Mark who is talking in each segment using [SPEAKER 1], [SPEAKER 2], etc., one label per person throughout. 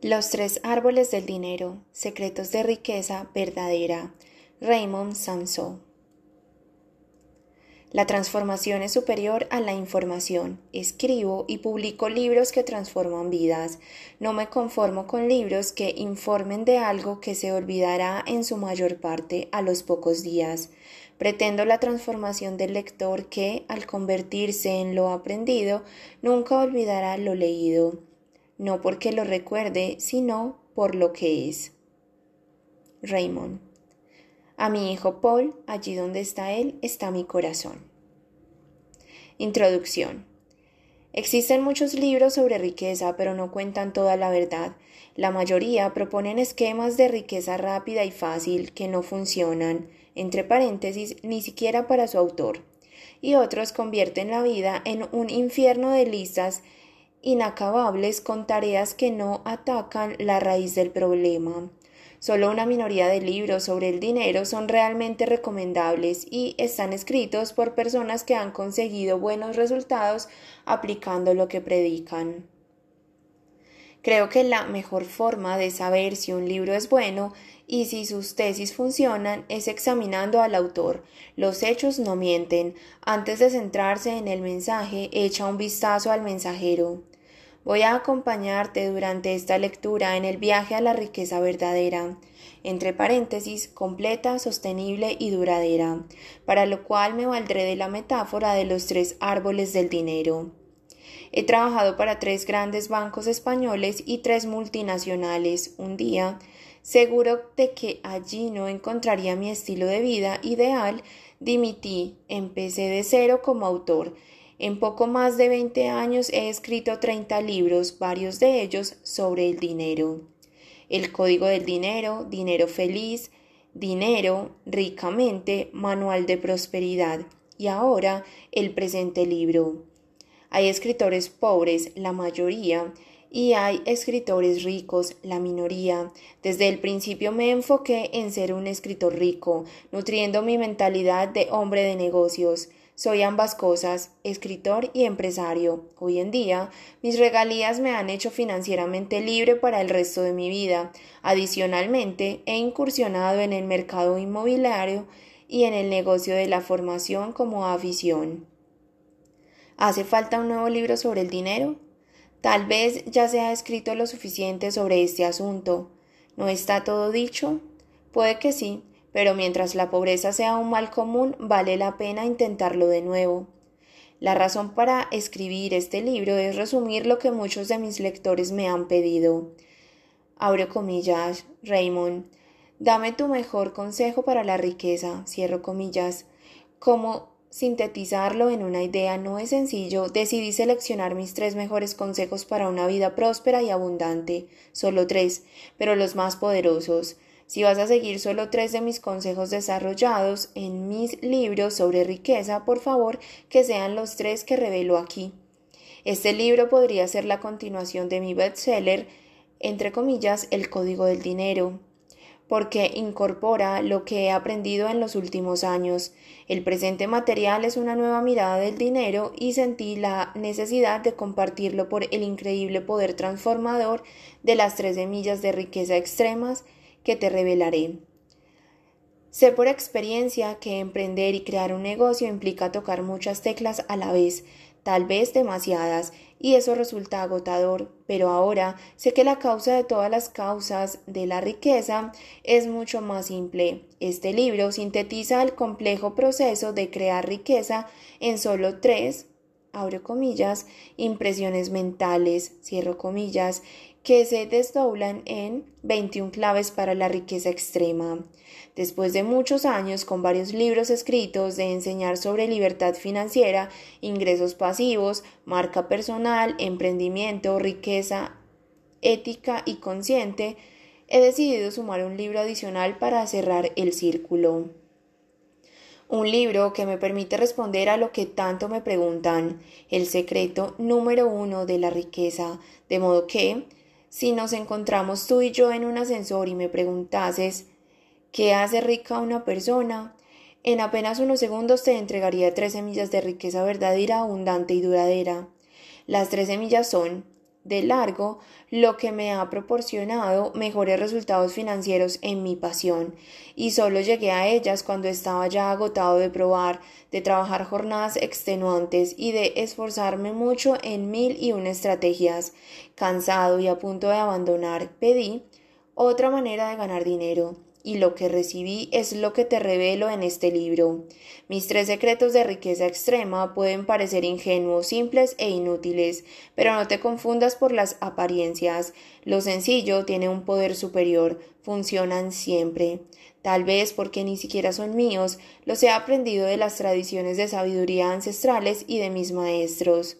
[SPEAKER 1] Los tres árboles del dinero, secretos de riqueza verdadera. Raymond Samson. La transformación es superior a la información. Escribo y publico libros que transforman vidas. No me conformo con libros que informen de algo que se olvidará en su mayor parte a los pocos días. Pretendo la transformación del lector que, al convertirse en lo aprendido, nunca olvidará lo leído, no porque lo recuerde, sino por lo que es. Raymond. A mi hijo Paul, allí donde está él, está mi corazón. Introducción. Existen muchos libros sobre riqueza, pero no cuentan toda la verdad. La mayoría proponen esquemas de riqueza rápida y fácil que no funcionan, entre paréntesis, ni siquiera para su autor. Y otros convierten la vida en un infierno de listas inacabables con tareas que no atacan la raíz del problema. Solo una minoría de libros sobre el dinero son realmente recomendables y están escritos por personas que han conseguido buenos resultados aplicando lo que predican. Creo que la mejor forma de saber si un libro es bueno y si sus tesis funcionan es examinando al autor. Los hechos no mienten. Antes de centrarse en el mensaje, echa un vistazo al mensajero. Voy a acompañarte durante esta lectura en el viaje a la riqueza verdadera, entre paréntesis, completa, sostenible y duradera, para lo cual me valdré de la metáfora de los tres árboles del dinero. He trabajado para tres grandes bancos españoles y tres multinacionales. Un día, seguro de que allí no encontraría mi estilo de vida ideal, dimití, empecé de cero como autor, en poco más de 20 años he escrito 30 libros, varios de ellos sobre el dinero. El Código del Dinero, Dinero Feliz, Dinero, Ricamente, Manual de Prosperidad y ahora el presente libro. Hay escritores pobres, la mayoría, y hay escritores ricos, la minoría. Desde el principio me enfoqué en ser un escritor rico, nutriendo mi mentalidad de hombre de negocios. Soy ambas cosas, escritor y empresario. Hoy en día, mis regalías me han hecho financieramente libre para el resto de mi vida. Adicionalmente, he incursionado en el mercado inmobiliario y en el negocio de la formación como afición. ¿Hace falta un nuevo libro sobre el dinero? Tal vez ya se ha escrito lo suficiente sobre este asunto. ¿No está todo dicho? Puede que sí, pero mientras la pobreza sea un mal común, vale la pena intentarlo de nuevo. La razón para escribir este libro es resumir lo que muchos de mis lectores me han pedido. Abro comillas, Raymond, dame tu mejor consejo para la riqueza, cierro comillas. Cómo sintetizarlo en una idea no es sencillo, decidí seleccionar mis tres mejores consejos para una vida próspera y abundante, solo tres, pero los más poderosos. Si vas a seguir solo tres de mis consejos desarrollados en mis libros sobre riqueza, por favor que sean los tres que revelo aquí. Este libro podría ser la continuación de mi bestseller, entre comillas, El Código del Dinero, porque incorpora lo que he aprendido en los últimos años. El presente material es una nueva mirada del dinero y sentí la necesidad de compartirlo por el increíble poder transformador de las tres semillas de riqueza extremas que te revelaré. Sé por experiencia que emprender y crear un negocio implica tocar muchas teclas a la vez, tal vez demasiadas, y eso resulta agotador, pero ahora sé que la causa de todas las causas de la riqueza es mucho más simple. Este libro sintetiza el complejo proceso de crear riqueza en solo tres, abro comillas, impresiones mentales, cierro comillas, que se desdoblan en 21 claves para la riqueza extrema. Después de muchos años con varios libros escritos de enseñar sobre libertad financiera, ingresos pasivos, marca personal, emprendimiento, riqueza ética y consciente, he decidido sumar un libro adicional para cerrar el círculo. Un libro que me permite responder a lo que tanto me preguntan, el secreto número uno de la riqueza, de modo que si nos encontramos tú y yo en un ascensor y me preguntases ¿qué hace rica una persona? En apenas unos segundos te entregaría tres semillas de riqueza verdadera, abundante y duradera. Las tres semillas son de largo, lo que me ha proporcionado mejores resultados financieros en mi pasión, y solo llegué a ellas cuando estaba ya agotado de probar, de trabajar jornadas extenuantes y de esforzarme mucho en mil y una estrategias. Cansado y a punto de abandonar, pedí otra manera de ganar dinero y lo que recibí es lo que te revelo en este libro. Mis tres secretos de riqueza extrema pueden parecer ingenuos, simples e inútiles, pero no te confundas por las apariencias. Lo sencillo tiene un poder superior, funcionan siempre. Tal vez porque ni siquiera son míos, los he aprendido de las tradiciones de sabiduría ancestrales y de mis maestros.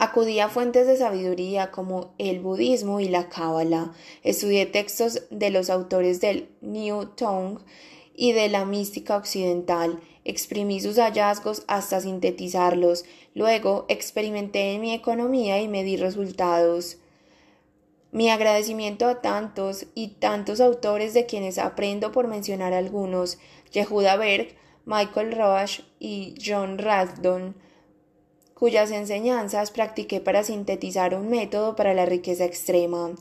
[SPEAKER 1] Acudí a fuentes de sabiduría como el budismo y la cábala. Estudié textos de los autores del New Tongue y de la mística occidental. Exprimí sus hallazgos hasta sintetizarlos. Luego experimenté en mi economía y me di resultados. Mi agradecimiento a tantos y tantos autores de quienes aprendo por mencionar algunos, Yehuda Berg, Michael Roach y John Rasdon, cuyas enseñanzas practiqué para sintetizar un método para la riqueza extrema.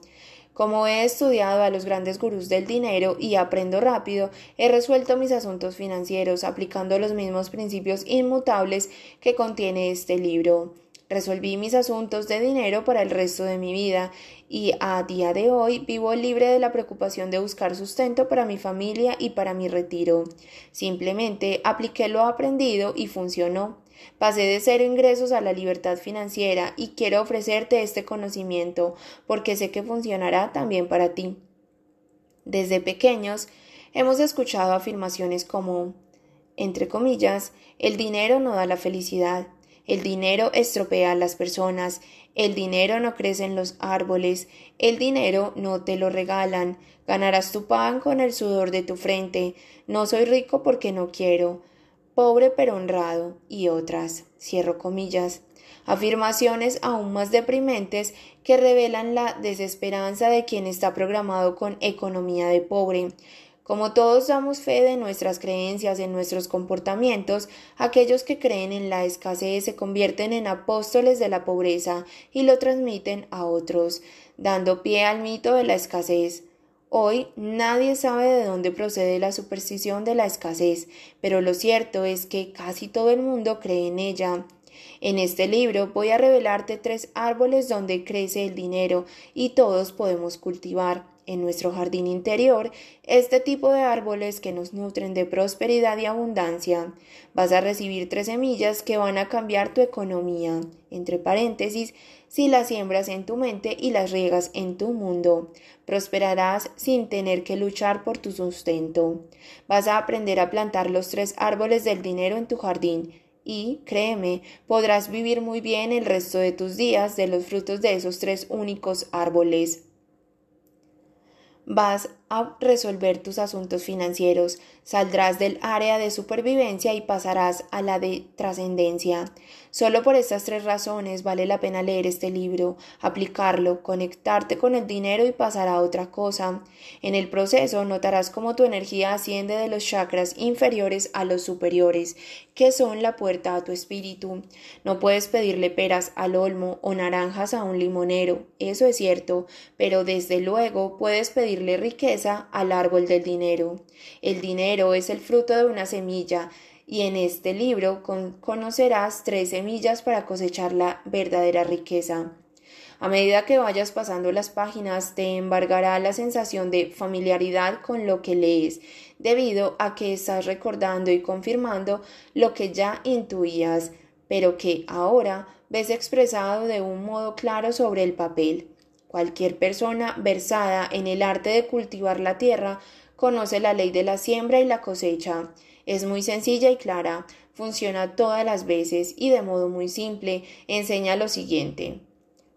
[SPEAKER 1] Como he estudiado a los grandes gurús del dinero y aprendo rápido, he resuelto mis asuntos financieros aplicando los mismos principios inmutables que contiene este libro. Resolví mis asuntos de dinero para el resto de mi vida y a día de hoy vivo libre de la preocupación de buscar sustento para mi familia y para mi retiro. Simplemente apliqué lo aprendido y funcionó. Pasé de cero ingresos a la libertad financiera y quiero ofrecerte este conocimiento porque sé que funcionará también para ti. Desde pequeños hemos escuchado afirmaciones como entre comillas, el dinero no da la felicidad, el dinero estropea a las personas, el dinero no crece en los árboles, el dinero no te lo regalan, ganarás tu pan con el sudor de tu frente, no soy rico porque no quiero, pobre pero honrado, y otras, cierro comillas, afirmaciones aún más deprimentes que revelan la desesperanza de quien está programado con economía de pobre. Como todos damos fe de nuestras creencias en nuestros comportamientos, aquellos que creen en la escasez se convierten en apóstoles de la pobreza y lo transmiten a otros, dando pie al mito de la escasez. Hoy nadie sabe de dónde procede la superstición de la escasez, pero lo cierto es que casi todo el mundo cree en ella. En este libro voy a revelarte tres árboles donde crece el dinero y todos podemos cultivar en nuestro jardín interior este tipo de árboles que nos nutren de prosperidad y abundancia. Vas a recibir tres semillas que van a cambiar tu economía, entre paréntesis, si las siembras en tu mente y las riegas en tu mundo. Prosperarás sin tener que luchar por tu sustento. Vas a aprender a plantar los tres árboles del dinero en tu jardín y, créeme, podrás vivir muy bien el resto de tus días de los frutos de esos tres únicos árboles vas a resolver tus asuntos financieros, saldrás del área de supervivencia y pasarás a la de trascendencia. Solo por estas tres razones vale la pena leer este libro, aplicarlo, conectarte con el dinero y pasar a otra cosa. En el proceso notarás cómo tu energía asciende de los chakras inferiores a los superiores, que son la puerta a tu espíritu. No puedes pedirle peras al olmo o naranjas a un limonero, eso es cierto, pero desde luego puedes pedirle riqueza al árbol del dinero. El dinero es el fruto de una semilla, y en este libro conocerás tres semillas para cosechar la verdadera riqueza. A medida que vayas pasando las páginas te embargará la sensación de familiaridad con lo que lees, debido a que estás recordando y confirmando lo que ya intuías, pero que ahora ves expresado de un modo claro sobre el papel. Cualquier persona versada en el arte de cultivar la tierra conoce la ley de la siembra y la cosecha. Es muy sencilla y clara, funciona todas las veces y de modo muy simple enseña lo siguiente.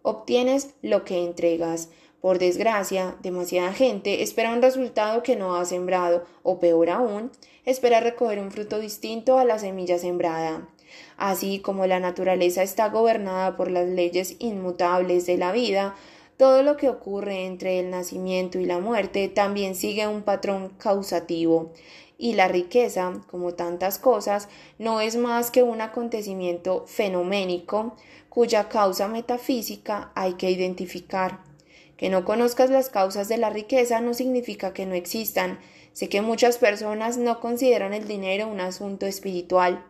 [SPEAKER 1] Obtienes lo que entregas. Por desgracia, demasiada gente espera un resultado que no ha sembrado, o peor aún, espera recoger un fruto distinto a la semilla sembrada. Así como la naturaleza está gobernada por las leyes inmutables de la vida, todo lo que ocurre entre el nacimiento y la muerte también sigue un patrón causativo y la riqueza, como tantas cosas, no es más que un acontecimiento fenoménico cuya causa metafísica hay que identificar. Que no conozcas las causas de la riqueza no significa que no existan. Sé que muchas personas no consideran el dinero un asunto espiritual,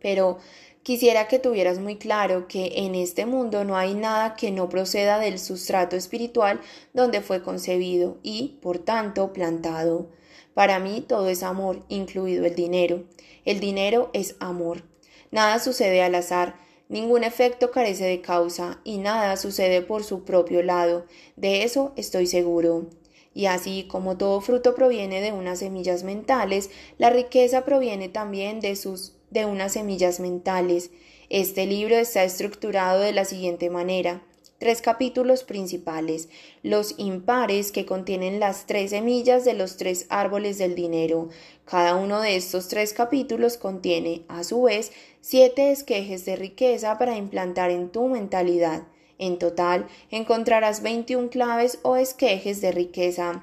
[SPEAKER 1] pero quisiera que tuvieras muy claro que en este mundo no hay nada que no proceda del sustrato espiritual donde fue concebido y, por tanto, plantado. Para mí todo es amor, incluido el dinero. El dinero es amor. Nada sucede al azar, Ningún efecto carece de causa y nada sucede por su propio lado, de eso estoy seguro. Y así como todo fruto proviene de unas semillas mentales, la riqueza proviene también de sus de unas semillas mentales. Este libro está estructurado de la siguiente manera tres capítulos principales, los impares que contienen las tres semillas de los tres árboles del dinero. Cada uno de estos tres capítulos contiene, a su vez, siete esquejes de riqueza para implantar en tu mentalidad. En total, encontrarás 21 claves o esquejes de riqueza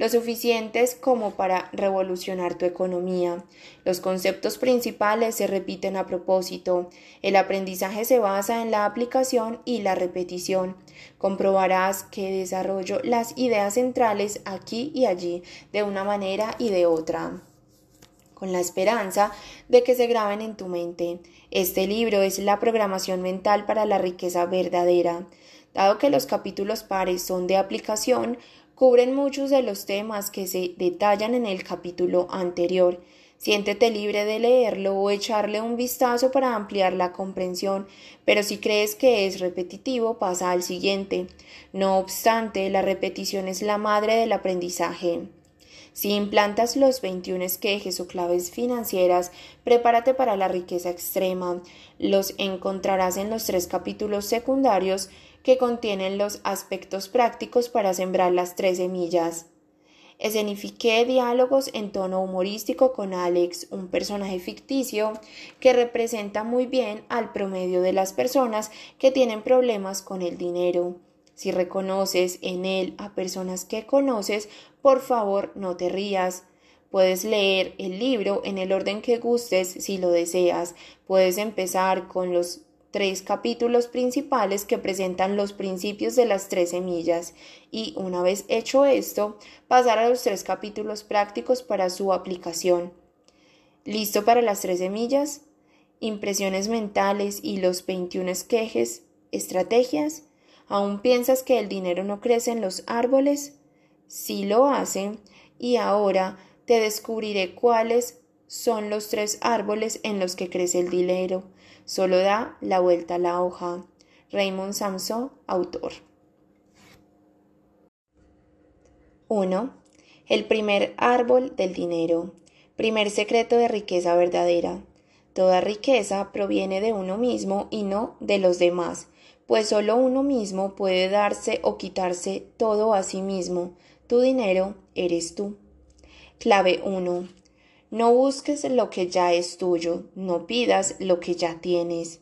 [SPEAKER 1] lo suficientes como para revolucionar tu economía. Los conceptos principales se repiten a propósito. El aprendizaje se basa en la aplicación y la repetición. Comprobarás que desarrollo las ideas centrales aquí y allí de una manera y de otra con la esperanza de que se graben en tu mente. Este libro es la programación mental para la riqueza verdadera. Dado que los capítulos pares son de aplicación, cubren muchos de los temas que se detallan en el capítulo anterior. Siéntete libre de leerlo o echarle un vistazo para ampliar la comprensión, pero si crees que es repetitivo, pasa al siguiente. No obstante, la repetición es la madre del aprendizaje. Si implantas los 21 esquejes o claves financieras, prepárate para la riqueza extrema. Los encontrarás en los tres capítulos secundarios que contienen los aspectos prácticos para sembrar las tres semillas. Escenifiqué diálogos en tono humorístico con Alex, un personaje ficticio que representa muy bien al promedio de las personas que tienen problemas con el dinero. Si reconoces en él a personas que conoces, por favor no te rías. Puedes leer el libro en el orden que gustes si lo deseas. Puedes empezar con los tres capítulos principales que presentan los principios de las tres semillas y una vez hecho esto, pasar a los tres capítulos prácticos para su aplicación. ¿Listo para las tres semillas? Impresiones mentales y los 21 esquejes, estrategias. ¿Aún piensas que el dinero no crece en los árboles? Sí lo hace, y ahora te descubriré cuáles son los tres árboles en los que crece el dinero Solo da la vuelta a la hoja. Raymond Samson, autor. 1. El primer árbol del dinero. Primer secreto de riqueza verdadera. Toda riqueza proviene de uno mismo y no de los demás, pues solo uno mismo puede darse o quitarse todo a sí mismo. Tu dinero eres tú. Clave 1. No busques lo que ya es tuyo, no pidas lo que ya tienes.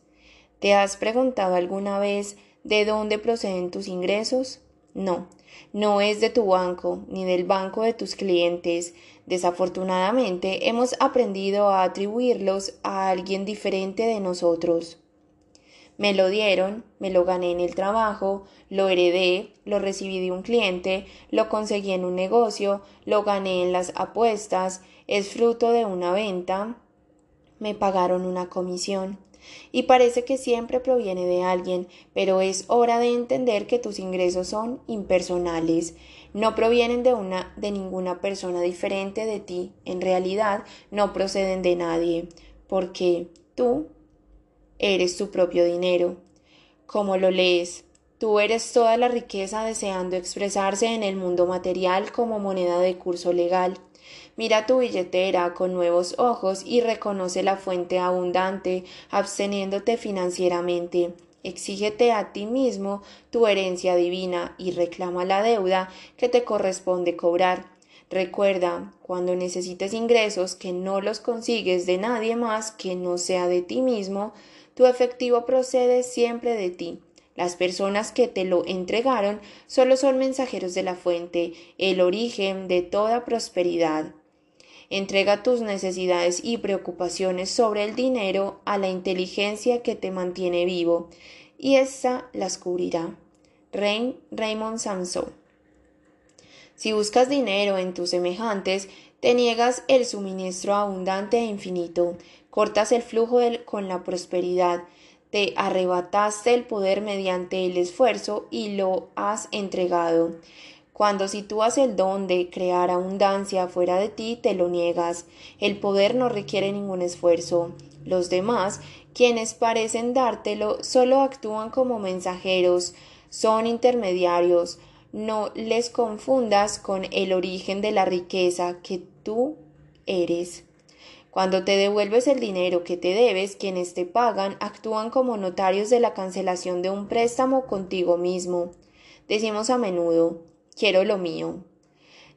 [SPEAKER 1] ¿Te has preguntado alguna vez de dónde proceden tus ingresos? No, no es de tu banco ni del banco de tus clientes. Desafortunadamente hemos aprendido a atribuirlos a alguien diferente de nosotros. Me lo dieron, me lo gané en el trabajo, lo heredé, lo recibí de un cliente, lo conseguí en un negocio, lo gané en las apuestas, es fruto de una venta, me pagaron una comisión. Y parece que siempre proviene de alguien, pero es hora de entender que tus ingresos son impersonales, no provienen de una de ninguna persona diferente de ti, en realidad no proceden de nadie, porque tú eres tu propio dinero. Como lo lees, tú eres toda la riqueza deseando expresarse en el mundo material como moneda de curso legal. Mira tu billetera con nuevos ojos y reconoce la fuente abundante, absteniéndote financieramente. Exígete a ti mismo tu herencia divina y reclama la deuda que te corresponde cobrar. Recuerda, cuando necesites ingresos que no los consigues de nadie más que no sea de ti mismo, tu efectivo procede siempre de ti. Las personas que te lo entregaron solo son mensajeros de la fuente, el origen de toda prosperidad. Entrega tus necesidades y preocupaciones sobre el dinero a la inteligencia que te mantiene vivo, y ésta las cubrirá. Raymond Samson. Si buscas dinero en tus semejantes, te niegas el suministro abundante e infinito, cortas el flujo con la prosperidad, te arrebataste el poder mediante el esfuerzo y lo has entregado. Cuando sitúas el don de crear abundancia fuera de ti, te lo niegas. El poder no requiere ningún esfuerzo. Los demás, quienes parecen dártelo, solo actúan como mensajeros, son intermediarios. No les confundas con el origen de la riqueza que tú eres. Cuando te devuelves el dinero que te debes, quienes te pagan actúan como notarios de la cancelación de un préstamo contigo mismo. Decimos a menudo, quiero lo mío.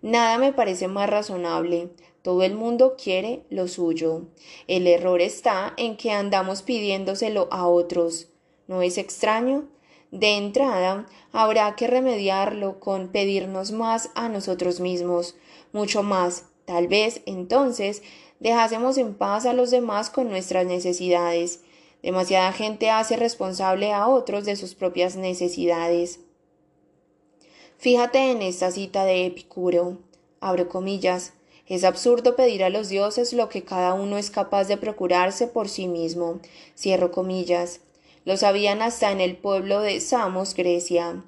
[SPEAKER 1] Nada me parece más razonable. Todo el mundo quiere lo suyo. El error está en que andamos pidiéndoselo a otros. ¿No es extraño? De entrada, habrá que remediarlo con pedirnos más a nosotros mismos, mucho más. Tal vez entonces dejásemos en paz a los demás con nuestras necesidades. Demasiada gente hace responsable a otros de sus propias necesidades. Fíjate en esta cita de Epicuro. Abro comillas. Es absurdo pedir a los dioses lo que cada uno es capaz de procurarse por sí mismo. Cierro comillas. Lo sabían hasta en el pueblo de Samos, Grecia.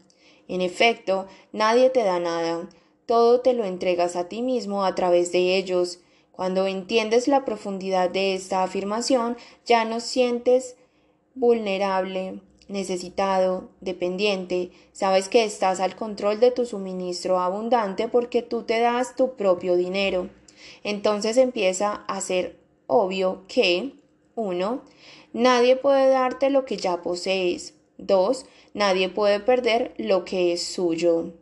[SPEAKER 1] En efecto, nadie te da nada. Todo te lo entregas a ti mismo a través de ellos. Cuando entiendes la profundidad de esta afirmación, ya no sientes vulnerable, necesitado, dependiente, sabes que estás al control de tu suministro abundante porque tú te das tu propio dinero. Entonces empieza a ser obvio que 1. Nadie puede darte lo que ya posees. 2. Nadie puede perder lo que es suyo.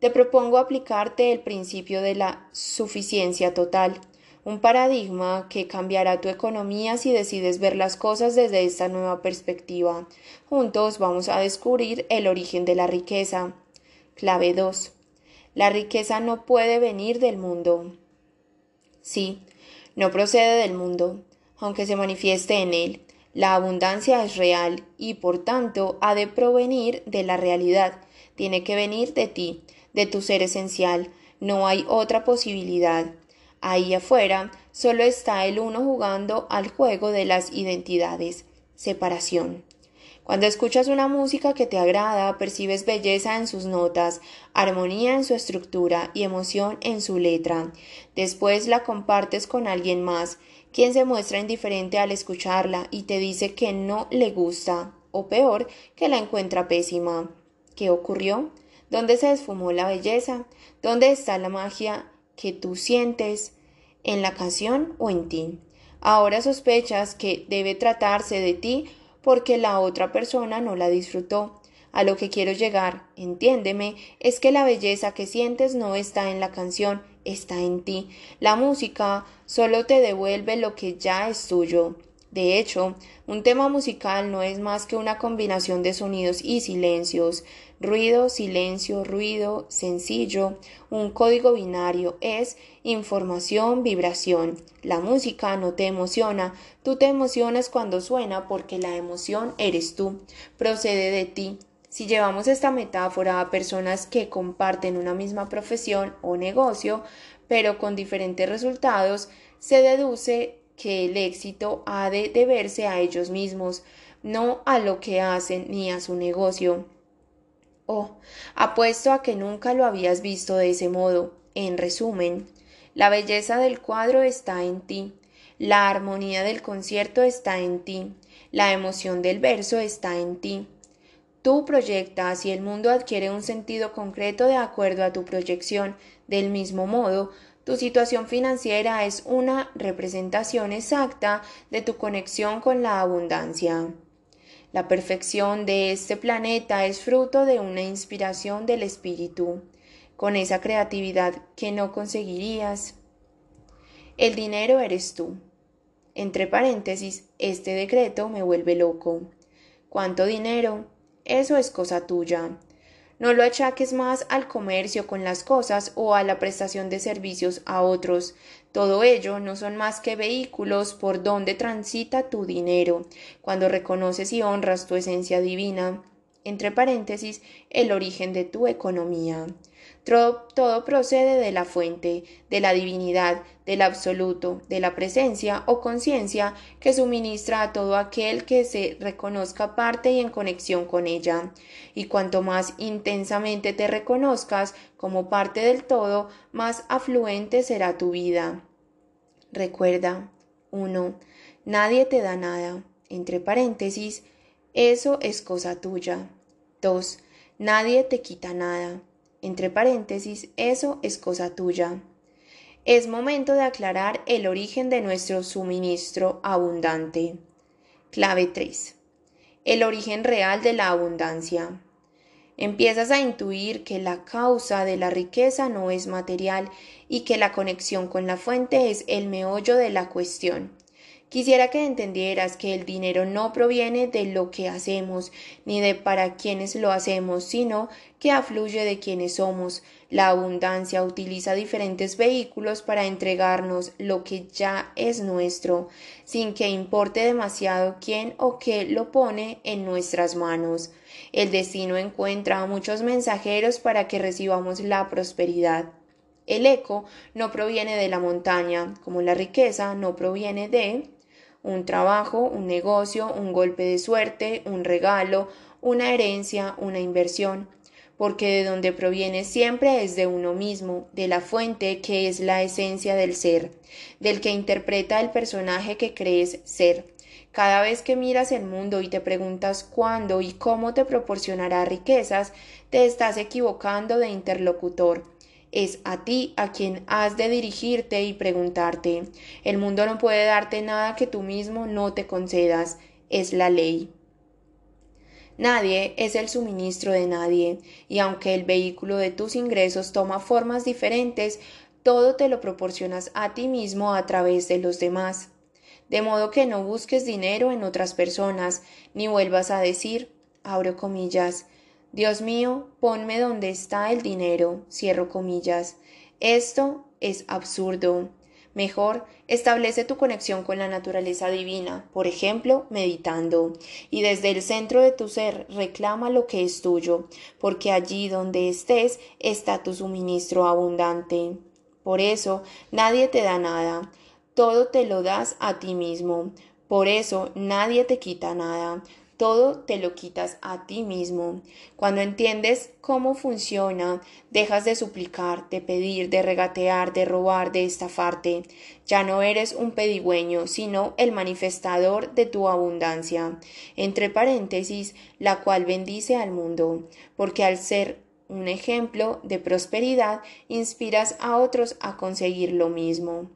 [SPEAKER 1] Te propongo aplicarte el principio de la suficiencia total un paradigma que cambiará tu economía si decides ver las cosas desde esta nueva perspectiva. Juntos vamos a descubrir el origen de la riqueza. Clave 2. La riqueza no puede venir del mundo. Sí, no procede del mundo, aunque se manifieste en él. La abundancia es real y por tanto ha de provenir de la realidad. Tiene que venir de ti, de tu ser esencial. No hay otra posibilidad. Ahí afuera solo está el uno jugando al juego de las identidades, separación. Cuando escuchas una música que te agrada, percibes belleza en sus notas, armonía en su estructura y emoción en su letra. Después la compartes con alguien más, quien se muestra indiferente al escucharla y te dice que no le gusta, o peor, que la encuentra pésima. ¿Qué ocurrió? ¿Dónde se esfumó la belleza? ¿Dónde está la magia que tú sientes en la canción o en ti. Ahora sospechas que debe tratarse de ti porque la otra persona no la disfrutó. A lo que quiero llegar, entiéndeme, es que la belleza que sientes no está en la canción, está en ti. La música solo te devuelve lo que ya es tuyo. De hecho, un tema musical no es más que una combinación de sonidos y silencios. Ruido, silencio, ruido, sencillo. Un código binario es información, vibración. La música no te emociona, tú te emocionas cuando suena porque la emoción eres tú, procede de ti. Si llevamos esta metáfora a personas que comparten una misma profesión o negocio, pero con diferentes resultados, se deduce que el éxito ha de deberse a ellos mismos, no a lo que hacen ni a su negocio. Oh, apuesto a que nunca lo habías visto de ese modo. En resumen, la belleza del cuadro está en ti, la armonía del concierto está en ti, la emoción del verso está en ti. Tú proyectas y el mundo adquiere un sentido concreto de acuerdo a tu proyección. Del mismo modo, tu situación financiera es una representación exacta de tu conexión con la abundancia. La perfección de este planeta es fruto de una inspiración del espíritu, con esa creatividad que no conseguirías. El dinero eres tú. Entre paréntesis, este decreto me vuelve loco. ¿Cuánto dinero? Eso es cosa tuya. No lo achaques más al comercio con las cosas o a la prestación de servicios a otros. Todo ello no son más que vehículos por donde transita tu dinero, cuando reconoces y honras tu esencia divina, entre paréntesis, el origen de tu economía. Todo, procede de la fuente, de la divinidad, del absoluto, de la presencia o conciencia que suministra a todo aquel que se reconozca parte y en conexión con ella. Y cuanto más intensamente te reconozcas como parte del todo, más afluente será tu vida. Recuerda, 1. Nadie te da nada. Entre paréntesis, eso es cosa tuya. 2. Nadie te quita nada entre paréntesis, eso es cosa tuya. Es momento de aclarar el origen de nuestro suministro abundante. Clave 3. El origen real de la abundancia. Empiezas a intuir que la causa de la riqueza no es material y que la conexión con la fuente es el meollo de la cuestión. Quisiera que entendieras que el dinero no proviene de lo que hacemos ni de para quienes lo hacemos, sino que afluye de quienes somos. La abundancia utiliza diferentes vehículos para entregarnos lo que ya es nuestro, sin que importe demasiado quién o qué lo pone en nuestras manos. El destino encuentra a muchos mensajeros para que recibamos la prosperidad. El eco no proviene de la montaña, como la riqueza no proviene de un trabajo, un negocio, un golpe de suerte, un regalo, una herencia, una inversión, porque de donde proviene siempre es de uno mismo, de la fuente que es la esencia del ser, del que interpreta el personaje que crees ser. Cada vez que miras el mundo y te preguntas cuándo y cómo te proporcionará riquezas, te estás equivocando de interlocutor es a ti a quien has de dirigirte y preguntarte. El mundo no puede darte nada que tú mismo no te concedas, es la ley. Nadie es el suministro de nadie, y aunque el vehículo de tus ingresos toma formas diferentes, todo te lo proporcionas a ti mismo a través de los demás. De modo que no busques dinero en otras personas, ni vuelvas a decir, abro comillas, Dios mío, ponme donde está el dinero, cierro comillas. Esto es absurdo. Mejor, establece tu conexión con la naturaleza divina, por ejemplo, meditando, y desde el centro de tu ser reclama lo que es tuyo, porque allí donde estés está tu suministro abundante. Por eso, nadie te da nada, todo te lo das a ti mismo. Por eso, nadie te quita nada, todo te lo quitas a ti mismo. Cuando entiendes cómo funciona, dejas de suplicar, de pedir, de regatear, de robar, de estafarte. Ya no eres un pedigüeño, sino el manifestador de tu abundancia, entre paréntesis, la cual bendice al mundo, porque al ser un ejemplo de prosperidad, inspiras a otros a conseguir lo mismo.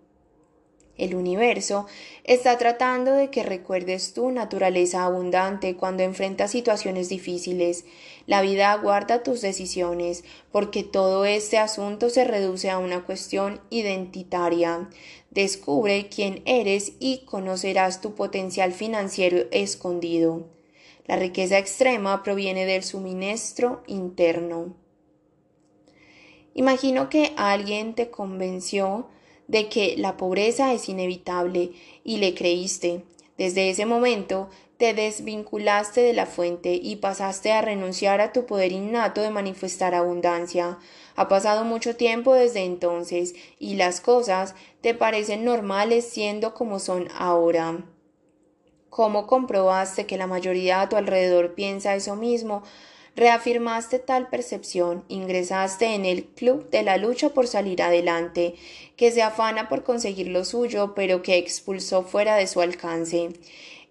[SPEAKER 1] El universo está tratando de que recuerdes tu naturaleza abundante cuando enfrentas situaciones difíciles. La vida aguarda tus decisiones, porque todo este asunto se reduce a una cuestión identitaria. Descubre quién eres y conocerás tu potencial financiero escondido. La riqueza extrema proviene del suministro interno. Imagino que alguien te convenció de que la pobreza es inevitable y le creíste. Desde ese momento te desvinculaste de la fuente y pasaste a renunciar a tu poder innato de manifestar abundancia. Ha pasado mucho tiempo desde entonces y las cosas te parecen normales siendo como son ahora. ¿Cómo comprobaste que la mayoría a tu alrededor piensa eso mismo? Reafirmaste tal percepción, ingresaste en el club de la lucha por salir adelante, que se afana por conseguir lo suyo, pero que expulsó fuera de su alcance.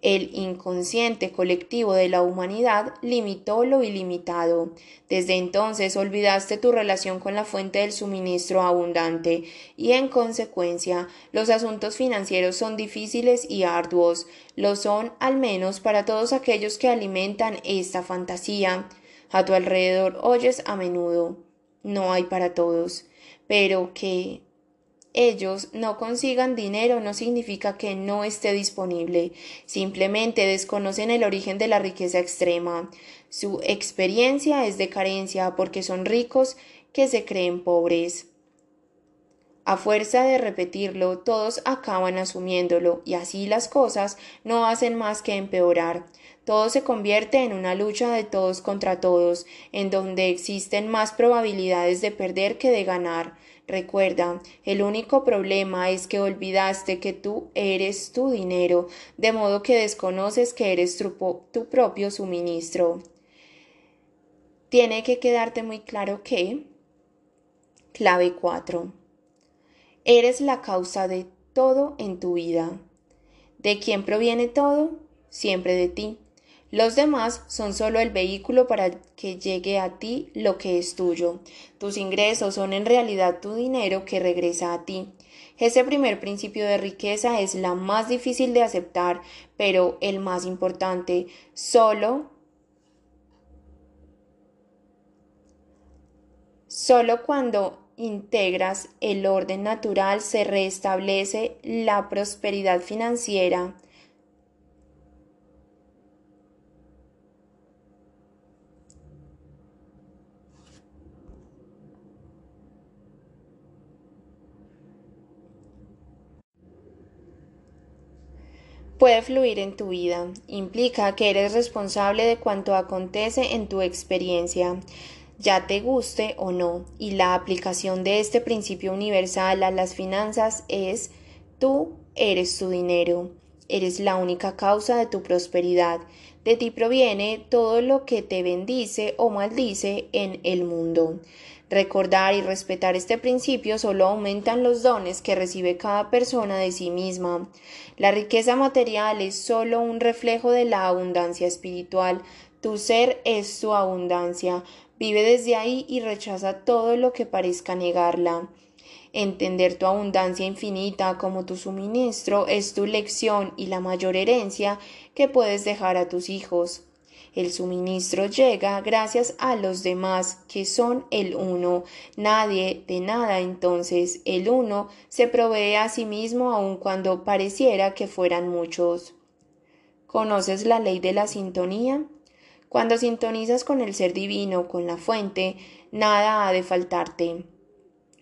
[SPEAKER 1] El inconsciente colectivo de la humanidad limitó lo ilimitado. Desde entonces olvidaste tu relación con la fuente del suministro abundante y en consecuencia los asuntos financieros son difíciles y arduos. Lo son al menos para todos aquellos que alimentan esta fantasía. A tu alrededor oyes a menudo no hay para todos, pero que ellos no consigan dinero no significa que no esté disponible, simplemente desconocen el origen de la riqueza extrema. Su experiencia es de carencia porque son ricos que se creen pobres. A fuerza de repetirlo, todos acaban asumiéndolo y así las cosas no hacen más que empeorar. Todo se convierte en una lucha de todos contra todos, en donde existen más probabilidades de perder que de ganar. Recuerda, el único problema es que olvidaste que tú eres tu dinero, de modo que desconoces que eres tu, propio suministro. Tiene que quedarte muy claro que... Clave 4. Eres la causa de todo en tu vida. ¿De quién proviene todo? Siempre de ti. Los demás son solo el vehículo para que llegue a ti lo que es tuyo. Tus ingresos son en realidad tu dinero que regresa a ti. Ese primer principio de riqueza es la más difícil de aceptar, pero el más importante. Solo Solo cuando integras el orden natural se restablece la prosperidad financiera. Puede fluir en tu vida. Implica que eres responsable de cuanto acontece en tu experiencia ya te guste o no, y la aplicación de este principio universal a las finanzas es tú eres tu dinero, eres la única causa de tu prosperidad, de ti proviene todo lo que te bendice o maldice en el mundo. Recordar y respetar este principio solo aumentan los dones que recibe cada persona de sí misma. La riqueza material es solo un reflejo de la abundancia espiritual. Tu ser es tu abundancia. Vive desde ahí y rechaza todo lo que parezca negarla. Entender tu abundancia infinita como tu suministro es tu lección y la mayor herencia que puedes dejar a tus hijos. El suministro llega gracias a los demás, que son el uno. Nadie de nada entonces el uno se provee a sí mismo aun cuando pareciera que fueran muchos. ¿Conoces la ley de la sintonía? Cuando sintonizas con el ser divino, con la fuente, nada ha de faltarte.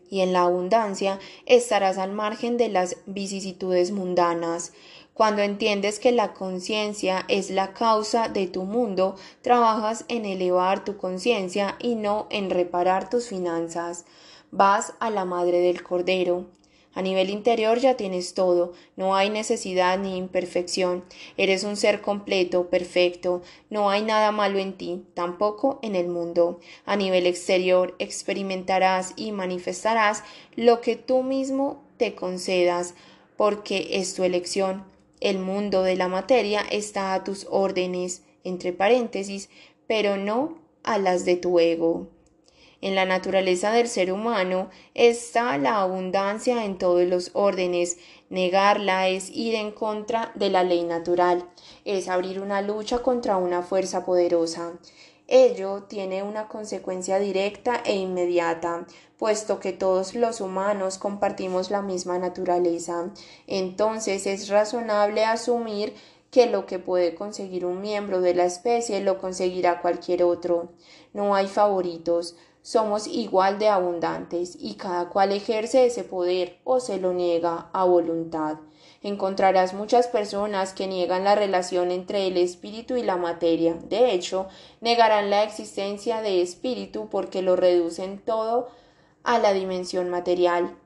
[SPEAKER 1] Y en la abundancia estarás al margen de las vicisitudes mundanas. Cuando entiendes que la conciencia es la causa de tu mundo, trabajas en elevar tu conciencia y no en reparar tus finanzas. Vas a la madre del Cordero. A nivel interior ya tienes todo, no hay necesidad ni imperfección, eres un ser completo, perfecto, no hay nada malo en ti, tampoco en el mundo. A nivel exterior experimentarás y manifestarás lo que tú mismo te concedas, porque es tu elección. El mundo de la materia está a tus órdenes, entre paréntesis, pero no a las de tu ego. En la naturaleza del ser humano está la abundancia en todos los órdenes. Negarla es ir en contra de la ley natural, es abrir una lucha contra una fuerza poderosa. Ello tiene una consecuencia directa e inmediata, puesto que todos los humanos compartimos la misma naturaleza. Entonces es razonable asumir que lo que puede conseguir un miembro de la especie lo conseguirá cualquier otro. No hay favoritos, somos igual de abundantes y cada cual ejerce ese poder o se lo niega a voluntad. Encontrarás muchas personas que niegan la relación entre el espíritu y la materia. De hecho, negarán la existencia de espíritu porque lo reducen todo a la dimensión material.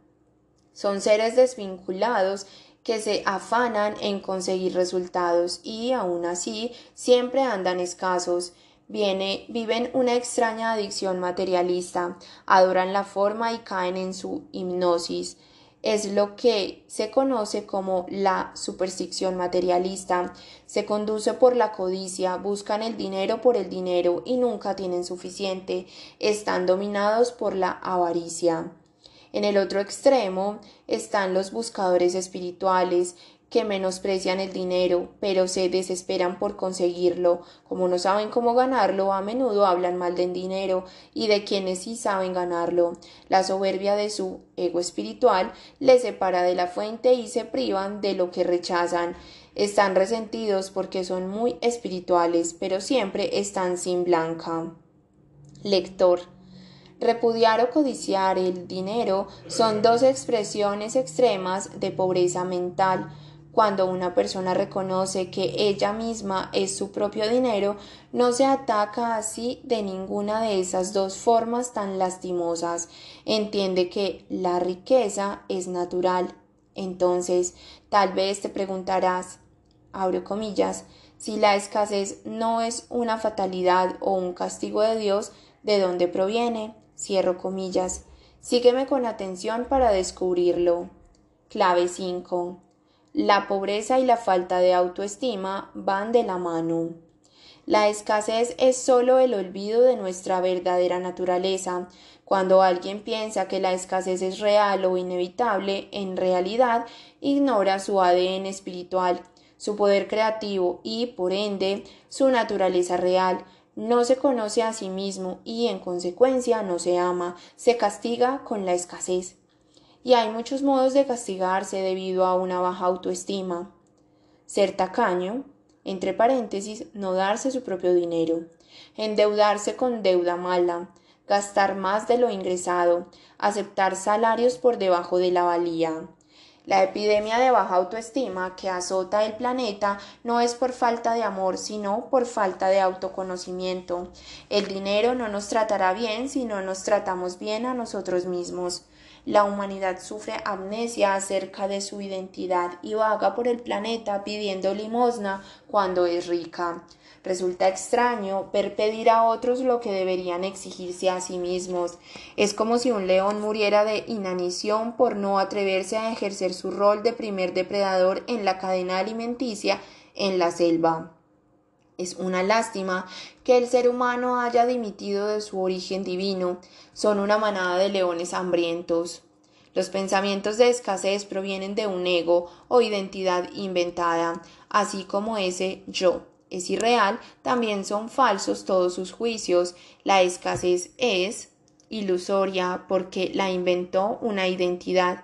[SPEAKER 1] Son seres desvinculados que se afanan en conseguir resultados y aun así siempre andan escasos viven una extraña adicción materialista, adoran la forma y caen en su hipnosis. Es lo que se conoce como la superstición materialista. Se conduce por la codicia, buscan el dinero por el dinero y nunca tienen suficiente. Están dominados por la avaricia. En el otro extremo están los buscadores espirituales, que menosprecian el dinero, pero se desesperan por conseguirlo. Como no saben cómo ganarlo, a menudo hablan mal del dinero y de quienes sí saben ganarlo. La soberbia de su ego espiritual les separa de la fuente y se privan de lo que rechazan. Están resentidos porque son muy espirituales, pero siempre están sin blanca. Lector. Repudiar o codiciar el dinero son dos expresiones extremas de pobreza mental. Cuando una persona reconoce que ella misma es su propio dinero, no se ataca así de ninguna de esas dos formas tan lastimosas. Entiende que la riqueza es natural. Entonces, tal vez te preguntarás, abro comillas, si la escasez no es una fatalidad o un castigo de Dios, ¿de dónde proviene? Cierro comillas. Sígueme con atención para descubrirlo. Clave 5. La pobreza y la falta de autoestima van de la mano. La escasez es sólo el olvido de nuestra verdadera naturaleza. Cuando alguien piensa que la escasez es real o inevitable, en realidad ignora su ADN espiritual, su poder creativo y, por ende, su naturaleza real no se conoce a sí mismo y en consecuencia no se ama, se castiga con la escasez. Y hay muchos modos de castigarse debido a una baja autoestima. Ser tacaño, entre paréntesis, no darse su propio dinero, endeudarse con deuda mala, gastar más de lo ingresado, aceptar salarios por debajo de la valía, la epidemia de baja autoestima que azota el planeta no es por falta de amor, sino por falta de autoconocimiento. El dinero no nos tratará bien si no nos tratamos bien a nosotros mismos. La humanidad sufre amnesia acerca de su identidad y vaga por el planeta pidiendo limosna cuando es rica. Resulta extraño ver pedir a otros lo que deberían exigirse a sí mismos. Es como si un león muriera de inanición por no atreverse a ejercer su rol de primer depredador en la cadena alimenticia en la selva. Es una lástima que el ser humano haya dimitido de su origen divino. Son una manada de leones hambrientos. Los pensamientos de escasez provienen de un ego o identidad inventada, así como ese yo es irreal, también son falsos todos sus juicios. La escasez es ilusoria porque la inventó una identidad.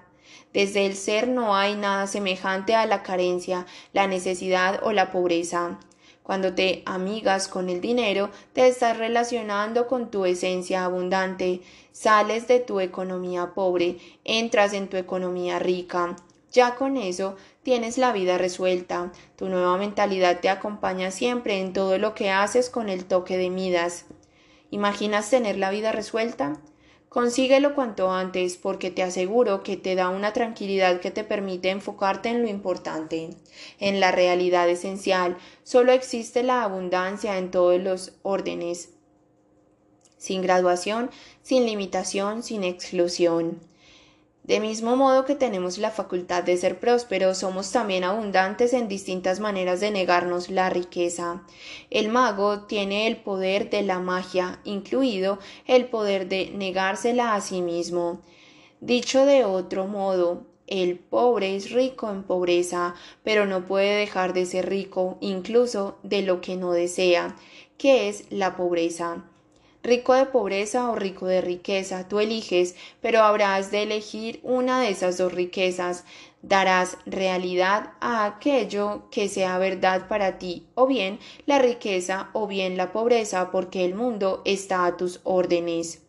[SPEAKER 1] Desde el ser no hay nada semejante a la carencia, la necesidad o la pobreza. Cuando te amigas con el dinero, te estás relacionando con tu esencia abundante, sales de tu economía pobre, entras en tu economía rica. Ya con eso tienes la vida resuelta. Tu nueva mentalidad te acompaña siempre en todo lo que haces con el toque de Midas. ¿Imaginas tener la vida resuelta? Consíguelo cuanto antes porque te aseguro que te da una tranquilidad que te permite enfocarte en lo importante, en la realidad esencial. Solo existe la abundancia en todos los órdenes, sin graduación, sin limitación, sin exclusión. De mismo modo que tenemos la facultad de ser prósperos, somos también abundantes en distintas maneras de negarnos la riqueza. El mago tiene el poder de la magia, incluido el poder de negársela a sí mismo. Dicho de otro modo, el pobre es rico en pobreza, pero no puede dejar de ser rico incluso de lo que no desea, que es la pobreza rico de pobreza o rico de riqueza, tú eliges, pero habrás de elegir una de esas dos riquezas, darás realidad a aquello que sea verdad para ti, o bien la riqueza o bien la pobreza, porque el mundo está a tus órdenes.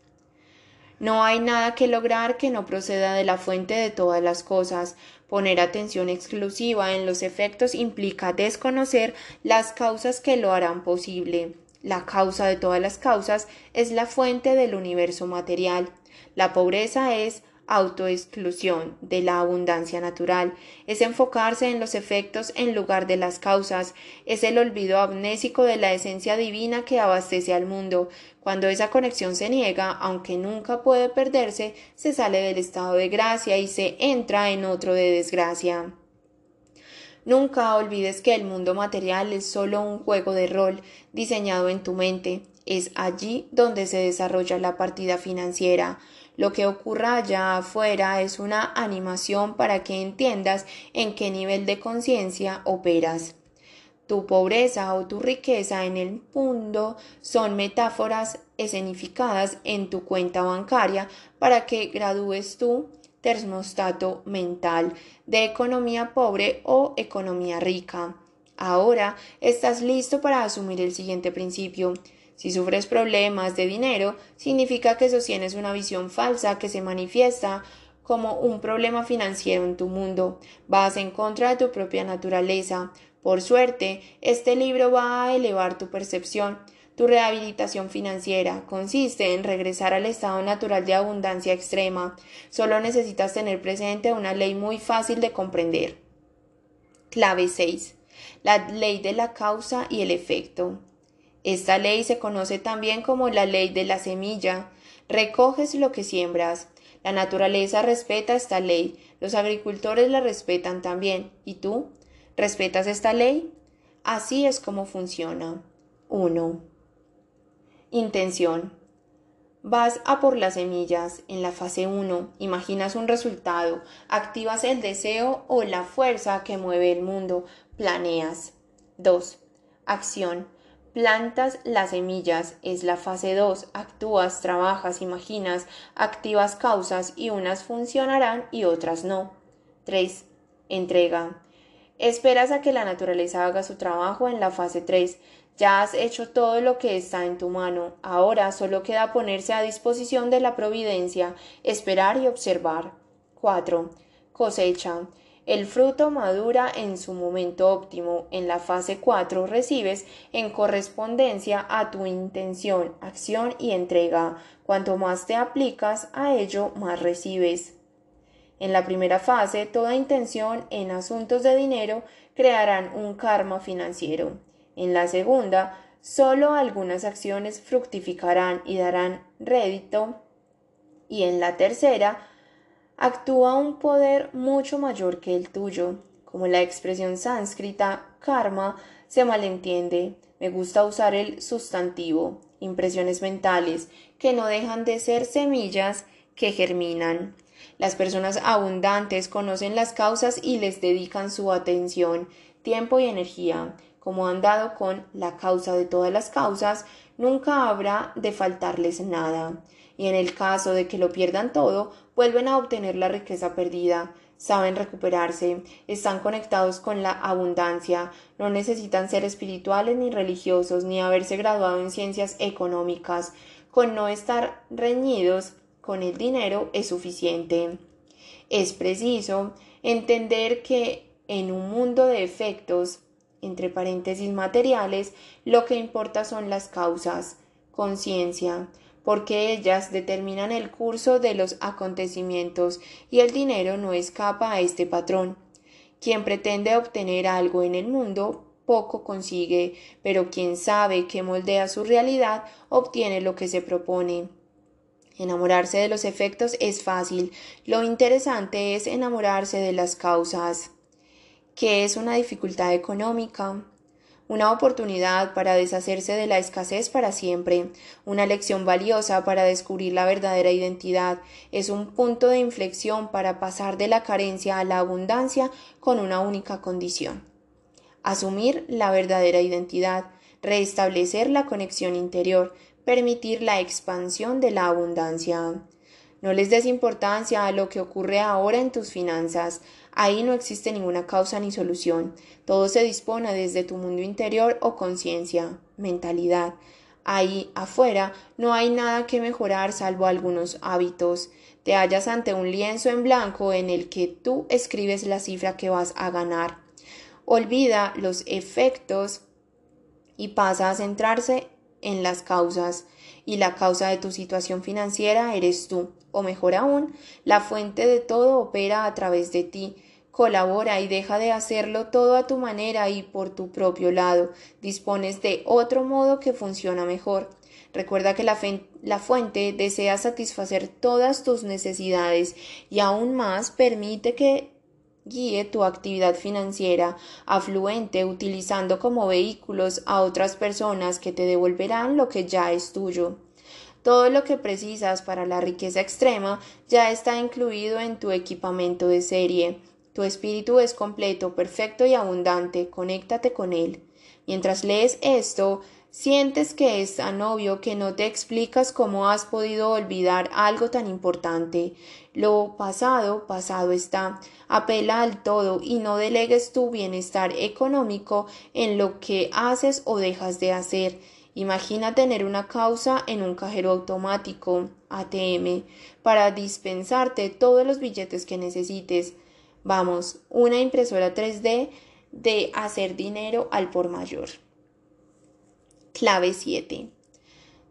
[SPEAKER 1] No hay nada que lograr que no proceda de la fuente de todas las cosas. Poner atención exclusiva en los efectos implica desconocer las causas que lo harán posible. La causa de todas las causas es la fuente del universo material. La pobreza es autoexclusión de la abundancia natural, es enfocarse en los efectos en lugar de las causas, es el olvido amnésico de la esencia divina que abastece al mundo. Cuando esa conexión se niega, aunque nunca puede perderse, se sale del estado de gracia y se entra en otro de desgracia. Nunca olvides que el mundo material es solo un juego de rol diseñado en tu mente. Es allí donde se desarrolla la partida financiera. Lo que ocurra allá afuera es una animación para que entiendas en qué nivel de conciencia operas. Tu pobreza o tu riqueza en el mundo son metáforas escenificadas en tu cuenta bancaria para que gradúes tú termostato mental de economía pobre o economía rica. Ahora estás listo para asumir el siguiente principio. Si sufres problemas de dinero, significa que sostienes una visión falsa que se manifiesta como un problema financiero en tu mundo. Vas en contra de tu propia naturaleza. Por suerte, este libro va a elevar tu percepción. Tu rehabilitación financiera consiste en regresar al estado natural de abundancia extrema. Solo necesitas tener presente una ley muy fácil de comprender. Clave 6. La ley de la causa y el efecto. Esta ley se conoce también como la ley de la semilla. Recoges lo que siembras. La naturaleza respeta esta ley, los agricultores la respetan también. ¿Y tú? ¿Respetas esta ley? Así es como funciona. 1. Intención. Vas a por las semillas en la fase 1, imaginas un resultado, activas el deseo o la fuerza que mueve el mundo, planeas. 2. Acción. Plantas las semillas, es la fase 2. Actúas, trabajas, imaginas, activas causas y unas funcionarán y otras no. 3. Entrega. Esperas a que la naturaleza haga su trabajo en la fase 3. Ya has hecho todo lo que está en tu mano. Ahora solo queda ponerse a disposición de la providencia, esperar y observar. 4. Cosecha. El fruto madura en su momento óptimo. En la fase 4 recibes en correspondencia a tu intención, acción y entrega. Cuanto más te aplicas a ello, más recibes. En la primera fase, toda intención en asuntos de dinero crearán un karma financiero. En la segunda, solo algunas acciones fructificarán y darán rédito. Y en la tercera, actúa un poder mucho mayor que el tuyo. Como la expresión sánscrita karma se malentiende, me gusta usar el sustantivo, impresiones mentales, que no dejan de ser semillas que germinan. Las personas abundantes conocen las causas y les dedican su atención, tiempo y energía. Como han dado con la causa de todas las causas, nunca habrá de faltarles nada. Y en el caso de que lo pierdan todo, vuelven a obtener la riqueza perdida, saben recuperarse, están conectados con la abundancia, no necesitan ser espirituales ni religiosos, ni haberse graduado en ciencias económicas, con no estar reñidos con el dinero es suficiente. Es preciso entender que en un mundo de efectos, entre paréntesis materiales, lo que importa son las causas, conciencia, porque ellas determinan el curso de los acontecimientos y el dinero no escapa a este patrón. Quien pretende obtener algo en el mundo poco consigue, pero quien sabe que moldea su realidad obtiene lo que se propone. Enamorarse de los efectos es fácil, lo interesante es enamorarse de las causas. ¿Qué es una dificultad económica? una oportunidad para deshacerse de la escasez para siempre, una lección valiosa para descubrir la verdadera identidad, es un punto de inflexión para pasar de la carencia a la abundancia con una única condición. Asumir la verdadera identidad, restablecer la conexión interior, permitir la expansión de la abundancia. No les des importancia a lo que ocurre ahora en tus finanzas. Ahí no existe ninguna causa ni solución. Todo se dispone desde tu mundo interior o conciencia, mentalidad. Ahí afuera no hay nada que mejorar salvo algunos hábitos. Te hallas ante un lienzo en blanco en el que tú escribes la cifra que vas a ganar. Olvida los efectos y pasa a centrarse en las causas. Y la causa de tu situación financiera eres tú o mejor aún, la fuente de todo opera a través de ti. Colabora y deja de hacerlo todo a tu manera y por tu propio lado. Dispones de otro modo que funciona mejor. Recuerda que la, fuente desea satisfacer todas tus necesidades y aún más permite que guíe tu actividad financiera afluente utilizando como vehículos a otras personas que te devolverán lo que ya es tuyo. Todo lo que precisas para la riqueza extrema ya está incluido en tu equipamiento de serie. Tu espíritu es completo, perfecto y abundante. Conéctate con él. Mientras lees esto, sientes que es tan obvio que no te explicas cómo has podido olvidar algo tan importante. Lo pasado, pasado está. Apela al todo y no delegues tu bienestar económico en lo que haces o dejas de hacer Imagina tener una causa en un cajero automático, ATM, para dispensarte todos los billetes que necesites. Vamos, una impresora 3D de hacer dinero al por mayor. Clave 7.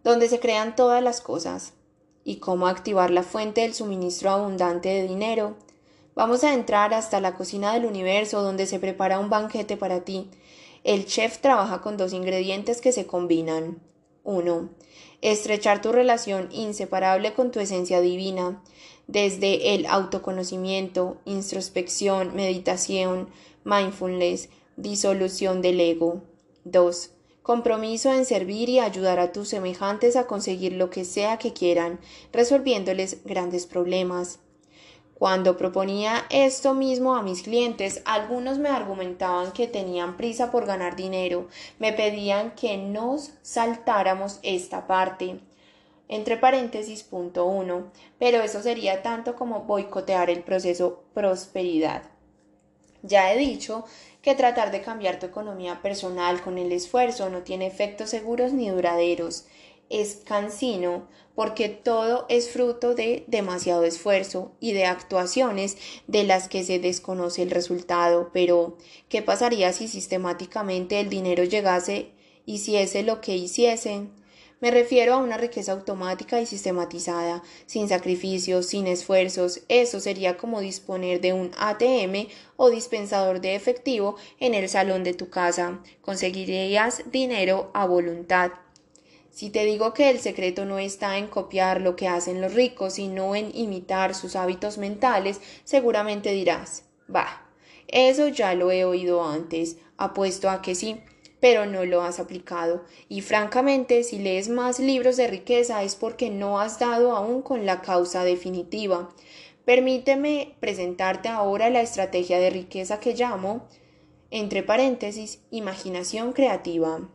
[SPEAKER 1] Donde se crean todas las cosas. Y cómo activar la fuente del suministro abundante de dinero. Vamos a entrar hasta la cocina del universo donde se prepara un banquete para ti el chef trabaja con dos ingredientes que se combinan. 1. Estrechar tu relación inseparable con tu esencia divina, desde el autoconocimiento, introspección, meditación, mindfulness, disolución del ego. 2. Compromiso en servir y ayudar a tus semejantes a conseguir lo que sea que quieran, resolviéndoles grandes problemas. Cuando proponía esto mismo a mis clientes, algunos me argumentaban que tenían prisa por ganar dinero, me pedían que nos saltáramos esta parte. Entre paréntesis, punto uno, pero eso sería tanto como boicotear el proceso prosperidad. Ya he dicho que tratar de cambiar tu economía personal con el esfuerzo no tiene efectos seguros ni duraderos es cansino porque todo es fruto de demasiado esfuerzo y de actuaciones de las que se desconoce el resultado. Pero, ¿qué pasaría si sistemáticamente el dinero llegase, hiciese lo que hiciese? Me refiero a una riqueza automática y sistematizada, sin sacrificios, sin esfuerzos. Eso sería como disponer de un ATM o dispensador de efectivo en el salón de tu casa. Conseguirías dinero a voluntad. Si te digo que el secreto no está en copiar lo que hacen los ricos, sino en imitar sus hábitos mentales, seguramente dirás, bah, eso ya lo he oído antes, apuesto a que sí, pero no lo has aplicado. Y francamente, si lees más libros de riqueza es porque no has dado aún con la causa definitiva. Permíteme presentarte ahora la estrategia de riqueza que llamo, entre paréntesis, imaginación creativa.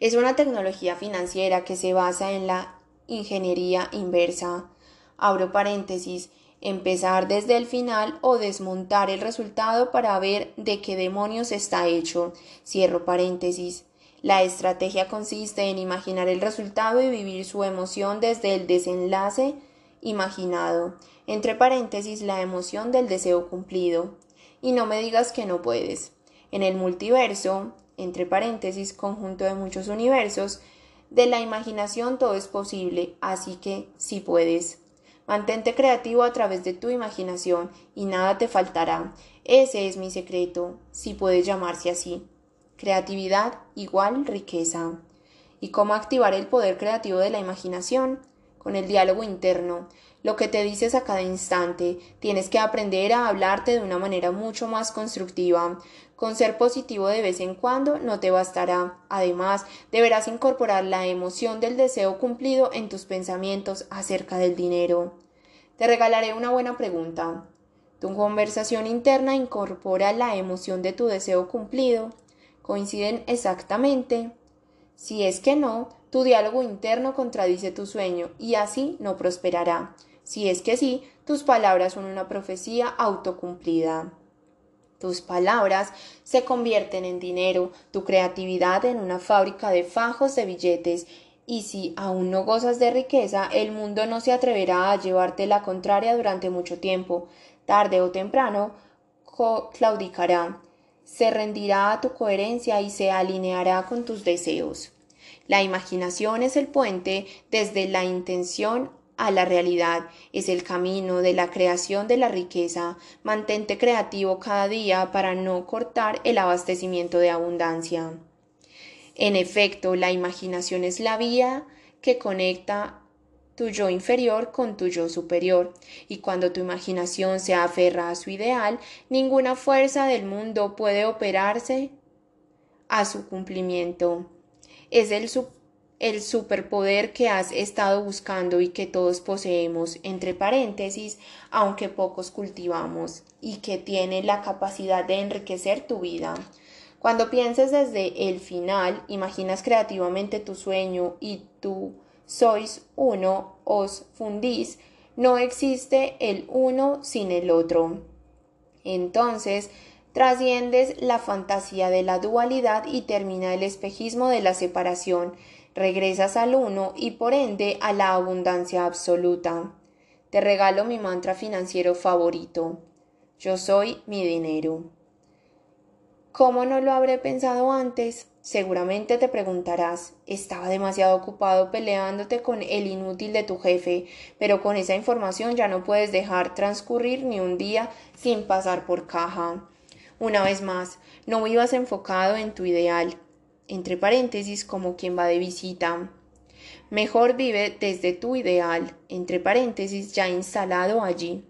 [SPEAKER 1] Es una tecnología financiera que se basa en la ingeniería inversa. Abro paréntesis, empezar desde el final o desmontar el resultado para ver de qué demonios está hecho. Cierro paréntesis. La estrategia consiste en imaginar el resultado y vivir su emoción desde el desenlace imaginado. Entre paréntesis, la emoción del deseo cumplido. Y no me digas que no puedes. En el multiverso, entre paréntesis, conjunto de muchos universos, de la imaginación todo es posible, así que si puedes. Mantente creativo a través de tu imaginación y nada te faltará. Ese es mi secreto, si puedes llamarse así. Creatividad igual riqueza. ¿Y cómo activar el poder creativo de la imaginación? Con el diálogo interno, lo que te dices a cada instante. Tienes que aprender a hablarte de una manera mucho más constructiva. Con ser positivo de vez en cuando no te bastará. Además, deberás incorporar la emoción del deseo cumplido en tus pensamientos acerca del dinero. Te regalaré una buena pregunta. ¿Tu conversación interna incorpora la emoción de tu deseo cumplido? ¿Coinciden exactamente? Si es que no, tu diálogo interno contradice tu sueño y así no prosperará. Si es que sí, tus palabras son una profecía autocumplida. Tus palabras se convierten en dinero, tu creatividad en una fábrica de fajos de billetes, y si aún no gozas de riqueza, el mundo no se atreverá a llevarte la contraria durante mucho tiempo. Tarde o temprano, claudicará, se rendirá a tu coherencia y se alineará con tus deseos. La imaginación es el puente desde la intención a la realidad, es el camino de la creación de la riqueza. Mantente creativo cada día para no cortar el abastecimiento de abundancia. En efecto, la imaginación es la vía que conecta tu yo inferior con tu yo superior, y cuando tu imaginación se aferra a su ideal, ninguna fuerza del mundo puede operarse a su cumplimiento. Es el, el superpoder que has estado buscando y que todos poseemos, entre paréntesis, aunque pocos cultivamos, y que tiene la capacidad de enriquecer tu vida. Cuando pienses desde el final, imaginas creativamente tu sueño y tú sois uno, os fundís, no existe el uno sin el otro. Entonces, Trasciendes la fantasía de la dualidad y termina el espejismo de la separación. Regresas al uno y por ende a la abundancia absoluta. Te regalo mi mantra financiero favorito. Yo soy mi dinero. ¿Cómo no lo habré pensado antes? Seguramente te preguntarás, estaba demasiado ocupado peleándote con el inútil de tu jefe, pero con esa información ya no puedes dejar transcurrir ni un día sin pasar por caja. Una vez más, no vivas enfocado en tu ideal, entre paréntesis como quien va de visita. Mejor vive desde tu ideal, entre paréntesis ya instalado allí.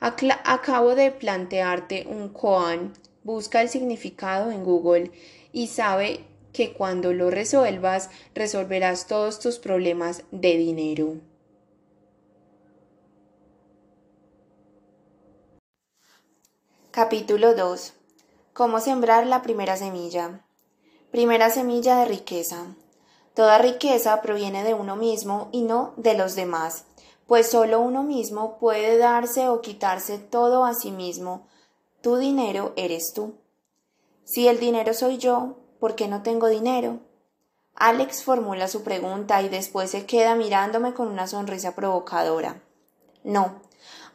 [SPEAKER 1] acabo de plantearte un koan, busca el significado en Google y sabe que cuando lo resuelvas resolverás todos tus problemas de dinero. Capítulo 2. Cómo sembrar la primera semilla. Primera semilla de riqueza. Toda riqueza proviene de uno mismo y no de los demás, pues solo uno mismo puede darse o quitarse todo a sí mismo. Tu dinero eres tú. Si el dinero soy yo, ¿por qué no tengo dinero? Alex formula su pregunta y después se queda mirándome con una sonrisa provocadora. No,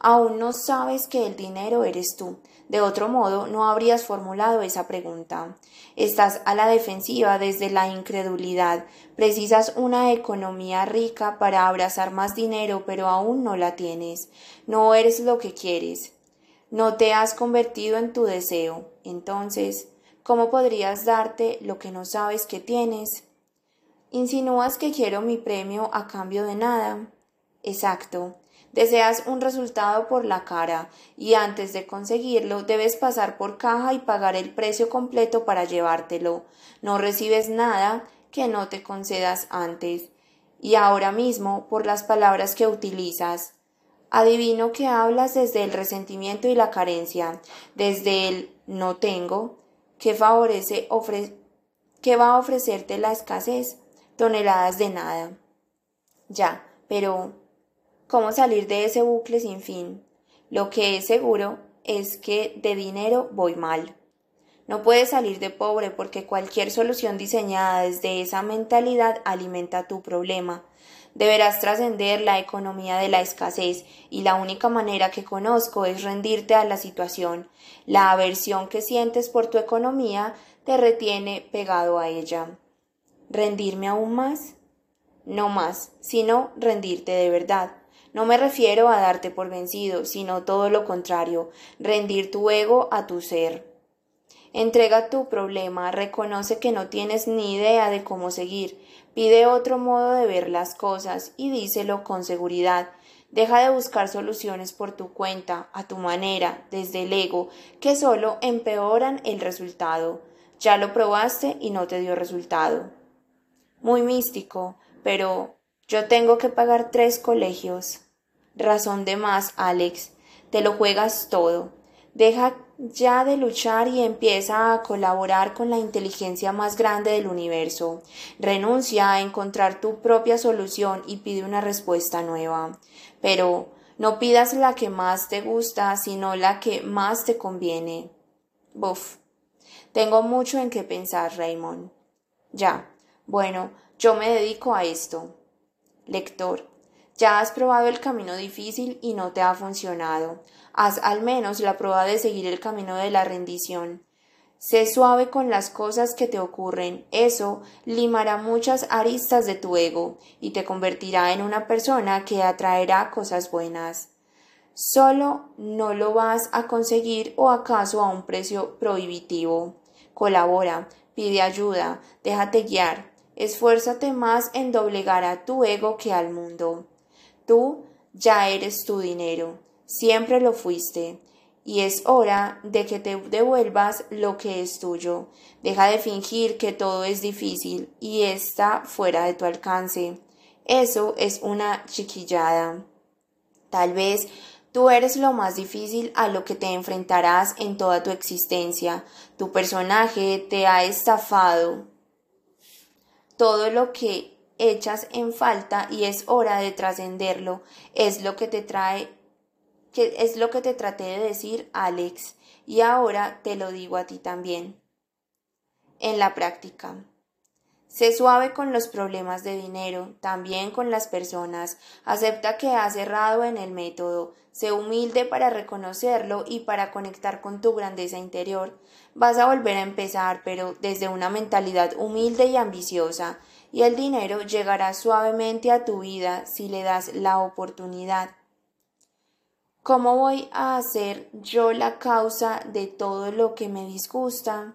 [SPEAKER 1] aún no sabes que el dinero eres tú. De otro modo, no habrías formulado esa pregunta. Estás a la defensiva desde la incredulidad. Precisas una economía rica para abrazar más dinero, pero aún no la tienes. No eres lo que quieres. No te has convertido en tu deseo. Entonces, ¿Cómo podrías darte lo que no sabes que tienes? Insinúas que quiero mi premio a cambio de nada. Exacto. Deseas un resultado por la cara y antes de conseguirlo debes pasar por caja y pagar el precio completo para llevártelo. No recibes nada que no te concedas antes. Y ahora mismo, por las palabras que utilizas, adivino que hablas desde el resentimiento y la carencia, desde el no tengo, que favorece que va a ofrecerte la escasez, toneladas de nada. Ya, pero ¿cómo salir de ese bucle sin fin? Lo que es seguro es que de dinero voy mal. No puedes salir de pobre porque cualquier solución diseñada desde esa mentalidad alimenta tu problema. Deberás trascender la economía de la escasez y la única manera que conozco es rendirte a la situación. La aversión que sientes por tu economía te retiene pegado a ella. ¿Rendirme aún más? No más, sino rendirte de verdad. No me refiero a darte por vencido, sino todo lo contrario, rendir tu ego a tu ser. Entrega tu problema, reconoce que no tienes ni idea de cómo seguir, pide otro modo de ver las cosas y díselo con seguridad. Deja de buscar soluciones por tu cuenta, a tu manera, desde el ego, que solo empeoran el resultado. Ya lo probaste y no te dio resultado. Muy místico, pero yo tengo que pagar tres colegios. Razón de más, Alex. Te lo juegas todo. Deja ya de luchar y empieza a colaborar con la inteligencia más grande del universo. Renuncia a encontrar tu propia solución y pide una respuesta nueva. Pero no pidas la que más te gusta, sino la que más te conviene. Buf. Tengo mucho en qué pensar, Raymond. Ya. Bueno, yo me dedico a esto. Lector. Ya has probado el camino difícil y no te ha funcionado. Haz al menos la prueba de seguir el camino de la rendición. Sé suave con las cosas que te ocurren. Eso limará muchas aristas de tu ego y te convertirá en una persona que atraerá cosas buenas. Solo no lo vas a conseguir o acaso a un precio prohibitivo. Colabora, pide ayuda, déjate guiar. Esfuérzate más en doblegar a tu ego que al mundo. Tú ya eres tu dinero, siempre lo fuiste, y es hora de que te devuelvas lo que es tuyo. Deja de fingir que todo es difícil y está fuera de tu alcance. Eso es una chiquillada. Tal vez Tú eres lo más difícil a lo que te enfrentarás en toda tu existencia. Tu personaje te ha estafado. Todo lo que echas en falta y es hora de trascenderlo, es lo que te trae que es lo que te traté de decir, Alex, y ahora te lo digo a ti también. En la práctica. Sé suave con los problemas de dinero, también con las personas. Acepta que has errado en el método. Sé humilde para reconocerlo y para conectar con tu grandeza interior. Vas a volver a empezar, pero desde una mentalidad humilde y ambiciosa, y el dinero llegará suavemente a tu vida si le das la oportunidad. ¿Cómo voy a hacer yo la causa de todo lo que me disgusta?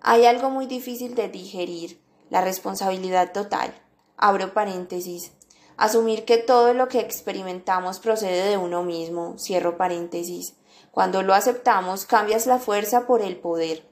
[SPEAKER 1] Hay algo muy difícil de digerir, la responsabilidad total. Abro paréntesis. Asumir que todo lo que experimentamos procede de uno mismo. Cierro paréntesis. Cuando lo aceptamos, cambias la fuerza por el poder.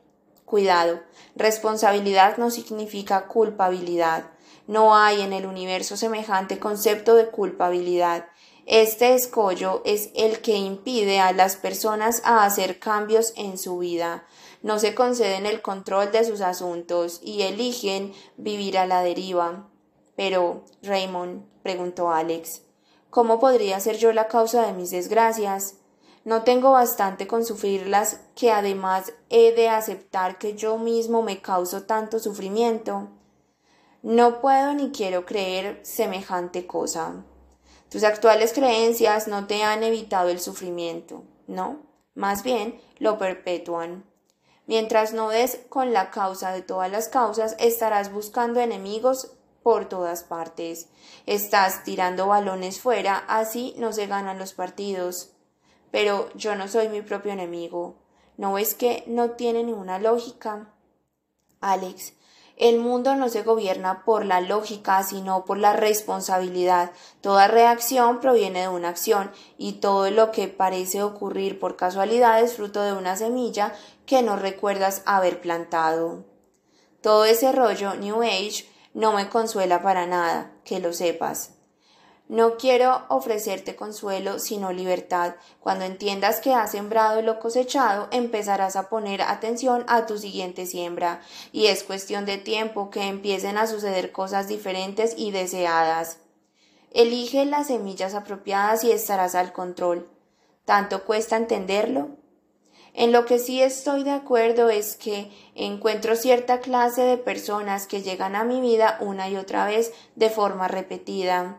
[SPEAKER 1] Cuidado, responsabilidad no significa culpabilidad. No hay en el universo semejante concepto de culpabilidad. Este escollo es el que impide a las personas a hacer cambios en su vida no se conceden el control de sus asuntos y eligen vivir a la deriva. Pero, Raymond, preguntó Alex, ¿cómo podría ser yo la causa de mis desgracias? No tengo bastante con sufrirlas que además he de aceptar que yo mismo me causo tanto sufrimiento. No puedo ni quiero creer semejante cosa. Tus actuales creencias no te han evitado el sufrimiento, no, más bien lo perpetúan. Mientras no des con la causa de todas las causas, estarás buscando enemigos por todas partes. Estás tirando balones fuera, así no se ganan los partidos. Pero yo no soy mi propio enemigo. ¿No ves que no tiene ninguna lógica? Alex, el mundo no se gobierna por la lógica, sino por la responsabilidad. Toda reacción proviene de una acción y todo lo que parece ocurrir por casualidad es fruto de una semilla que no recuerdas haber plantado. Todo ese rollo New Age no me consuela para nada, que lo sepas. No quiero ofrecerte consuelo, sino libertad. Cuando entiendas que has sembrado lo cosechado, empezarás a poner atención a tu siguiente siembra, y es cuestión de tiempo que empiecen a suceder cosas diferentes y deseadas. Elige las semillas apropiadas y estarás al control. ¿Tanto cuesta entenderlo? En lo que sí estoy de acuerdo es que encuentro cierta clase de personas que llegan a mi vida una y otra vez de forma repetida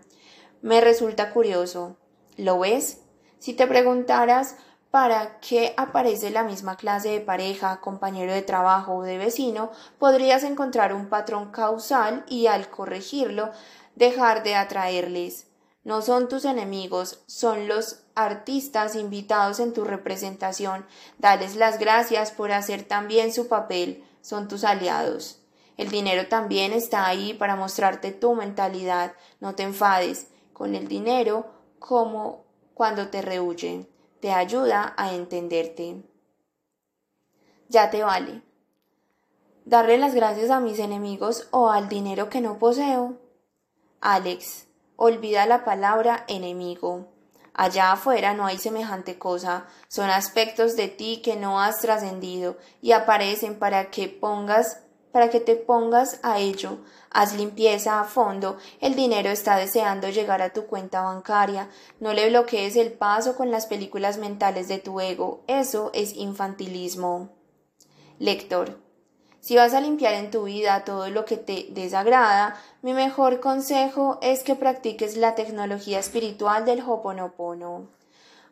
[SPEAKER 1] me resulta curioso. ¿Lo ves? Si te preguntaras para qué aparece la misma clase de pareja, compañero de trabajo o de vecino, podrías encontrar un patrón causal y al corregirlo dejar de atraerles. No son tus enemigos, son los artistas invitados en tu representación. Dales las gracias por hacer también su papel, son tus aliados. El dinero también está ahí para mostrarte tu mentalidad. No te enfades, con el dinero como cuando te rehuyen. Te ayuda a entenderte. Ya te vale. Darle las gracias a mis enemigos o al dinero que no poseo. Alex, olvida la palabra enemigo. Allá afuera no hay semejante cosa, son aspectos de ti que no has trascendido y aparecen para que pongas para que te pongas a ello. Haz limpieza a fondo. El dinero está deseando llegar a tu cuenta bancaria. No le bloquees el paso con las películas mentales de tu ego. Eso es infantilismo. Lector. Si vas a limpiar en tu vida todo lo que te desagrada, mi mejor consejo es que practiques la tecnología espiritual del Hoponopono.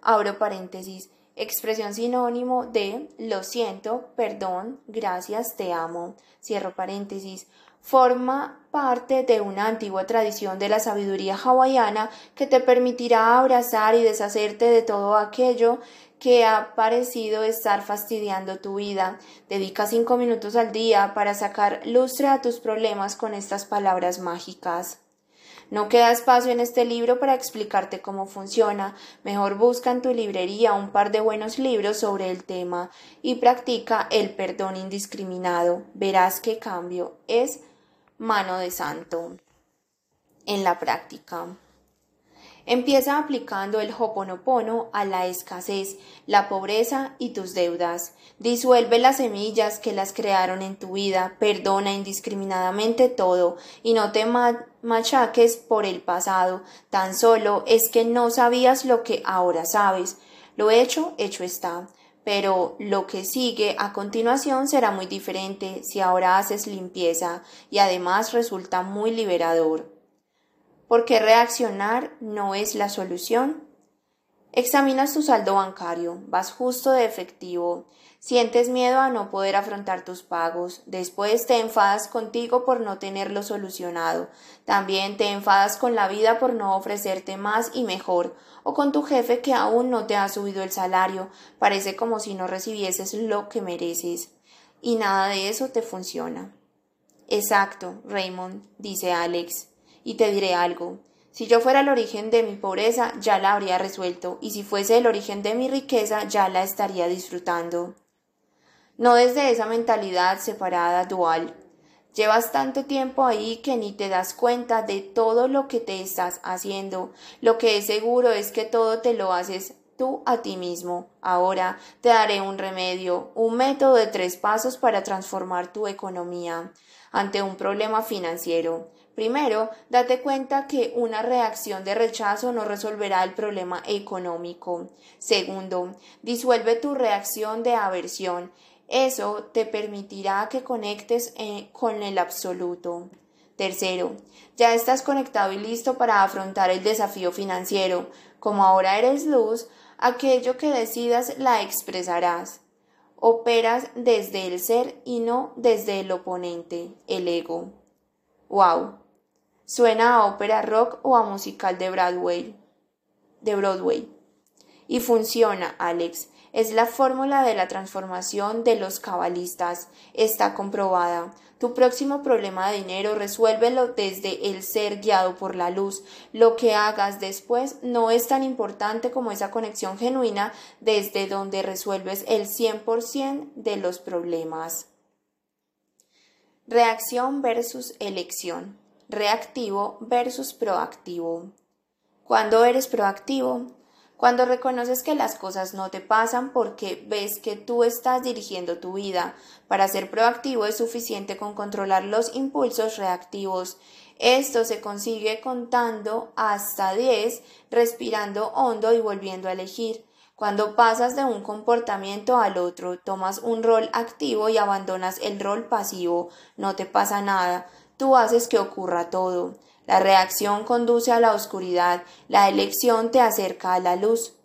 [SPEAKER 1] Abro paréntesis expresión sinónimo de lo siento, perdón, gracias, te amo. Cierro paréntesis. Forma parte de una antigua tradición de la sabiduría hawaiana que te permitirá abrazar y deshacerte de todo aquello que ha parecido estar fastidiando tu vida. Dedica cinco minutos al día para sacar lustre a tus problemas con estas palabras mágicas. No queda espacio en este libro para explicarte cómo funciona. Mejor busca en tu librería un par de buenos libros sobre el tema y practica el perdón indiscriminado. Verás qué cambio es mano de santo en la práctica. Empieza aplicando el hoponopono a la escasez, la pobreza y tus deudas. Disuelve las semillas que las crearon en tu vida, perdona indiscriminadamente todo y no te machaques por el pasado. Tan solo es que no sabías lo que ahora sabes. Lo hecho, hecho está. Pero lo que sigue a continuación será muy diferente si ahora haces limpieza y además resulta muy liberador porque reaccionar no es la solución. Examinas tu saldo bancario, vas justo de efectivo, sientes miedo a no poder afrontar tus pagos, después te enfadas contigo por no tenerlo solucionado, también te enfadas con la vida por no ofrecerte más y mejor, o con tu jefe que aún no te ha subido el salario, parece como si no recibieses lo que mereces, y nada de eso te funciona. Exacto, Raymond, dice Alex. Y te diré algo. Si yo fuera el origen de mi pobreza, ya la habría resuelto, y si fuese el origen de mi riqueza, ya la estaría disfrutando. No desde esa mentalidad separada dual. Llevas tanto tiempo ahí que ni te das cuenta de todo lo que te estás haciendo. Lo que es seguro es que todo te lo haces tú a ti mismo. Ahora te daré un remedio, un método de tres pasos para transformar tu economía ante un problema financiero. Primero, date cuenta que una reacción de rechazo no resolverá el problema económico. Segundo, disuelve tu reacción de aversión. Eso te permitirá que conectes eh, con el absoluto. Tercero, ya estás conectado y listo para afrontar el desafío financiero. Como ahora eres luz, aquello que decidas la expresarás. Operas desde el ser y no desde el oponente, el ego. ¡Wow! Suena a ópera rock o a musical de Broadway. De Broadway. Y funciona, Alex. Es la fórmula de la transformación de los cabalistas. Está comprobada. Tu próximo problema de dinero resuélvelo desde el ser guiado por la luz. Lo que hagas después no es tan importante como esa conexión genuina desde donde resuelves el 100% de los problemas. Reacción versus elección reactivo versus proactivo. Cuando eres proactivo, cuando reconoces que las cosas no te pasan porque ves que tú estás dirigiendo tu vida. Para ser proactivo es suficiente con controlar los impulsos reactivos. Esto se consigue contando hasta 10, respirando hondo y volviendo a elegir. Cuando pasas de un comportamiento al otro, tomas un rol activo y abandonas el rol pasivo. No te pasa nada. Tú haces que ocurra todo. La reacción conduce a la oscuridad, la elección te acerca a la luz.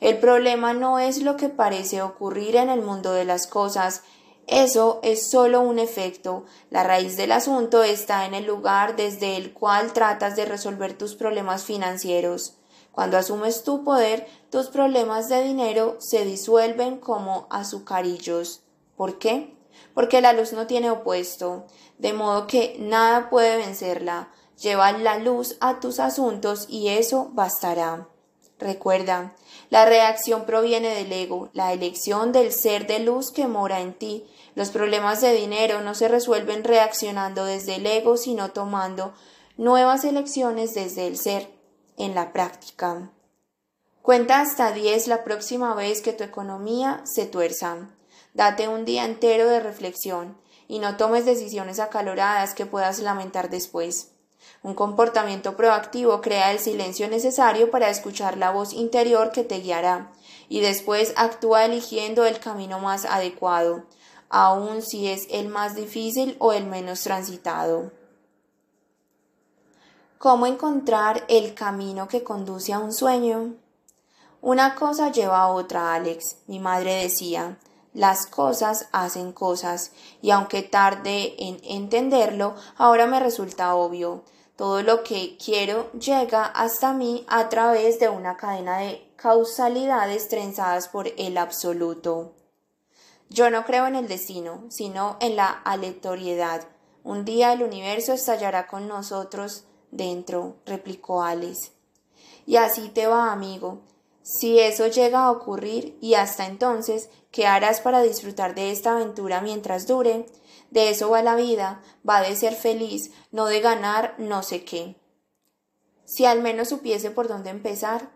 [SPEAKER 1] El problema no es lo que parece ocurrir en el mundo de las cosas, eso es solo un efecto. La raíz del asunto está en el lugar desde el cual tratas de resolver tus problemas financieros. Cuando asumes tu poder, tus problemas de dinero se disuelven como azucarillos. ¿Por qué? Porque la luz no tiene opuesto, de modo que nada puede vencerla. Lleva la luz a tus asuntos y eso bastará. Recuerda, la reacción proviene del ego, la elección del ser de luz que mora en ti. Los problemas de dinero no se resuelven reaccionando desde el ego, sino tomando nuevas elecciones desde el ser, en la práctica. Cuenta hasta diez la próxima vez que tu economía se tuerza. Date un día entero de reflexión y no tomes decisiones acaloradas que puedas lamentar después. Un comportamiento proactivo crea el silencio necesario para escuchar la voz interior que te guiará y después actúa eligiendo el camino más adecuado, aun si es el más difícil o el menos transitado. ¿Cómo encontrar el camino que conduce a un sueño? Una cosa lleva a otra, Alex, mi madre decía. Las cosas hacen cosas, y aunque tarde en entenderlo, ahora me resulta obvio. Todo lo que quiero llega hasta mí a través de una cadena de causalidades trenzadas por el absoluto. Yo no creo en el destino, sino en la aleatoriedad. Un día el universo estallará con nosotros dentro, replicó Alice. Y así te va, amigo. Si eso llega a ocurrir y hasta entonces, ¿qué harás para disfrutar de esta aventura mientras dure? De eso va la vida, va de ser feliz, no de ganar no sé qué. Si al menos supiese por dónde empezar,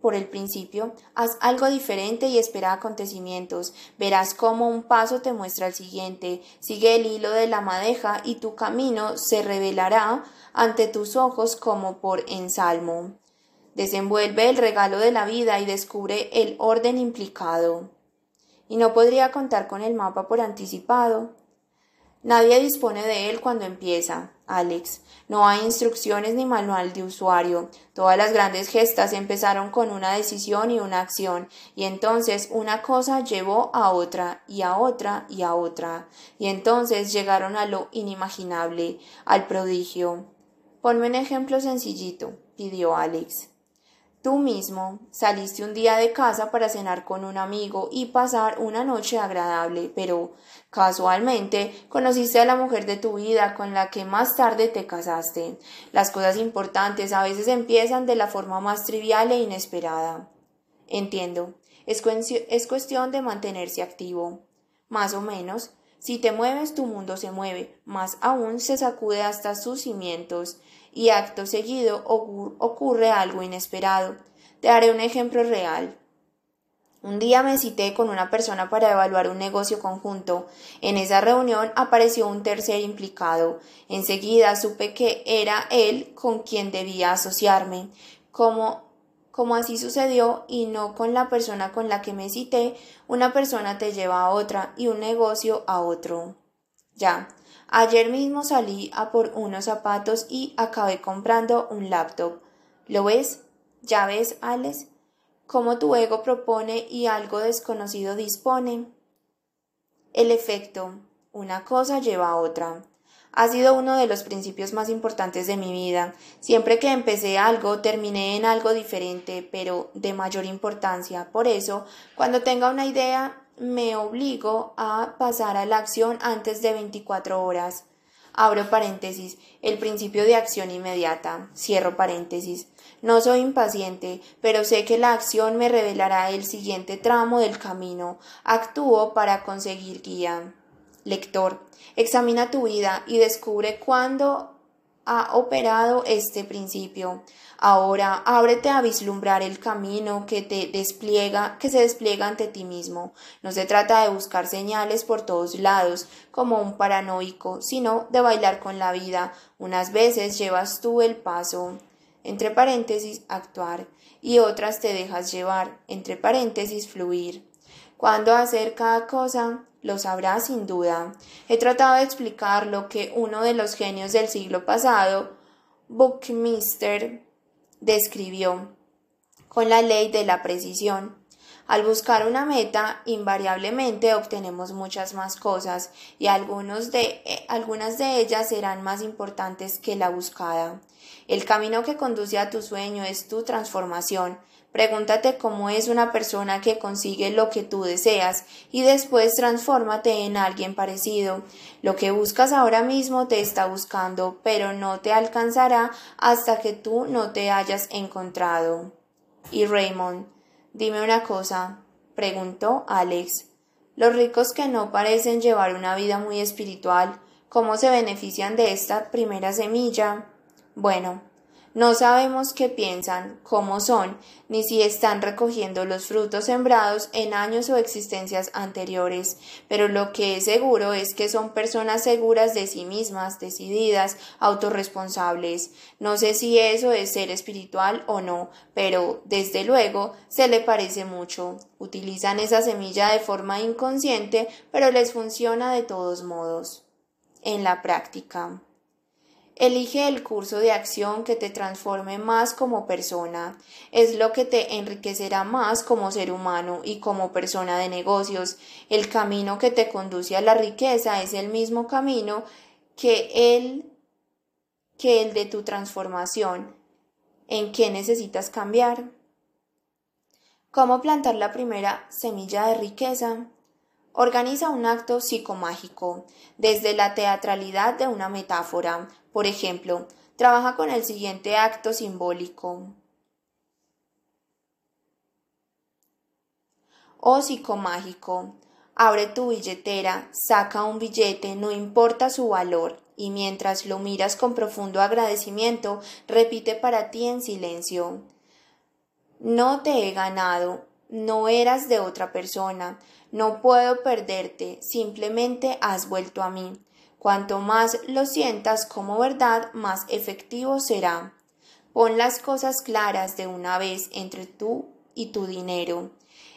[SPEAKER 1] por el principio, haz algo diferente y espera acontecimientos. Verás cómo un paso te muestra el siguiente. Sigue el hilo de la madeja y tu camino se revelará ante tus ojos como por ensalmo. Desenvuelve el regalo de la vida y descubre el orden implicado. Y no podría contar con el mapa por anticipado. Nadie dispone de él cuando empieza, Alex. No hay instrucciones ni manual de usuario. Todas las grandes gestas empezaron con una decisión y una acción, y entonces una cosa llevó a otra, y a otra, y a otra, y entonces llegaron a lo inimaginable, al prodigio. Ponme un ejemplo sencillito, pidió Alex. Tú mismo saliste un día de casa para cenar con un amigo y pasar una noche agradable, pero casualmente conociste a la mujer de tu vida con la que más tarde te casaste. Las cosas importantes a veces empiezan de la forma más trivial e inesperada. Entiendo. Es, es cuestión de mantenerse activo. Más o menos. Si te mueves, tu mundo se mueve, más aún se sacude hasta sus cimientos y acto seguido ocurre algo inesperado. Te daré un ejemplo real. Un día me cité con una persona para evaluar un negocio conjunto. En esa reunión apareció un tercer implicado. Enseguida supe que era él con quien debía asociarme. Como, como así sucedió y no con la persona con la que me cité, una persona te lleva a otra y un negocio a otro. Ya, Ayer mismo salí a por unos zapatos y acabé comprando un laptop. ¿Lo ves? ¿Ya ves, Alex? Cómo tu ego propone y algo desconocido dispone. El efecto. Una cosa lleva a otra. Ha sido uno de los principios más importantes de mi vida. Siempre que empecé algo, terminé en algo diferente, pero de mayor importancia. Por eso, cuando tenga una idea, me obligo a pasar a la acción antes de 24 horas. Abro paréntesis, el principio de acción inmediata. Cierro paréntesis. No soy impaciente, pero sé que la acción me revelará el siguiente tramo del camino. Actúo para conseguir guía. Lector, examina tu vida y descubre cuándo ha operado este principio. Ahora ábrete a vislumbrar el camino que te despliega, que se despliega ante ti mismo. No se trata de buscar señales por todos lados, como un paranoico, sino de bailar con la vida. Unas veces llevas tú el paso, entre paréntesis, actuar, y otras te dejas llevar, entre paréntesis, fluir. Cuando hacer cada cosa, lo sabrás sin duda. He tratado de explicar lo que uno de los genios del siglo pasado, Buckminster, describió con la ley de la precisión. Al buscar una meta, invariablemente obtenemos muchas más cosas y eh, algunas de ellas serán más importantes que la buscada. El camino que conduce a tu sueño es tu transformación. Pregúntate cómo es una persona que consigue lo que tú deseas y después transfórmate en alguien parecido. Lo que buscas ahora mismo te está buscando, pero no te alcanzará hasta que tú no te hayas encontrado. Y Raymond, dime una cosa, preguntó Alex. Los ricos que no parecen llevar una vida muy espiritual, ¿cómo se benefician de esta primera semilla? Bueno, no sabemos qué piensan, cómo son, ni si están recogiendo los frutos sembrados en años o existencias anteriores, pero lo que es seguro es que son personas seguras de sí mismas, decididas, autorresponsables. No sé si eso es ser espiritual o no, pero desde luego se le parece mucho. Utilizan esa semilla de forma inconsciente, pero les funciona de todos modos. En la práctica. Elige el curso de acción que te transforme más como persona. Es lo que te enriquecerá más como ser humano y como persona de negocios. El camino que te conduce a la riqueza es el mismo camino que el que el de tu transformación. ¿En qué necesitas cambiar? ¿Cómo plantar la primera semilla de riqueza? Organiza un acto psicomágico, desde la teatralidad de una metáfora. Por ejemplo, trabaja con el siguiente acto simbólico. O psicomágico. Abre tu billetera, saca un billete, no importa su valor, y mientras lo miras con profundo agradecimiento, repite para ti en silencio. No te he ganado, no eras de otra persona, no puedo perderte, simplemente has vuelto a mí. Cuanto más lo sientas como verdad, más efectivo será. Pon las cosas claras de una vez entre tú y tu dinero.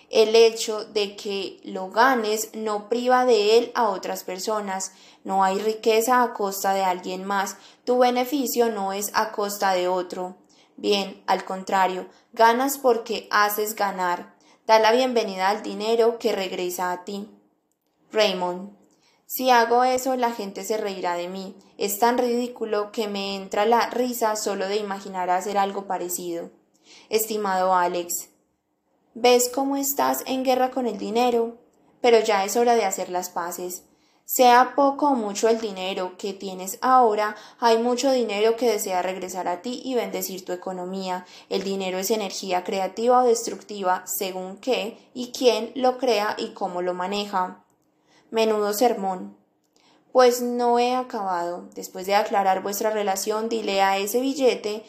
[SPEAKER 1] El hecho de que lo ganes no priva de él a otras personas. No hay riqueza a costa de alguien más. Tu beneficio no es a costa de otro. Bien, al contrario, ganas porque haces ganar. Da la bienvenida al dinero que regresa a ti. Raymond. Si hago eso, la gente se reirá de mí. Es tan ridículo que me entra la risa solo de imaginar hacer algo parecido. Estimado Alex, ¿Ves cómo estás en guerra con el dinero? Pero ya es hora de hacer las paces. Sea poco o mucho el dinero que tienes ahora, hay mucho dinero que desea regresar a ti y bendecir tu economía. El dinero es energía creativa o destructiva según qué y quién lo crea y cómo lo maneja. Menudo sermón. Pues no he acabado. Después de aclarar vuestra relación, dile a ese billete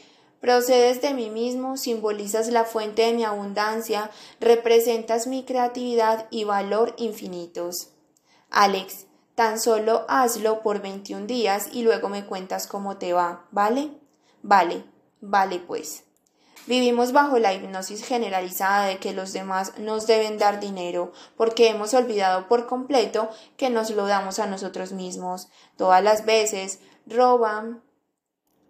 [SPEAKER 1] Procedes de mí mismo, simbolizas la fuente de mi abundancia, representas mi creatividad y valor infinitos. Alex, tan solo hazlo por 21 días y luego me cuentas cómo te va, ¿vale? Vale, vale pues. Vivimos bajo la hipnosis generalizada de que los demás nos deben dar dinero, porque hemos olvidado por completo que nos lo damos a nosotros mismos. Todas las veces roban,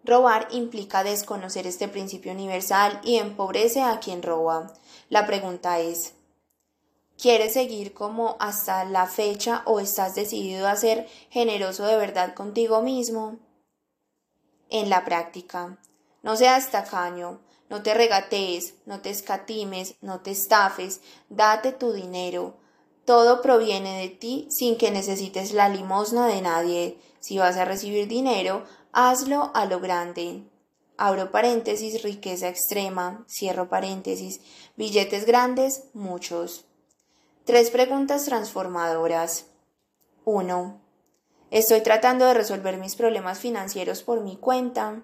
[SPEAKER 1] Robar implica desconocer este principio universal y empobrece a quien roba. La pregunta es, ¿quieres seguir como hasta la fecha o estás decidido a ser generoso de verdad contigo mismo? En la práctica, no seas tacaño, no te regatees, no te escatimes, no te estafes, date tu dinero. Todo proviene de ti sin que necesites la limosna de nadie. Si vas a recibir dinero, Hazlo a lo grande. Abro paréntesis, riqueza extrema, cierro paréntesis, billetes grandes, muchos. Tres preguntas transformadoras. 1. ¿Estoy tratando de resolver mis problemas financieros por mi cuenta?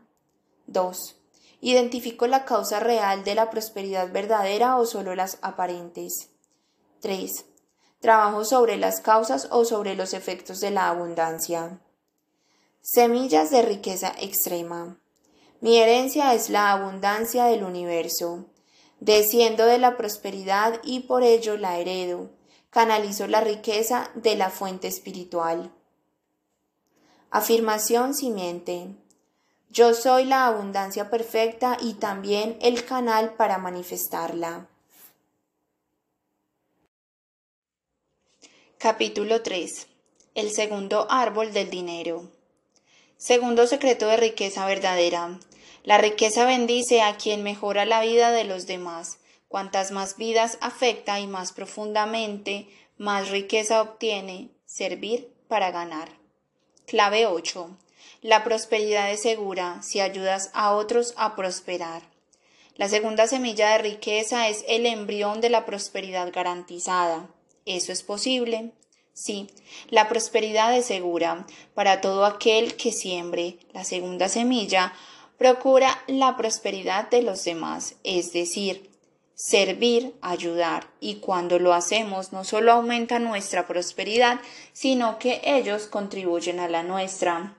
[SPEAKER 1] 2. ¿Identifico la causa real de la prosperidad verdadera o solo las aparentes? 3. ¿Trabajo sobre las causas o sobre los efectos de la abundancia? Semillas de riqueza extrema. Mi herencia es la abundancia del universo. Desciendo de la prosperidad y por ello la heredo. Canalizo la riqueza de la fuente espiritual. Afirmación simiente. Yo soy la abundancia perfecta y también el canal para manifestarla. Capítulo 3. El segundo árbol del dinero. Segundo secreto de riqueza verdadera. La riqueza bendice a quien mejora la vida de los demás. Cuantas más vidas afecta y más profundamente, más riqueza obtiene. Servir para ganar. Clave 8. La prosperidad es segura si ayudas a otros a prosperar. La segunda semilla de riqueza es el embrión de la prosperidad garantizada. ¿Eso es posible? Sí, la prosperidad es segura para todo aquel que siembre. La segunda semilla procura la prosperidad de los demás, es decir, servir, ayudar. Y cuando lo hacemos no solo aumenta nuestra prosperidad, sino que ellos contribuyen a la nuestra.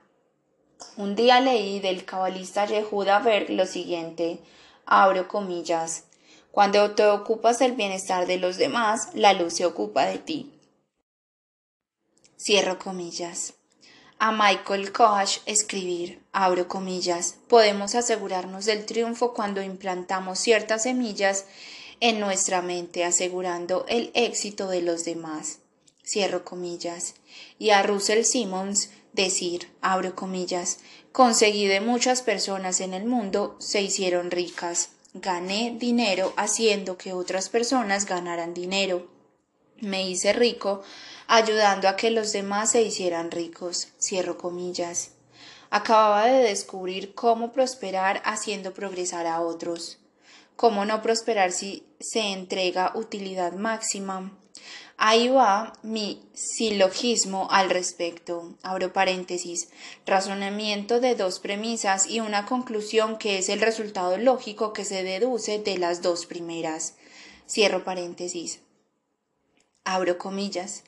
[SPEAKER 1] Un día leí del cabalista Yehuda Berg lo siguiente, abro comillas, cuando te ocupas del bienestar de los demás, la luz se ocupa de ti. Cierro comillas. A Michael Koch escribir, abro comillas, podemos asegurarnos del triunfo cuando implantamos ciertas semillas en nuestra mente, asegurando el éxito de los demás. Cierro comillas. Y a Russell Simmons decir, abro comillas, conseguí de muchas personas en el mundo se hicieron ricas. Gané dinero haciendo que otras personas ganaran dinero. Me hice rico ayudando a que los demás se hicieran ricos. Cierro comillas. Acababa de descubrir cómo prosperar haciendo progresar a otros. Cómo no prosperar si se entrega utilidad máxima. Ahí va mi silogismo al respecto. Abro paréntesis. Razonamiento de dos premisas y una conclusión que es el resultado lógico que se deduce de las dos primeras. Cierro paréntesis. Abro comillas.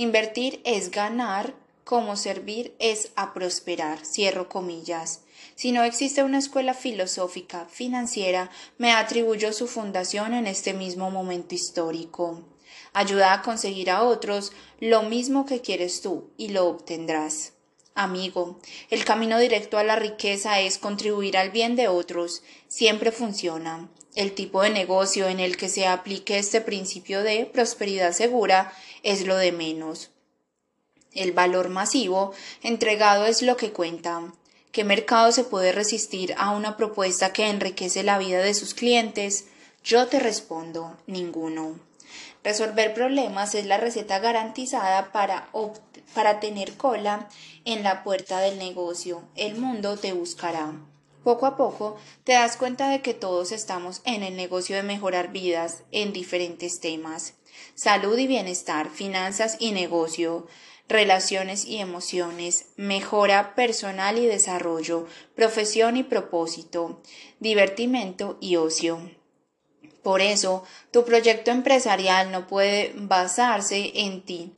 [SPEAKER 1] Invertir es ganar como servir es a prosperar. Cierro comillas. Si no existe una escuela filosófica financiera, me atribuyo su fundación en este mismo momento histórico. Ayuda a conseguir a otros lo mismo que quieres tú y lo obtendrás. Amigo, el camino directo a la riqueza es contribuir al bien de otros. Siempre funciona. El tipo de negocio en el que se aplique este principio de prosperidad segura es lo de menos. El valor masivo entregado es lo que cuenta. ¿Qué mercado se puede resistir a una propuesta que enriquece la vida de sus clientes? Yo te respondo, ninguno. Resolver problemas es la receta garantizada para, para tener cola en la puerta del negocio. El mundo te buscará. Poco a poco te das cuenta de que todos estamos en el negocio de mejorar vidas en diferentes temas. Salud y bienestar, finanzas y negocio, relaciones y emociones, mejora personal y desarrollo, profesión y propósito, divertimento y ocio. Por eso, tu proyecto empresarial no puede basarse en ti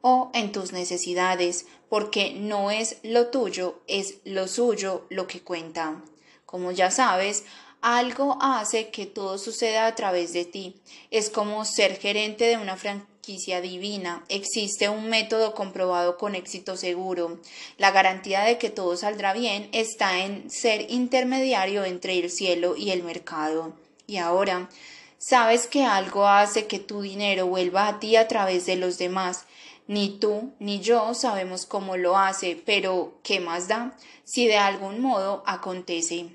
[SPEAKER 1] o en tus necesidades, porque no es lo tuyo, es lo suyo lo que cuenta. Como ya sabes, algo hace que todo suceda a través de ti. Es como ser gerente de una franquicia divina. Existe un método comprobado con éxito seguro. La garantía de que todo saldrá bien está en ser intermediario entre el cielo y el mercado. Y ahora, sabes que algo hace que tu dinero vuelva a ti a través de los demás. Ni tú ni yo sabemos cómo lo hace, pero ¿qué más da si de algún modo acontece?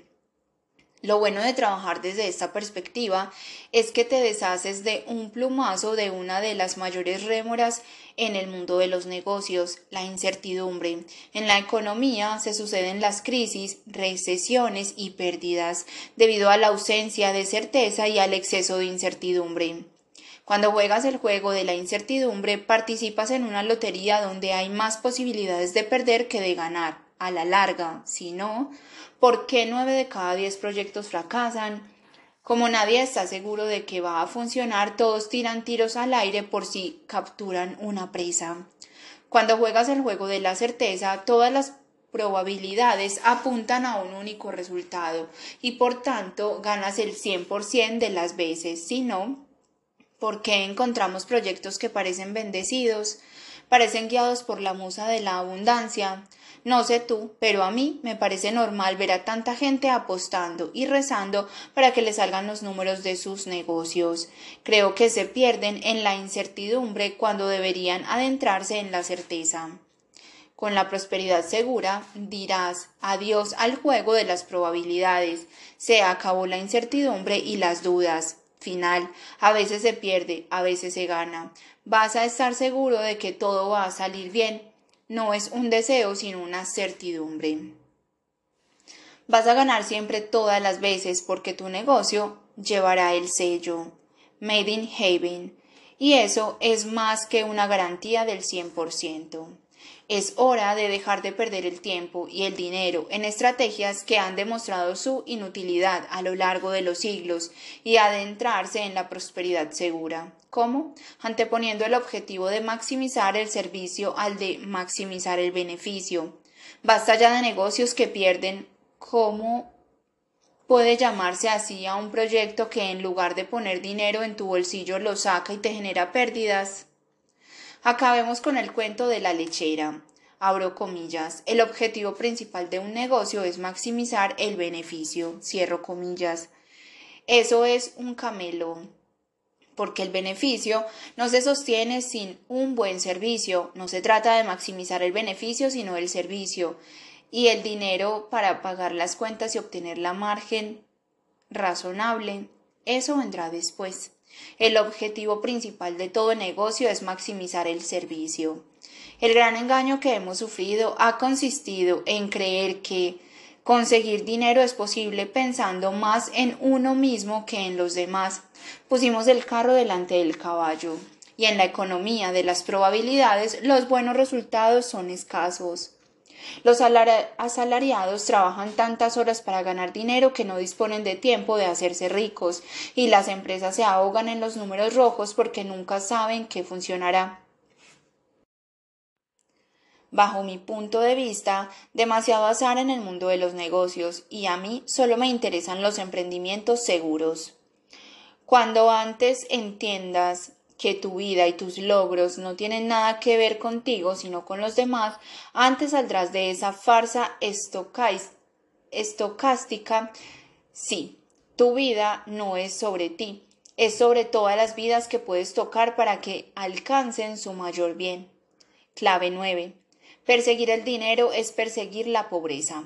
[SPEAKER 1] Lo bueno de trabajar desde esta perspectiva es que te deshaces de un plumazo de una de las mayores rémoras en el mundo de los negocios, la incertidumbre. En la economía se suceden las crisis, recesiones y pérdidas debido a la ausencia de certeza y al exceso de incertidumbre. Cuando juegas el juego de la incertidumbre, participas en una lotería donde hay más posibilidades de perder que de ganar. A la larga, si no, ¿Por qué nueve de cada diez proyectos fracasan? Como nadie está seguro de que va a funcionar, todos tiran tiros al aire por si capturan una presa. Cuando juegas el juego de la certeza, todas las probabilidades apuntan a un único resultado y por tanto ganas el 100% de las veces. Si no, ¿por qué encontramos proyectos que parecen bendecidos, parecen guiados por la musa de la abundancia? No sé tú, pero a mí me parece normal ver a tanta gente apostando y rezando para que le salgan los números de sus negocios. Creo que se pierden en la incertidumbre cuando deberían adentrarse en la certeza. Con la prosperidad segura dirás adiós al juego de las probabilidades. Se acabó la incertidumbre y las dudas. Final. A veces se pierde, a veces se gana. Vas a estar seguro de que todo va a salir bien no es un deseo, sino una certidumbre. Vas a ganar siempre todas las veces porque tu negocio llevará el sello Made in Haven y eso es más que una garantía del 100%. Es hora de dejar de perder el tiempo y el dinero en estrategias que han demostrado su inutilidad a lo largo de los siglos y adentrarse en la prosperidad segura. ¿Cómo? Anteponiendo el objetivo de maximizar el servicio al de maximizar el beneficio. Basta ya de negocios que pierden. ¿Cómo puede llamarse así a un proyecto que en lugar de poner dinero en tu bolsillo lo saca y te genera pérdidas? Acabemos con el cuento de la lechera. Abro comillas. El objetivo principal de un negocio es maximizar el beneficio. Cierro comillas. Eso es un camelo porque el beneficio no se sostiene sin un buen servicio. No se trata de maximizar el beneficio, sino el servicio y el dinero para pagar las cuentas y obtener la margen razonable. Eso vendrá después. El objetivo principal de todo negocio es maximizar el servicio. El gran engaño que hemos sufrido ha consistido en creer que conseguir dinero es posible pensando más en uno mismo que en los demás. Pusimos el carro delante del caballo.
[SPEAKER 2] y en la economía de las probabilidades los buenos resultados son escasos. Los asalariados trabajan tantas horas para ganar dinero que no disponen de tiempo de hacerse ricos y las empresas se ahogan en los números rojos porque nunca saben qué funcionará. Bajo mi punto de vista, demasiado azar en el mundo de los negocios y a mí solo me interesan los emprendimientos seguros. Cuando antes entiendas que tu vida y tus logros no tienen nada que ver contigo, sino con los demás, antes saldrás de esa farsa estocástica. Sí, tu vida no es sobre ti, es sobre todas las vidas que puedes tocar para que alcancen su mayor bien. Clave 9. Perseguir el dinero es perseguir la pobreza.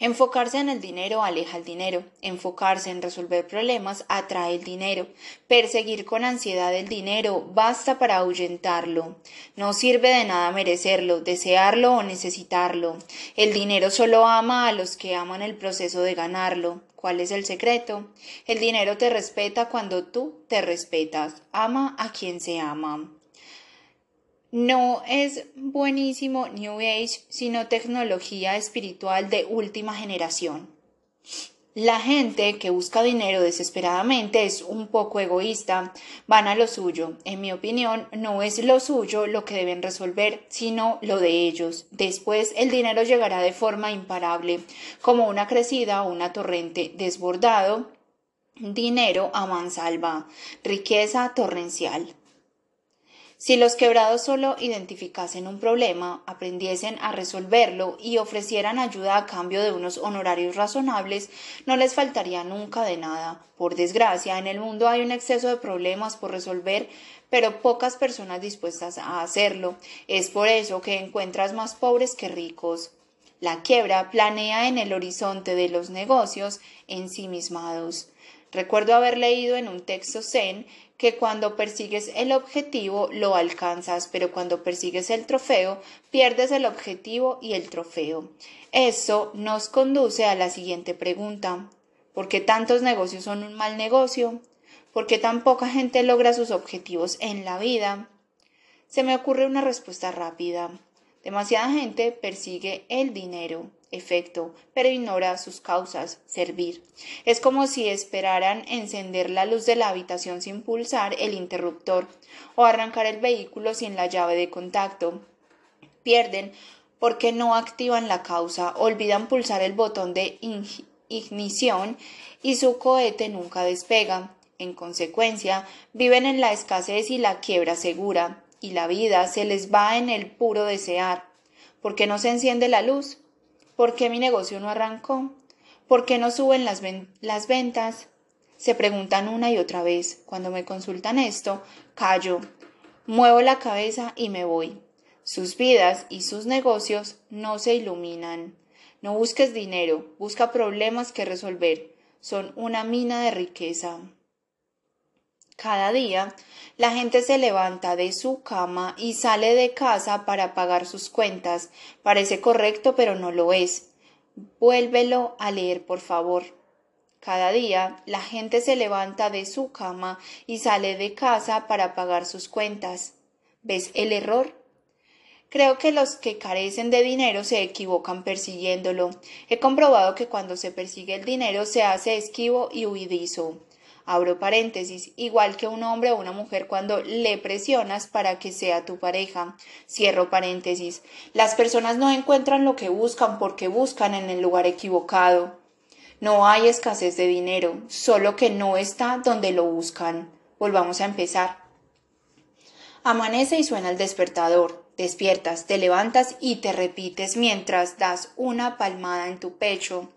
[SPEAKER 2] Enfocarse en el dinero aleja el dinero. Enfocarse en resolver problemas atrae el dinero. Perseguir con ansiedad el dinero basta para ahuyentarlo. No sirve de nada merecerlo, desearlo o necesitarlo. El dinero solo ama a los que aman el proceso de ganarlo. ¿Cuál es el secreto? El dinero te respeta cuando tú te respetas. Ama a quien se ama. No es buenísimo New Age, sino tecnología espiritual de última generación. La gente que busca dinero desesperadamente es un poco egoísta, van a lo suyo. En mi opinión, no es lo suyo lo que deben resolver, sino lo de ellos. Después el dinero llegará de forma imparable, como una crecida o una torrente desbordado. Dinero a mansalva, riqueza torrencial. Si los quebrados solo identificasen un problema, aprendiesen a resolverlo y ofrecieran ayuda a cambio de unos honorarios razonables, no les faltaría nunca de nada. Por desgracia, en el mundo hay un exceso de problemas por resolver, pero pocas personas dispuestas a hacerlo. Es por eso que encuentras más pobres que ricos. La quiebra planea en el horizonte de los negocios ensimismados. Recuerdo haber leído en un texto zen que cuando persigues el objetivo lo alcanzas, pero cuando persigues el trofeo pierdes el objetivo y el trofeo. Eso nos conduce a la siguiente pregunta. ¿Por qué tantos negocios son un mal negocio? ¿Por qué tan poca gente logra sus objetivos en la vida? Se me ocurre una respuesta rápida. Demasiada gente persigue el dinero efecto, pero ignora sus causas, servir. Es como si esperaran encender la luz de la habitación sin pulsar el interruptor o arrancar el vehículo sin la llave de contacto. Pierden porque no activan la causa, olvidan pulsar el botón de ignición y su cohete nunca despega. En consecuencia, viven en la escasez y la quiebra segura, y la vida se les va en el puro desear. ¿Por qué no se enciende la luz? ¿Por qué mi negocio no arrancó? ¿Por qué no suben las, las ventas? Se preguntan una y otra vez. Cuando me consultan esto, callo, muevo la cabeza y me voy. Sus vidas y sus negocios no se iluminan. No busques dinero, busca problemas que resolver. Son una mina de riqueza. Cada día la gente se levanta de su cama y sale de casa para pagar sus cuentas. Parece correcto, pero no lo es. Vuélvelo a leer, por favor. Cada día la gente se levanta de su cama y sale de casa para pagar sus cuentas. ¿Ves el error? Creo que los que carecen de dinero se equivocan persiguiéndolo. He comprobado que cuando se persigue el dinero se hace esquivo y huidizo abro paréntesis, igual que un hombre o una mujer cuando le presionas para que sea tu pareja, cierro paréntesis. Las personas no encuentran lo que buscan porque buscan en el lugar equivocado. No hay escasez de dinero, solo que no está donde lo buscan. Volvamos a empezar. Amanece y suena el despertador. Despiertas, te levantas y te repites mientras das una palmada en tu pecho.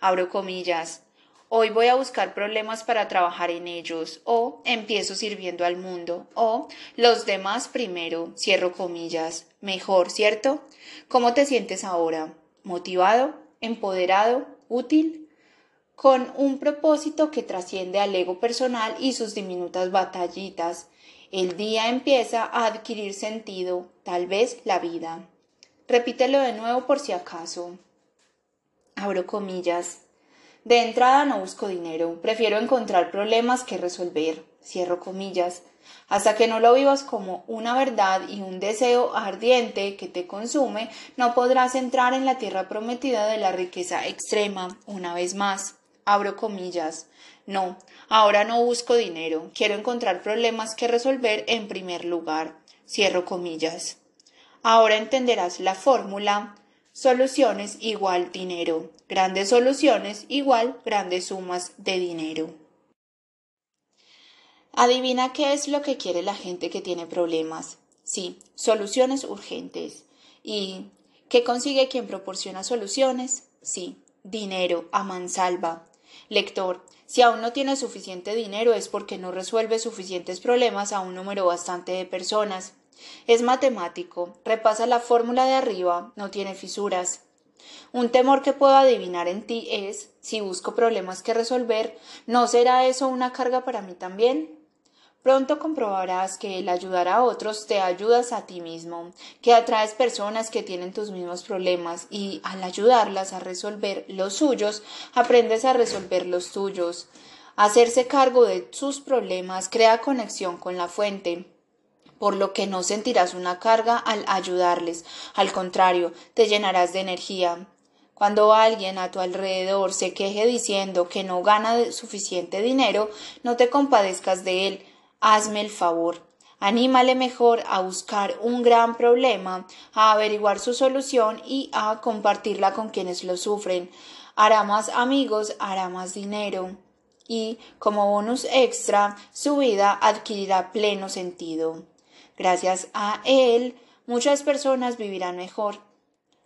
[SPEAKER 2] Abro comillas. Hoy voy a buscar problemas para trabajar en ellos o empiezo sirviendo al mundo o los demás primero, cierro comillas. Mejor, ¿cierto? ¿Cómo te sientes ahora? ¿Motivado? ¿Empoderado? ¿Útil? Con un propósito que trasciende al ego personal y sus diminutas batallitas. El día empieza a adquirir sentido, tal vez la vida. Repítelo de nuevo por si acaso. Abro comillas. De entrada no busco dinero, prefiero encontrar problemas que resolver. Cierro comillas. Hasta que no lo vivas como una verdad y un deseo ardiente que te consume, no podrás entrar en la tierra prometida de la riqueza extrema una vez más. Abro comillas. No, ahora no busco dinero, quiero encontrar problemas que resolver en primer lugar. Cierro comillas. Ahora entenderás la fórmula soluciones igual dinero, grandes soluciones igual grandes sumas de dinero. Adivina qué es lo que quiere la gente que tiene problemas. Sí, soluciones urgentes. ¿Y qué consigue quien proporciona soluciones? Sí, dinero a mansalva. Lector, si aún no tiene suficiente dinero es porque no resuelve suficientes problemas a un número bastante de personas. Es matemático, repasa la fórmula de arriba, no tiene fisuras. Un temor que puedo adivinar en ti es, si busco problemas que resolver, ¿no será eso una carga para mí también? Pronto comprobarás que el ayudar a otros te ayudas a ti mismo, que atraes personas que tienen tus mismos problemas y al ayudarlas a resolver los suyos, aprendes a resolver los tuyos. Hacerse cargo de sus problemas crea conexión con la fuente por lo que no sentirás una carga al ayudarles, al contrario, te llenarás de energía. Cuando alguien a tu alrededor se queje diciendo que no gana suficiente dinero, no te compadezcas de él, hazme el favor. Anímale mejor a buscar un gran problema, a averiguar su solución y a compartirla con quienes lo sufren. Hará más amigos, hará más dinero. Y, como bonus extra, su vida adquirirá pleno sentido. Gracias a él, muchas personas vivirán mejor.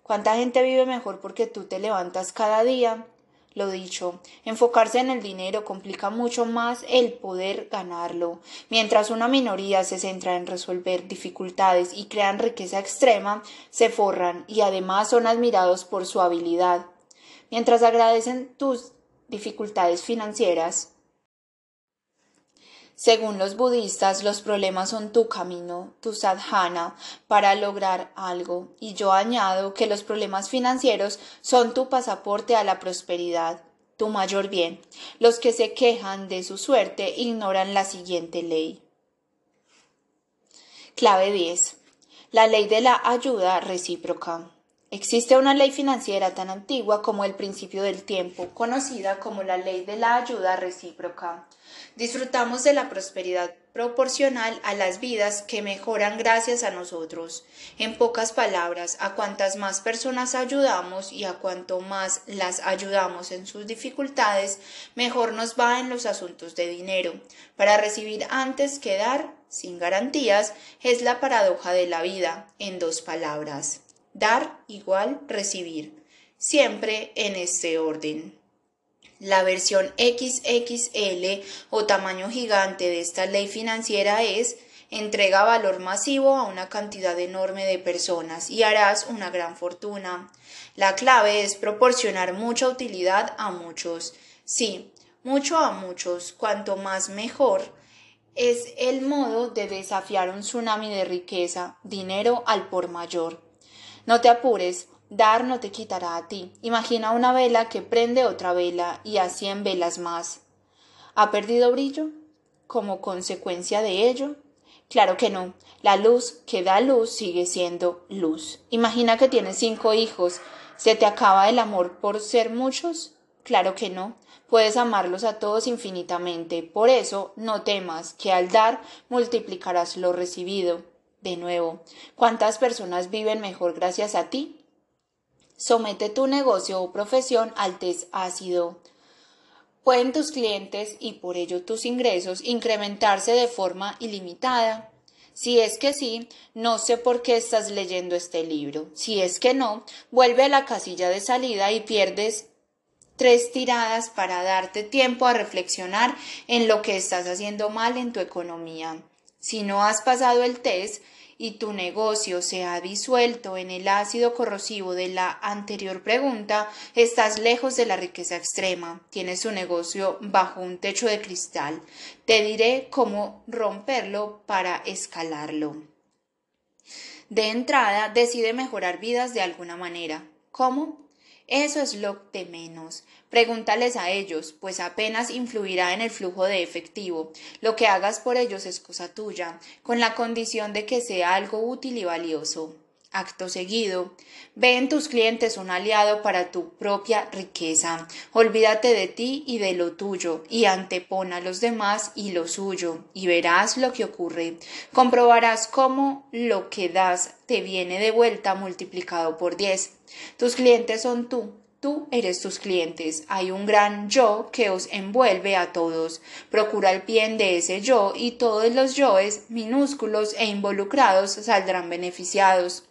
[SPEAKER 2] ¿Cuánta gente vive mejor porque tú te levantas cada día? Lo dicho, enfocarse en el dinero complica mucho más el poder ganarlo. Mientras una minoría se centra en resolver dificultades y crean riqueza extrema, se forran y además son admirados por su habilidad. Mientras agradecen tus dificultades financieras, según los budistas, los problemas son tu camino, tu sadhana, para lograr algo, y yo añado que los problemas financieros son tu pasaporte a la prosperidad, tu mayor bien. Los que se quejan de su suerte ignoran la siguiente ley. Clave 10. La ley de la ayuda recíproca. Existe una ley financiera tan antigua como el principio del tiempo, conocida como la ley de la ayuda recíproca. Disfrutamos de la prosperidad proporcional a las vidas que mejoran gracias a nosotros. En pocas palabras, a cuantas más personas ayudamos y a cuanto más las ayudamos en sus dificultades, mejor nos va en los asuntos de dinero. Para recibir antes que dar, sin garantías, es la paradoja de la vida, en dos palabras. Dar igual recibir. Siempre en este orden. La versión XXL o tamaño gigante de esta ley financiera es entrega valor masivo a una cantidad enorme de personas y harás una gran fortuna. La clave es proporcionar mucha utilidad a muchos. Sí, mucho a muchos, cuanto más mejor. Es el modo de desafiar un tsunami de riqueza, dinero al por mayor. No te apures, dar no te quitará a ti. Imagina una vela que prende otra vela y a cien velas más. ¿Ha perdido brillo? ¿Como consecuencia de ello? Claro que no. La luz que da luz sigue siendo luz. Imagina que tienes cinco hijos. ¿Se te acaba el amor por ser muchos? Claro que no. Puedes amarlos a todos infinitamente. Por eso no temas que al dar multiplicarás lo recibido. De nuevo, ¿cuántas personas viven mejor gracias a ti? Somete tu negocio o profesión al test ácido. ¿Pueden tus clientes y por ello tus ingresos incrementarse de forma ilimitada? Si es que sí, no sé por qué estás leyendo este libro. Si es que no, vuelve a la casilla de salida y pierdes tres tiradas para darte tiempo a reflexionar en lo que estás haciendo mal en tu economía. Si no has pasado el test y tu negocio se ha disuelto en el ácido corrosivo de la anterior pregunta, estás lejos de la riqueza extrema. Tienes tu negocio bajo un techo de cristal. Te diré cómo romperlo para escalarlo. De entrada, decide mejorar vidas de alguna manera. ¿Cómo? Eso es lo de menos. Pregúntales a ellos, pues apenas influirá en el flujo de efectivo. Lo que hagas por ellos es cosa tuya, con la condición de que sea algo útil y valioso. Acto seguido, ve en tus clientes un aliado para tu propia riqueza. Olvídate de ti y de lo tuyo, y antepona a los demás y lo suyo, y verás lo que ocurre. Comprobarás cómo lo que das te viene de vuelta multiplicado por diez. Tus clientes son tú, Tú eres tus clientes. Hay un gran yo que os envuelve a todos. Procura el bien de ese yo y todos los yoes minúsculos e involucrados saldrán beneficiados.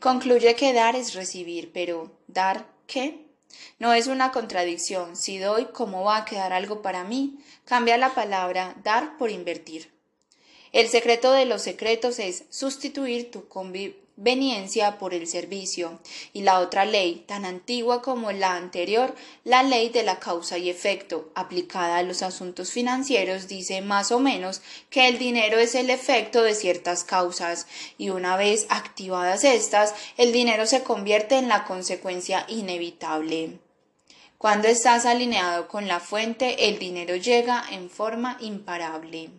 [SPEAKER 2] Concluye que dar es recibir, pero ¿dar qué? No es una contradicción. Si doy, ¿cómo va a quedar algo para mí? Cambia la palabra dar por invertir. El secreto de los secretos es sustituir tu conveniencia por el servicio. Y la otra ley, tan antigua como la anterior, la ley de la causa y efecto, aplicada a los asuntos financieros, dice más o menos que el dinero es el efecto de ciertas causas, y una vez activadas estas, el dinero se convierte en la consecuencia inevitable. Cuando estás alineado con la fuente, el dinero llega en forma imparable.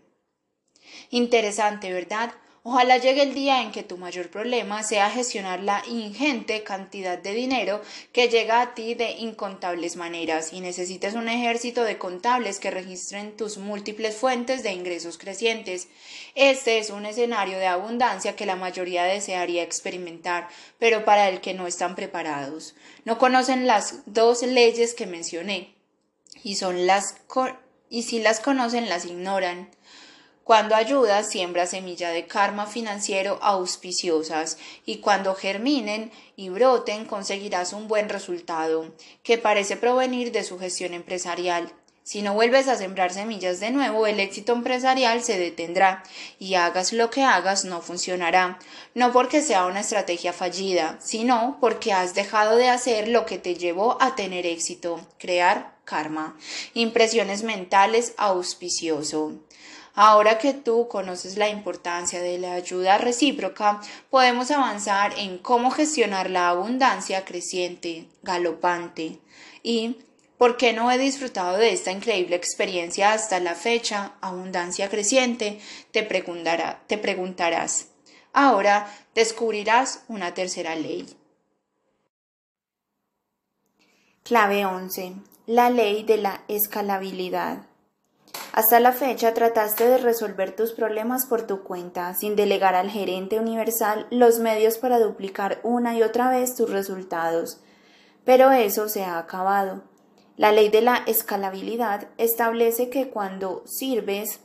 [SPEAKER 2] Interesante, ¿verdad? Ojalá llegue el día en que tu mayor problema sea gestionar la ingente cantidad de dinero que llega a ti de incontables maneras y necesites un ejército de contables que registren tus múltiples fuentes de ingresos crecientes. Este es un escenario de abundancia que la mayoría desearía experimentar, pero para el que no están preparados. No conocen las dos leyes que mencioné y son las y si las conocen las ignoran. Cuando ayudas, siembra semilla de karma financiero auspiciosas y cuando germinen y broten conseguirás un buen resultado, que parece provenir de su gestión empresarial. Si no vuelves a sembrar semillas de nuevo, el éxito empresarial se detendrá y hagas lo que hagas no funcionará, no porque sea una estrategia fallida, sino porque has dejado de hacer lo que te llevó a tener éxito, crear karma, impresiones mentales auspicioso. Ahora que tú conoces la importancia de la ayuda recíproca, podemos avanzar en cómo gestionar la abundancia creciente, galopante. Y, ¿por qué no he disfrutado de esta increíble experiencia hasta la fecha, abundancia creciente? Te, preguntará, te preguntarás. Ahora descubrirás una tercera ley.
[SPEAKER 1] Clave 11. La ley de la escalabilidad. Hasta la fecha trataste de resolver tus problemas por tu cuenta, sin delegar al gerente universal los medios para duplicar una y otra vez tus resultados. Pero eso se ha acabado. La ley de la escalabilidad establece que cuando sirves,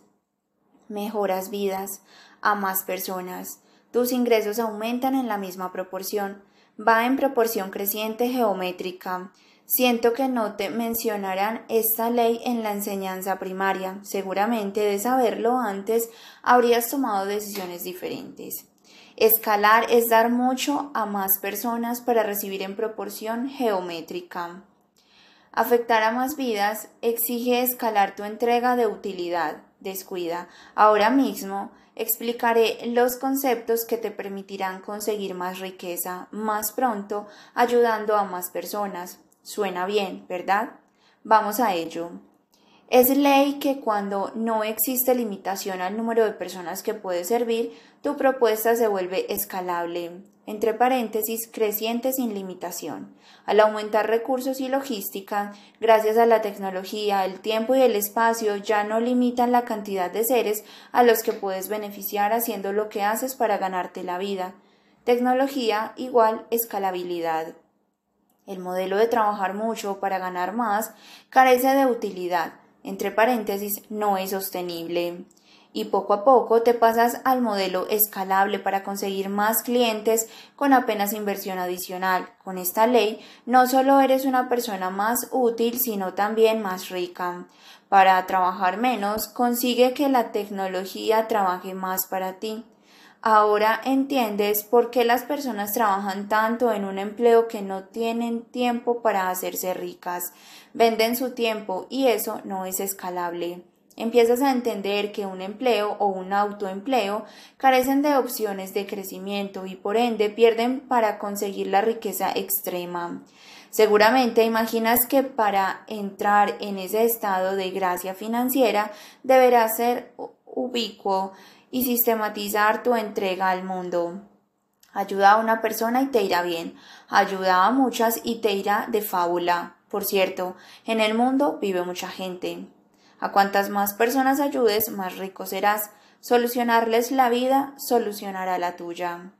[SPEAKER 1] mejoras vidas a más personas. Tus ingresos aumentan en la misma proporción. Va en proporción creciente geométrica. Siento que no te mencionarán esta ley en la enseñanza primaria. Seguramente de saberlo antes habrías tomado decisiones diferentes. Escalar es dar mucho a más personas para recibir en proporción geométrica. Afectar a más vidas exige escalar tu entrega de utilidad. Descuida. Ahora mismo explicaré los conceptos que te permitirán conseguir más riqueza más pronto, ayudando a más personas. Suena bien, ¿verdad? Vamos a ello. Es ley que cuando no existe limitación al número de personas que puede servir, tu propuesta se vuelve escalable, entre paréntesis, creciente sin limitación. Al aumentar recursos y logística, gracias a la tecnología, el tiempo y el espacio ya no limitan la cantidad de seres a los que puedes beneficiar haciendo lo que haces para ganarte la vida. Tecnología igual escalabilidad. El modelo de trabajar mucho para ganar más carece de utilidad, entre paréntesis, no es sostenible. Y poco a poco te pasas al modelo escalable para conseguir más clientes con apenas inversión adicional. Con esta ley no solo eres una persona más útil, sino también más rica. Para trabajar menos, consigue que la tecnología trabaje más para ti. Ahora entiendes por qué las personas trabajan tanto en un empleo que no tienen tiempo para hacerse ricas. Venden su tiempo y eso no es escalable. empiezas a entender que un empleo o un autoempleo carecen de opciones de crecimiento y por ende pierden para conseguir la riqueza extrema. Seguramente imaginas que para entrar en ese estado de gracia financiera deberás ser ubicuo y sistematizar tu entrega al mundo. Ayuda a una persona y te irá bien. Ayuda a muchas y te irá de fábula. Por cierto, en el mundo vive mucha gente. A cuantas más personas ayudes, más rico serás. Solucionarles la vida solucionará la tuya.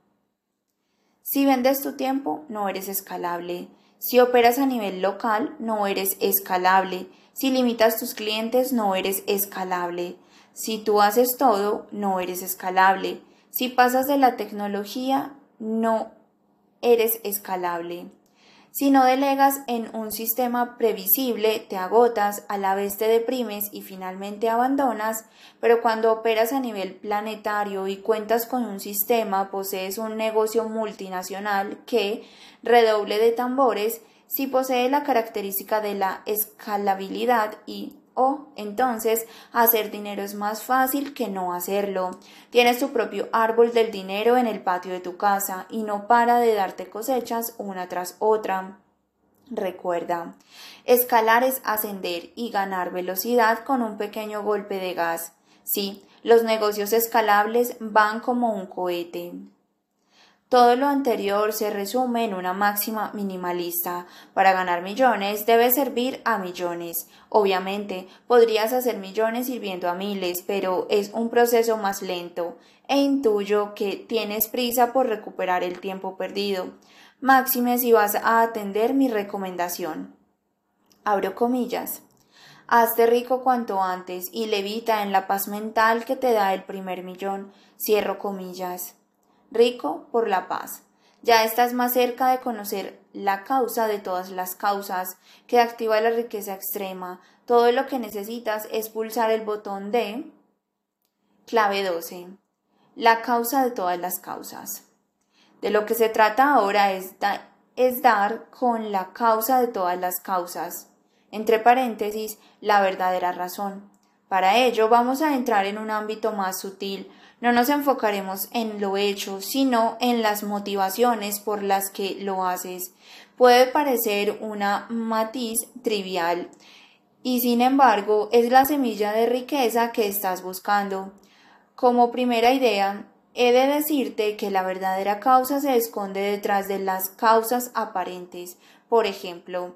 [SPEAKER 1] Si vendes tu tiempo, no eres escalable. Si operas a nivel local, no eres escalable. Si limitas tus clientes, no eres escalable. Si tú haces todo, no eres escalable. Si pasas de la tecnología, no eres escalable. Si no delegas en un sistema previsible, te agotas, a la vez te deprimes y finalmente abandonas, pero cuando operas a nivel planetario y cuentas con un sistema, posees un negocio multinacional que, redoble de tambores, si posee la característica de la escalabilidad y o entonces hacer dinero es más fácil que no hacerlo. Tienes tu propio árbol del dinero en el patio de tu casa y no para de darte cosechas una tras otra. Recuerda, escalar es ascender y ganar velocidad con un pequeño golpe de gas. Sí, los negocios escalables van como un cohete. Todo lo anterior se resume en una máxima minimalista. Para ganar millones debes servir a millones. Obviamente, podrías hacer millones sirviendo a miles, pero es un proceso más lento e intuyo que tienes prisa por recuperar el tiempo perdido. Máxime si vas a atender mi recomendación. Abro comillas. Hazte rico cuanto antes y levita en la paz mental que te da el primer millón. Cierro comillas rico por la paz. Ya estás más cerca de conocer la causa de todas las causas que activa la riqueza extrema. Todo lo que necesitas es pulsar el botón de clave 12. La causa de todas las causas. De lo que se trata ahora es, es dar con la causa de todas las causas. Entre paréntesis, la verdadera razón. Para ello vamos a entrar en un ámbito más sutil, no nos enfocaremos en lo hecho, sino en las motivaciones por las que lo haces. Puede parecer una matiz trivial y sin embargo es la semilla de riqueza que estás buscando. Como primera idea, he de decirte que la verdadera causa se esconde detrás de las causas aparentes. Por ejemplo,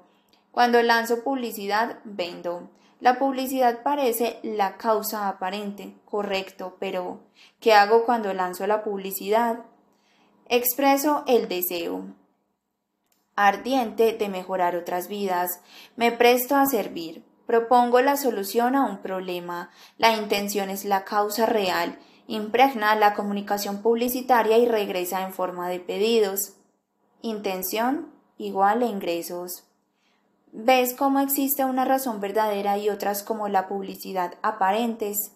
[SPEAKER 1] cuando lanzo publicidad, vendo. La publicidad parece la causa aparente, correcto, pero ¿qué hago cuando lanzo la publicidad? Expreso el deseo ardiente de mejorar otras vidas, me presto a servir, propongo la solución a un problema, la intención es la causa real, impregna la comunicación publicitaria y regresa en forma de pedidos. Intención igual a ingresos. ¿Ves cómo existe una razón verdadera y otras como la publicidad aparentes?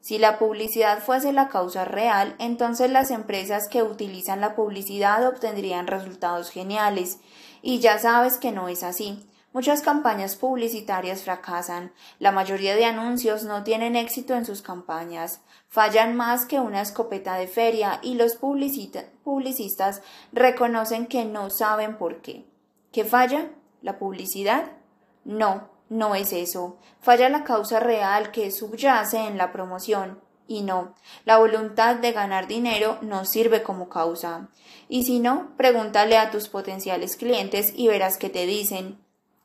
[SPEAKER 1] Si la publicidad fuese la causa real, entonces las empresas que utilizan la publicidad obtendrían resultados geniales. Y ya sabes que no es así. Muchas campañas publicitarias fracasan, la mayoría de anuncios no tienen éxito en sus campañas, fallan más que una escopeta de feria y los publicistas reconocen que no saben por qué. ¿Qué falla? La publicidad? No, no es eso. Falla la causa real que subyace en la promoción. Y no, la voluntad de ganar dinero no sirve como causa. Y si no, pregúntale a tus potenciales clientes y verás que te dicen.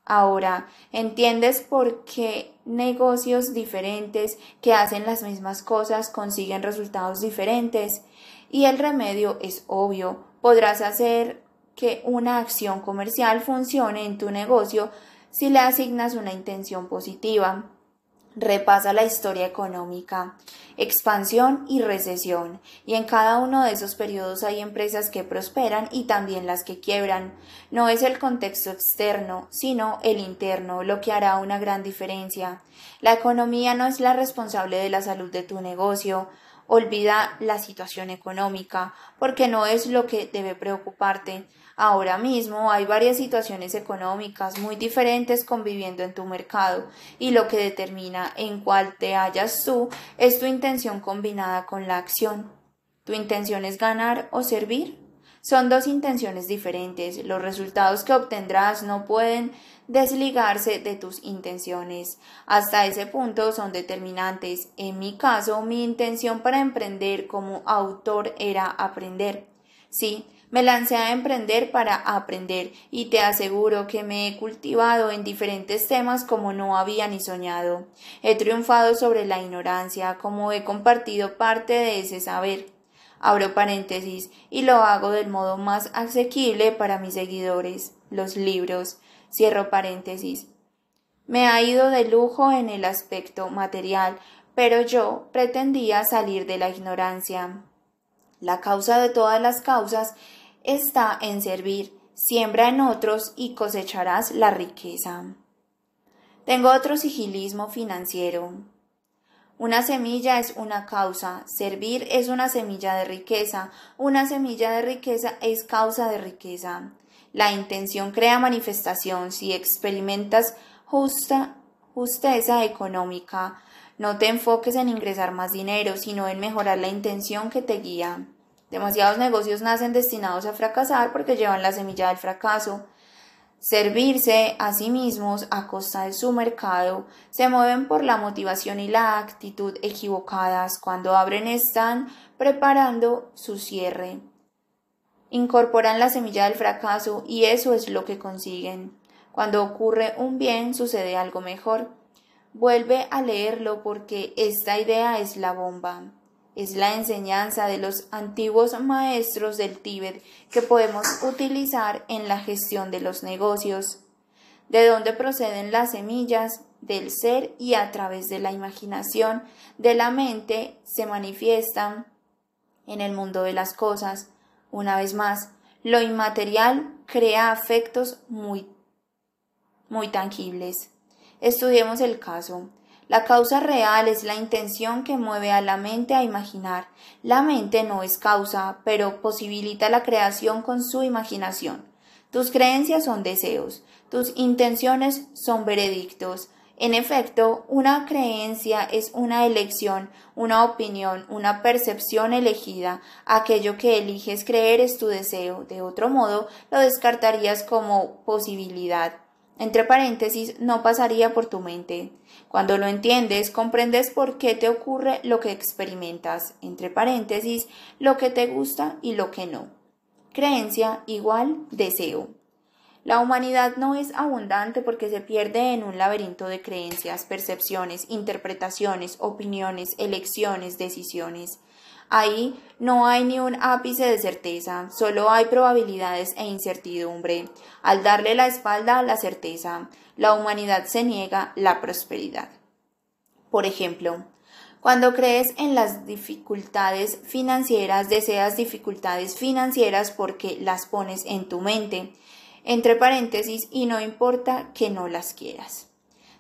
[SPEAKER 1] Ahora, ¿entiendes por qué negocios diferentes que hacen las mismas cosas consiguen resultados diferentes? Y el remedio es obvio. Podrás hacer que una acción comercial funcione en tu negocio si le asignas una intención positiva. Repasa la historia económica, expansión y recesión, y en cada uno de esos periodos hay empresas que prosperan y también las que quiebran. No es el contexto externo, sino el interno lo que hará una gran diferencia. La economía no es la responsable de la salud de tu negocio,
[SPEAKER 2] Olvida la situación económica, porque no es lo que debe preocuparte. Ahora mismo hay varias situaciones económicas muy diferentes conviviendo en tu mercado, y lo que determina en cuál te hallas tú es tu intención combinada con la acción. ¿Tu intención es ganar o servir? Son dos intenciones diferentes. Los resultados que obtendrás no pueden desligarse de tus intenciones. Hasta ese punto son determinantes. En mi caso, mi intención para emprender como autor era aprender. Sí, me lancé a emprender para aprender y te aseguro que me he cultivado en diferentes temas como no había ni soñado. He triunfado sobre la ignorancia, como he compartido parte de ese saber. Abro paréntesis y lo hago del modo más asequible para mis seguidores, los libros. Cierro paréntesis. Me ha ido de lujo en el aspecto material, pero yo pretendía salir de la ignorancia. La causa de todas las causas está en servir. Siembra en otros y cosecharás la riqueza. Tengo otro sigilismo financiero. Una semilla es una causa, servir es una semilla de riqueza, una semilla de riqueza es causa de riqueza. La intención crea manifestación si experimentas justa, justeza económica. No te enfoques en ingresar más dinero, sino en mejorar la intención que te guía. Demasiados negocios nacen destinados a fracasar porque llevan la semilla del fracaso servirse a sí mismos a costa de su mercado, se mueven por la motivación y la actitud equivocadas. Cuando abren están preparando su cierre. Incorporan la semilla del fracaso y eso es lo que consiguen. Cuando ocurre un bien sucede algo mejor. Vuelve a leerlo porque esta idea es la bomba es la enseñanza de los antiguos maestros del Tíbet que podemos utilizar en la gestión de los negocios, de donde proceden las semillas del ser y a través de la imaginación de la mente se manifiestan en el mundo de las cosas. Una vez más, lo inmaterial crea afectos muy, muy tangibles. Estudiemos el caso. La causa real es la intención que mueve a la mente a imaginar. La mente no es causa, pero posibilita la creación con su imaginación. Tus creencias son deseos, tus intenciones son veredictos. En efecto, una creencia es una elección, una opinión, una percepción elegida. Aquello que eliges creer es tu deseo. De otro modo, lo descartarías como posibilidad entre paréntesis, no pasaría por tu mente. Cuando lo entiendes, comprendes por qué te ocurre lo que experimentas, entre paréntesis, lo que te gusta y lo que no. Creencia igual deseo. La humanidad no es abundante porque se pierde en un laberinto de creencias, percepciones, interpretaciones, opiniones, elecciones, decisiones. Ahí no hay ni un ápice de certeza, solo hay probabilidades e incertidumbre. Al darle la espalda a la certeza, la humanidad se niega la prosperidad. Por ejemplo, cuando crees en las dificultades financieras, deseas dificultades financieras porque las pones en tu mente, entre paréntesis, y no importa que no las quieras.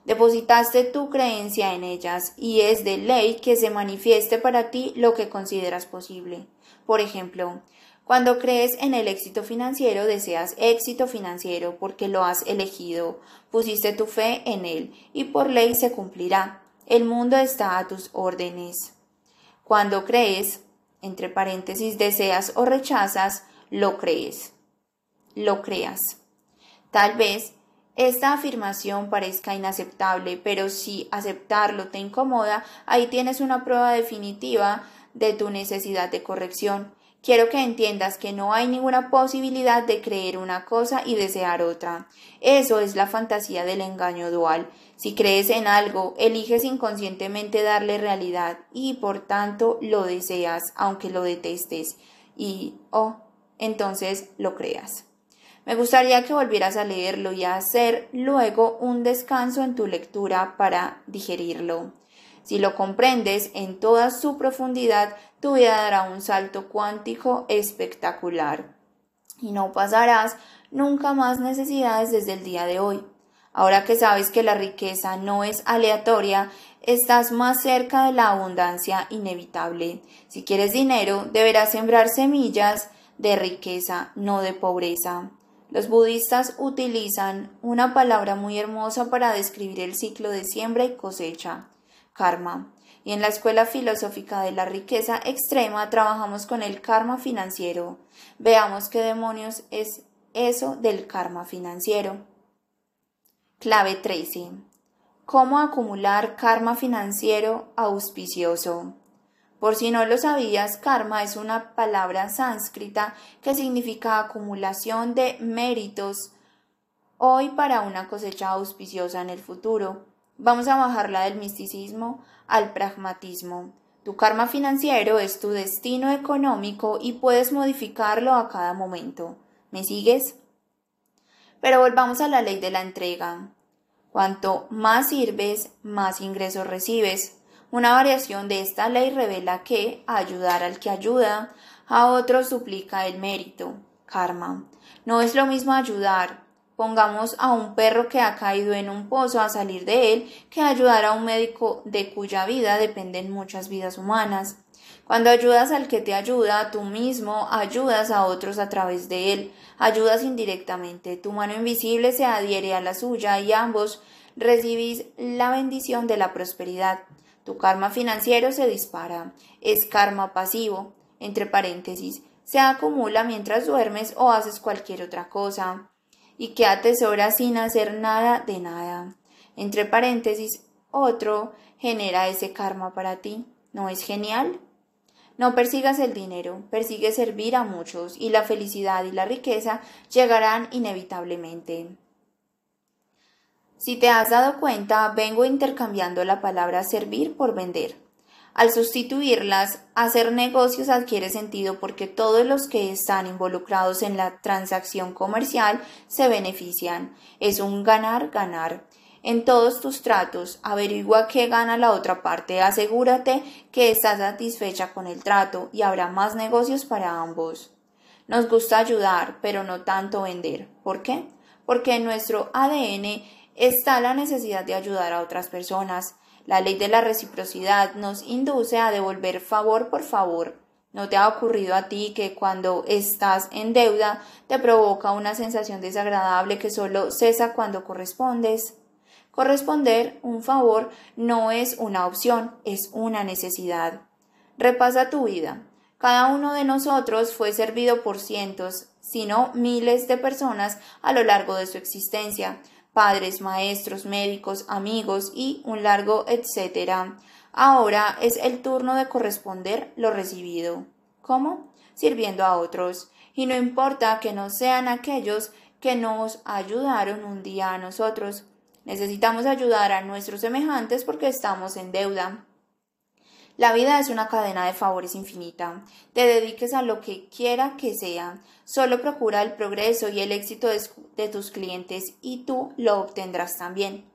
[SPEAKER 2] Depositaste tu creencia en ellas y es de ley que se manifieste para ti lo que consideras posible. Por ejemplo, cuando crees en el éxito financiero, deseas éxito financiero porque lo has elegido, pusiste tu fe en él y por ley se cumplirá. El mundo está a tus órdenes. Cuando crees, entre paréntesis, deseas o rechazas, lo crees. Lo creas. Tal vez esta afirmación parezca inaceptable, pero si aceptarlo te incomoda, ahí tienes una prueba definitiva de tu necesidad de corrección. Quiero que entiendas que no hay ninguna posibilidad de creer una cosa y desear otra. Eso es la fantasía del engaño dual. Si crees en algo, eliges inconscientemente darle realidad y por tanto lo deseas, aunque lo detestes. Y, oh, entonces lo creas. Me gustaría que volvieras a leerlo y a hacer luego un descanso en tu lectura para digerirlo. Si lo comprendes en toda su profundidad, tu vida dará un salto cuántico espectacular y no pasarás nunca más necesidades desde el día de hoy.
[SPEAKER 1] Ahora que sabes que la riqueza no es aleatoria, estás más cerca de la abundancia inevitable. Si quieres dinero, deberás sembrar semillas de riqueza, no de pobreza. Los budistas utilizan una palabra muy hermosa para describir el ciclo de siembra y cosecha, karma. Y en la Escuela Filosófica de la Riqueza Extrema trabajamos con el karma financiero. Veamos qué demonios es eso del karma financiero. Clave 13. ¿Cómo acumular karma financiero auspicioso? Por si no lo sabías, karma es una palabra sánscrita que significa acumulación de méritos hoy para una cosecha auspiciosa en el futuro. Vamos a bajarla del misticismo al pragmatismo. Tu karma financiero es tu destino económico y puedes modificarlo a cada momento. ¿Me sigues? Pero volvamos a la ley de la entrega. Cuanto más sirves, más ingresos recibes. Una variación de esta ley revela que ayudar al que ayuda a otro suplica el mérito, karma. No es lo mismo ayudar, pongamos a un perro que ha caído en un pozo a salir de él, que ayudar a un médico de cuya vida dependen muchas vidas humanas. Cuando ayudas al que te ayuda, tú mismo ayudas a otros a través de él, ayudas indirectamente, tu mano invisible se adhiere a la suya y ambos recibís la bendición de la prosperidad. Tu karma financiero se dispara, es karma pasivo, entre paréntesis, se acumula mientras duermes o haces cualquier otra cosa, y que atesora sin hacer nada de nada. Entre paréntesis, otro genera ese karma para ti. ¿No es genial? No persigas el dinero, persigue servir a muchos y la felicidad y la riqueza llegarán inevitablemente. Si te has dado cuenta, vengo intercambiando la palabra servir por vender. Al sustituirlas, hacer negocios adquiere sentido porque todos los que están involucrados en la transacción comercial se benefician. Es un ganar-ganar. En todos tus tratos, averigua qué gana la otra parte, asegúrate que estás satisfecha con el trato y habrá más negocios para ambos. Nos gusta ayudar, pero no tanto vender. ¿Por qué? Porque en nuestro ADN está la necesidad de ayudar a otras personas. La ley de la reciprocidad nos induce a devolver favor por favor. ¿No te ha ocurrido a ti que cuando estás en deuda te provoca una sensación desagradable que solo cesa cuando correspondes? Corresponder un favor no es una opción, es una necesidad. Repasa tu vida. Cada uno de nosotros fue servido por cientos, si no miles de personas a lo largo de su existencia, padres, maestros, médicos, amigos y un largo etcétera. Ahora es el turno de corresponder lo recibido. ¿Cómo? Sirviendo a otros. Y no importa que no sean aquellos que nos ayudaron un día a nosotros, Necesitamos ayudar a nuestros semejantes porque estamos en deuda. La vida es una cadena de favores infinita. Te dediques a lo que quiera que sea. Solo procura el progreso y el éxito de, tus clientes y tú lo obtendrás también.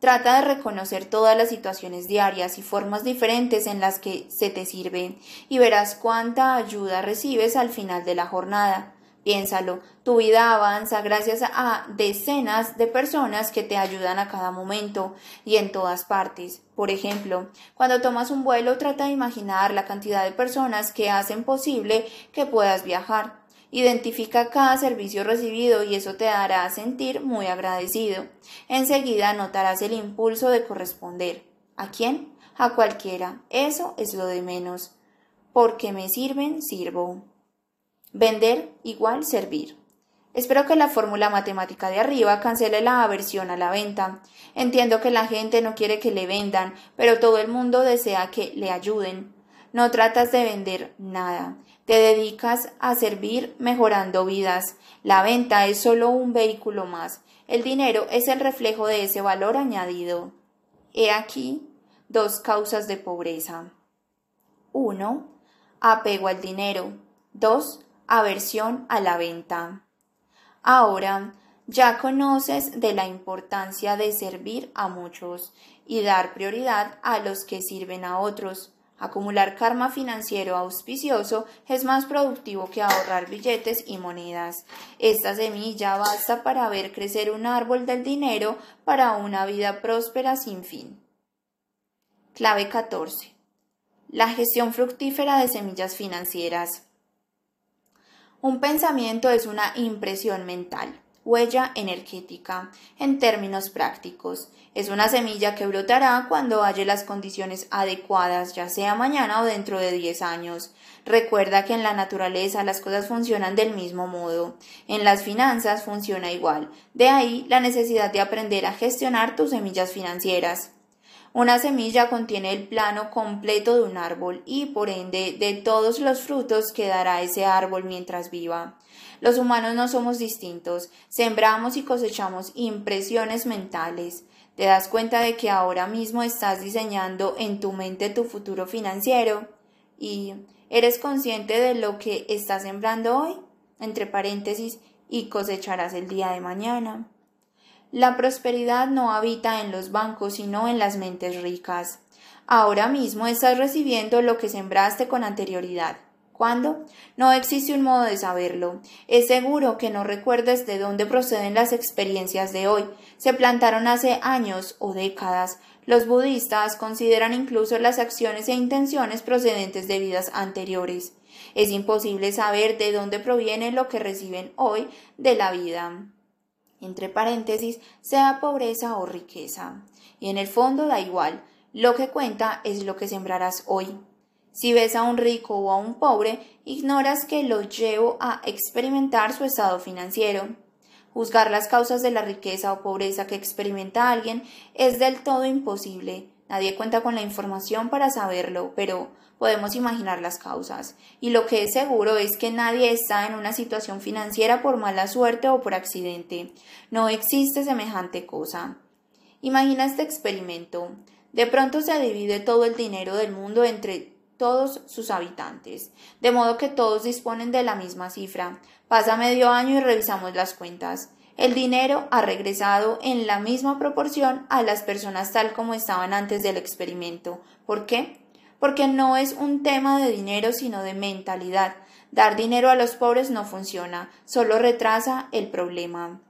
[SPEAKER 1] Trata de reconocer todas las situaciones diarias y formas diferentes en las que se te sirve y verás cuánta ayuda recibes al final de la jornada. Piénsalo, tu vida avanza gracias a decenas de personas que te ayudan a cada momento y en todas partes. Por ejemplo, cuando tomas un vuelo trata de imaginar la cantidad de personas que hacen posible que puedas viajar. Identifica cada servicio recibido y eso te hará sentir muy agradecido. Enseguida notarás el impulso de corresponder. ¿A quién? A cualquiera. Eso es lo de menos. Porque me sirven, sirvo. Vender igual servir. Espero que la fórmula matemática de arriba cancele la aversión a la venta. Entiendo que la gente no quiere que le vendan, pero todo el mundo desea que le ayuden. No tratas de vender nada. Te dedicas a servir mejorando vidas. La venta es solo un vehículo más. El dinero es el reflejo de ese valor añadido. He aquí dos causas de pobreza. 1. Apego al dinero. 2 aversión a la venta. Ahora ya conoces de la importancia de servir a muchos y dar prioridad a los que sirven a otros. Acumular karma financiero auspicioso es más productivo que ahorrar billetes y monedas. Esta semilla basta para ver crecer un árbol del dinero para una vida próspera sin fin. Clave 14. La gestión fructífera de semillas financieras. Un pensamiento es una impresión mental huella energética. En términos prácticos, es una semilla que brotará cuando haya las condiciones adecuadas, ya sea mañana o dentro de 10 años. Recuerda que en la naturaleza las cosas funcionan del mismo modo. En las finanzas funciona igual. De ahí la necesidad de aprender a gestionar tus semillas financieras. Una semilla contiene el plano completo de un árbol y por ende de todos los frutos que dará ese árbol mientras viva. Los humanos no somos distintos, sembramos y cosechamos impresiones mentales. ¿Te das cuenta de que ahora mismo estás diseñando en tu mente tu futuro financiero? ¿Y eres consciente de lo que estás sembrando hoy? Entre paréntesis, y cosecharás el día de mañana. La prosperidad no habita en los bancos, sino en las mentes ricas. Ahora mismo estás recibiendo lo que sembraste con anterioridad. ¿Cuándo? No existe un modo de saberlo. Es seguro que no recuerdes de dónde proceden las experiencias de hoy. Se plantaron hace años o décadas. Los budistas consideran incluso las acciones e intenciones procedentes de vidas anteriores. Es imposible saber de dónde proviene lo que reciben hoy de la vida. Entre paréntesis, sea pobreza o riqueza. Y en el fondo da igual. Lo que cuenta es lo que sembrarás hoy. Si ves a un rico o a un pobre, ignoras que lo llevo a experimentar su estado financiero. Juzgar las causas de la riqueza o pobreza que experimenta alguien es del todo imposible. Nadie cuenta con la información para saberlo, pero podemos imaginar las causas. Y lo que es seguro es que nadie está en una situación financiera por mala suerte o por accidente. No existe semejante cosa. Imagina este experimento. De pronto se divide todo el dinero del mundo entre todos sus habitantes, de modo que todos disponen de la misma cifra. Pasa medio año y revisamos las cuentas. El dinero ha regresado en la misma proporción a las personas tal como estaban antes del experimento. ¿Por qué? Porque no es un tema de dinero sino de mentalidad. Dar dinero a los pobres no funciona, solo retrasa el problema.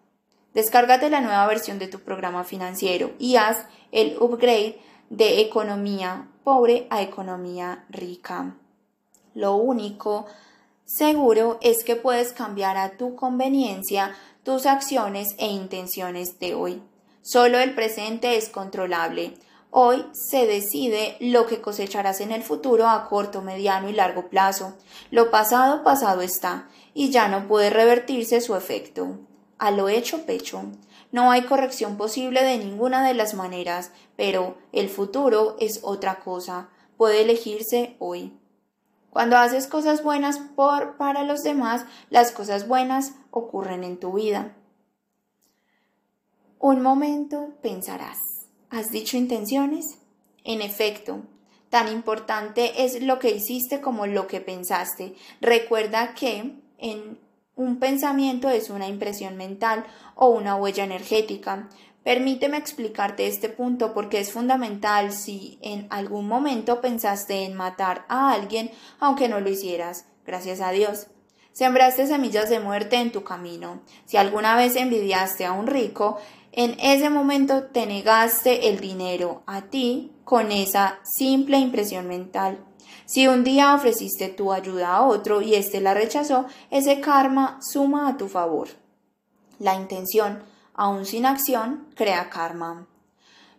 [SPEAKER 1] Descárgate la nueva versión de tu programa financiero y haz el upgrade de economía pobre a economía rica. Lo único seguro es que puedes cambiar a tu conveniencia tus acciones e intenciones de hoy. Solo el presente es controlable. Hoy se decide lo que cosecharás en el futuro a corto, mediano y largo plazo. Lo pasado pasado está y ya no puede revertirse su efecto. A lo hecho pecho. No hay corrección posible de ninguna de las maneras, pero el futuro es otra cosa. Puede elegirse hoy. Cuando haces cosas buenas por para los demás, las cosas buenas ocurren en tu vida. Un momento pensarás, ¿has dicho intenciones? En efecto, tan importante es lo que hiciste como lo que pensaste. Recuerda que en un pensamiento es una impresión mental o una huella energética. Permíteme explicarte este punto porque es fundamental si en algún momento pensaste en matar a alguien aunque no lo hicieras. Gracias a Dios. Sembraste semillas de muerte en tu camino. Si alguna vez envidiaste a un rico, en ese momento te negaste el dinero a ti con esa simple impresión mental. Si un día ofreciste tu ayuda a otro y éste la rechazó, ese karma suma a tu favor. La intención, aun sin acción, crea karma.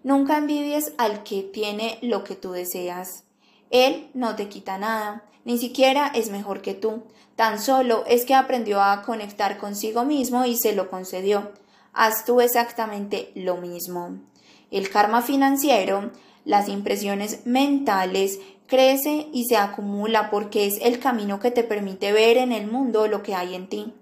[SPEAKER 1] Nunca envidies al que tiene lo que tú deseas. Él no te quita nada, ni siquiera es mejor que tú, tan solo es que aprendió a conectar consigo mismo y se lo concedió. Haz tú exactamente lo mismo. El karma financiero, las impresiones mentales crece y se acumula porque es el camino que te permite ver en el mundo lo que hay en ti.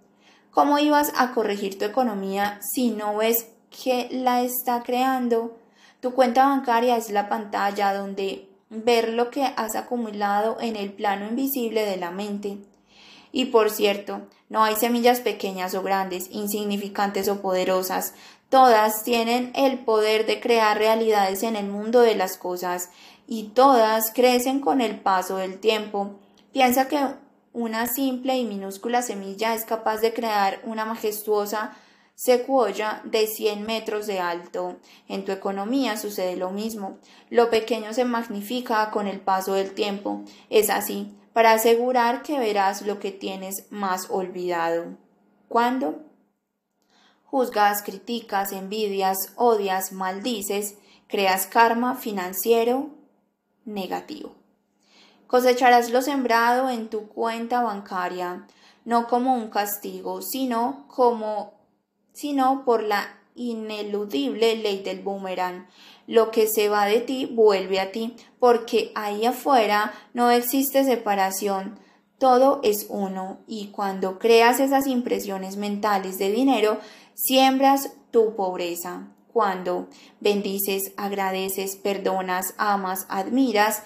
[SPEAKER 1] ¿Cómo ibas a corregir tu economía si no ves que la está creando? Tu cuenta bancaria es la pantalla donde ver lo que has acumulado en el plano invisible de la mente. Y por cierto, no hay semillas pequeñas o grandes, insignificantes o poderosas. Todas tienen el poder de crear realidades en el mundo de las cosas y todas crecen con el paso del tiempo. Piensa que una simple y minúscula semilla es capaz de crear una majestuosa secuoya de 100 metros de alto. En tu economía sucede lo mismo. Lo pequeño se magnifica con el paso del tiempo. Es así, para asegurar que verás lo que tienes más olvidado. ¿Cuándo? Juzgas, criticas, envidias, odias, maldices, creas karma financiero negativo. Cosecharás lo sembrado en tu cuenta bancaria, no como un castigo, sino como sino por la ineludible ley del boomerang. Lo que se va de ti vuelve a ti, porque ahí afuera no existe separación, todo es uno, y cuando creas esas impresiones mentales de dinero, siembras tu pobreza. Cuando bendices, agradeces, perdonas, amas, admiras,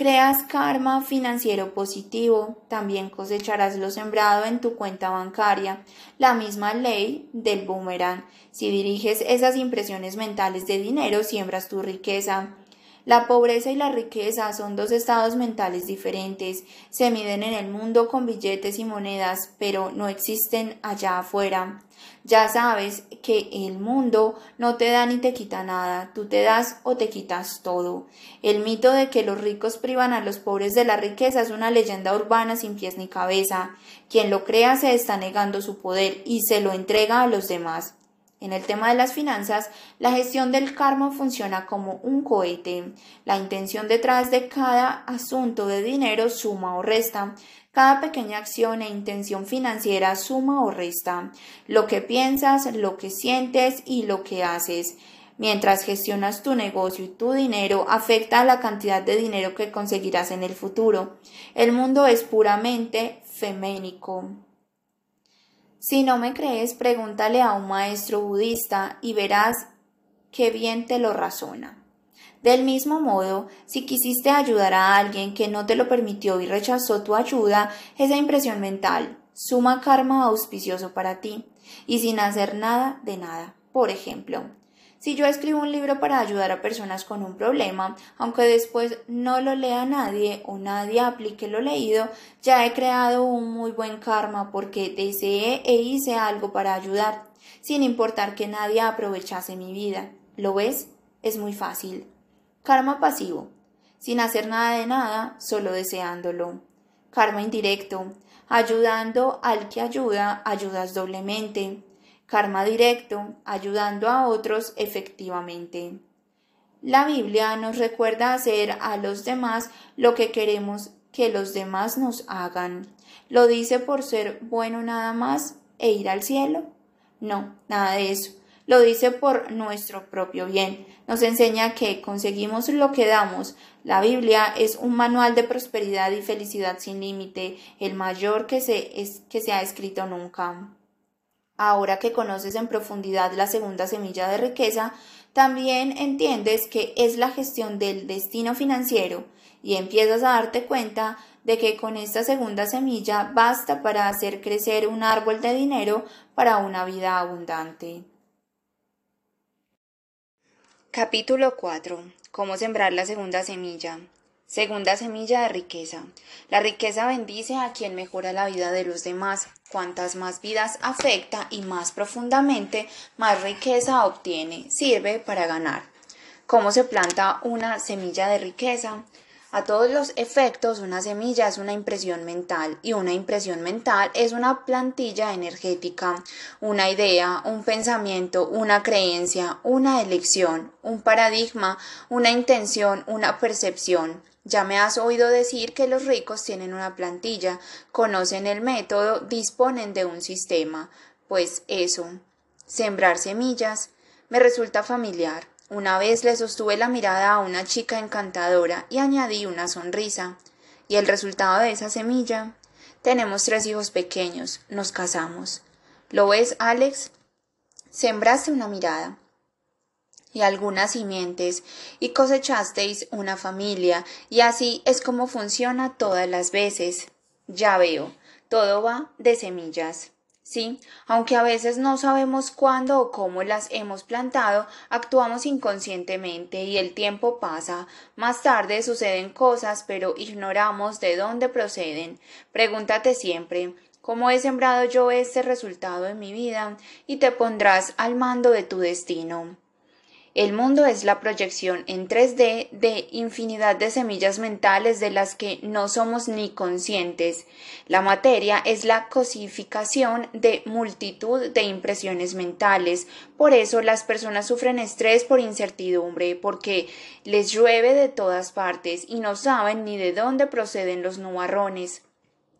[SPEAKER 1] Creas karma financiero positivo, también cosecharás lo sembrado en tu cuenta bancaria. La misma ley del boomerang. Si diriges esas impresiones mentales de dinero, siembras tu riqueza. La pobreza y la riqueza son dos estados mentales diferentes. Se miden en el mundo con billetes y monedas, pero no existen allá afuera. Ya sabes que el mundo no te da ni te quita nada, tú te das o te quitas todo. El mito de que los ricos privan a los pobres de la riqueza es una leyenda urbana sin pies ni cabeza. Quien lo crea se está negando su poder y se lo entrega a los demás. En el tema de las finanzas, la gestión del karma funciona como un cohete. La intención detrás de cada asunto de dinero suma o resta. Cada pequeña acción e intención financiera suma o resta. Lo que piensas, lo que sientes y lo que haces. Mientras gestionas tu negocio y tu dinero, afecta a la cantidad de dinero que conseguirás en el futuro. El mundo es puramente feménico. Si no me crees, pregúntale a un maestro budista y verás qué bien te lo razona. Del mismo modo, si quisiste ayudar a alguien que no te lo permitió y rechazó tu ayuda, esa impresión mental suma karma auspicioso para ti y sin hacer nada de nada. Por ejemplo, si yo escribo un libro para ayudar a personas con un problema, aunque después no lo lea nadie o nadie aplique lo leído, ya he creado un muy buen karma porque deseé e hice algo para ayudar, sin importar que nadie aprovechase mi vida. ¿Lo ves? Es muy fácil. Karma pasivo. Sin hacer nada de nada, solo deseándolo. Karma indirecto. Ayudando al que ayuda, ayudas doblemente karma directo, ayudando a otros efectivamente. La Biblia nos recuerda hacer a los demás lo que queremos que los demás nos hagan. ¿Lo dice por ser bueno nada más e ir al cielo? No, nada de eso. Lo dice por nuestro propio bien. Nos enseña que conseguimos lo que damos. La Biblia es un manual de prosperidad y felicidad sin límite, el mayor que se, que se ha escrito nunca. Ahora que conoces en profundidad la segunda semilla de riqueza, también entiendes que es la gestión del destino financiero y empiezas a darte cuenta de que con esta segunda semilla basta para hacer crecer un árbol de dinero para una vida abundante.
[SPEAKER 2] Capítulo 4. Cómo sembrar la segunda semilla. Segunda semilla de riqueza. La riqueza bendice a quien mejora la vida de los demás. Cuantas más vidas afecta y más profundamente, más riqueza obtiene. Sirve para ganar. ¿Cómo se planta una semilla de riqueza? A todos los efectos, una semilla es una impresión mental y una impresión mental es una plantilla energética, una idea, un pensamiento, una creencia, una elección, un paradigma, una intención, una percepción. Ya me has oído decir que los ricos tienen una plantilla, conocen el método, disponen de un sistema. Pues eso, sembrar semillas, me resulta familiar. Una vez le sostuve la mirada a una chica encantadora y añadí una sonrisa. ¿Y el resultado de esa semilla? Tenemos tres hijos pequeños, nos casamos. ¿Lo ves, Alex? Sembraste una mirada y algunas simientes y cosechasteis una familia y así es como funciona todas las veces. Ya veo. Todo va de semillas. Sí, aunque a veces no sabemos cuándo o cómo las hemos plantado, actuamos inconscientemente y el tiempo pasa. Más tarde suceden cosas, pero ignoramos de dónde proceden. Pregúntate siempre ¿Cómo he sembrado yo este resultado en mi vida? y te pondrás al mando de tu destino. El mundo es la proyección en 3D de infinidad de semillas mentales de las que no somos ni conscientes. La materia es la cosificación de multitud de impresiones mentales. Por eso las personas sufren estrés por incertidumbre, porque les llueve de todas partes y no saben ni de dónde proceden los nubarrones.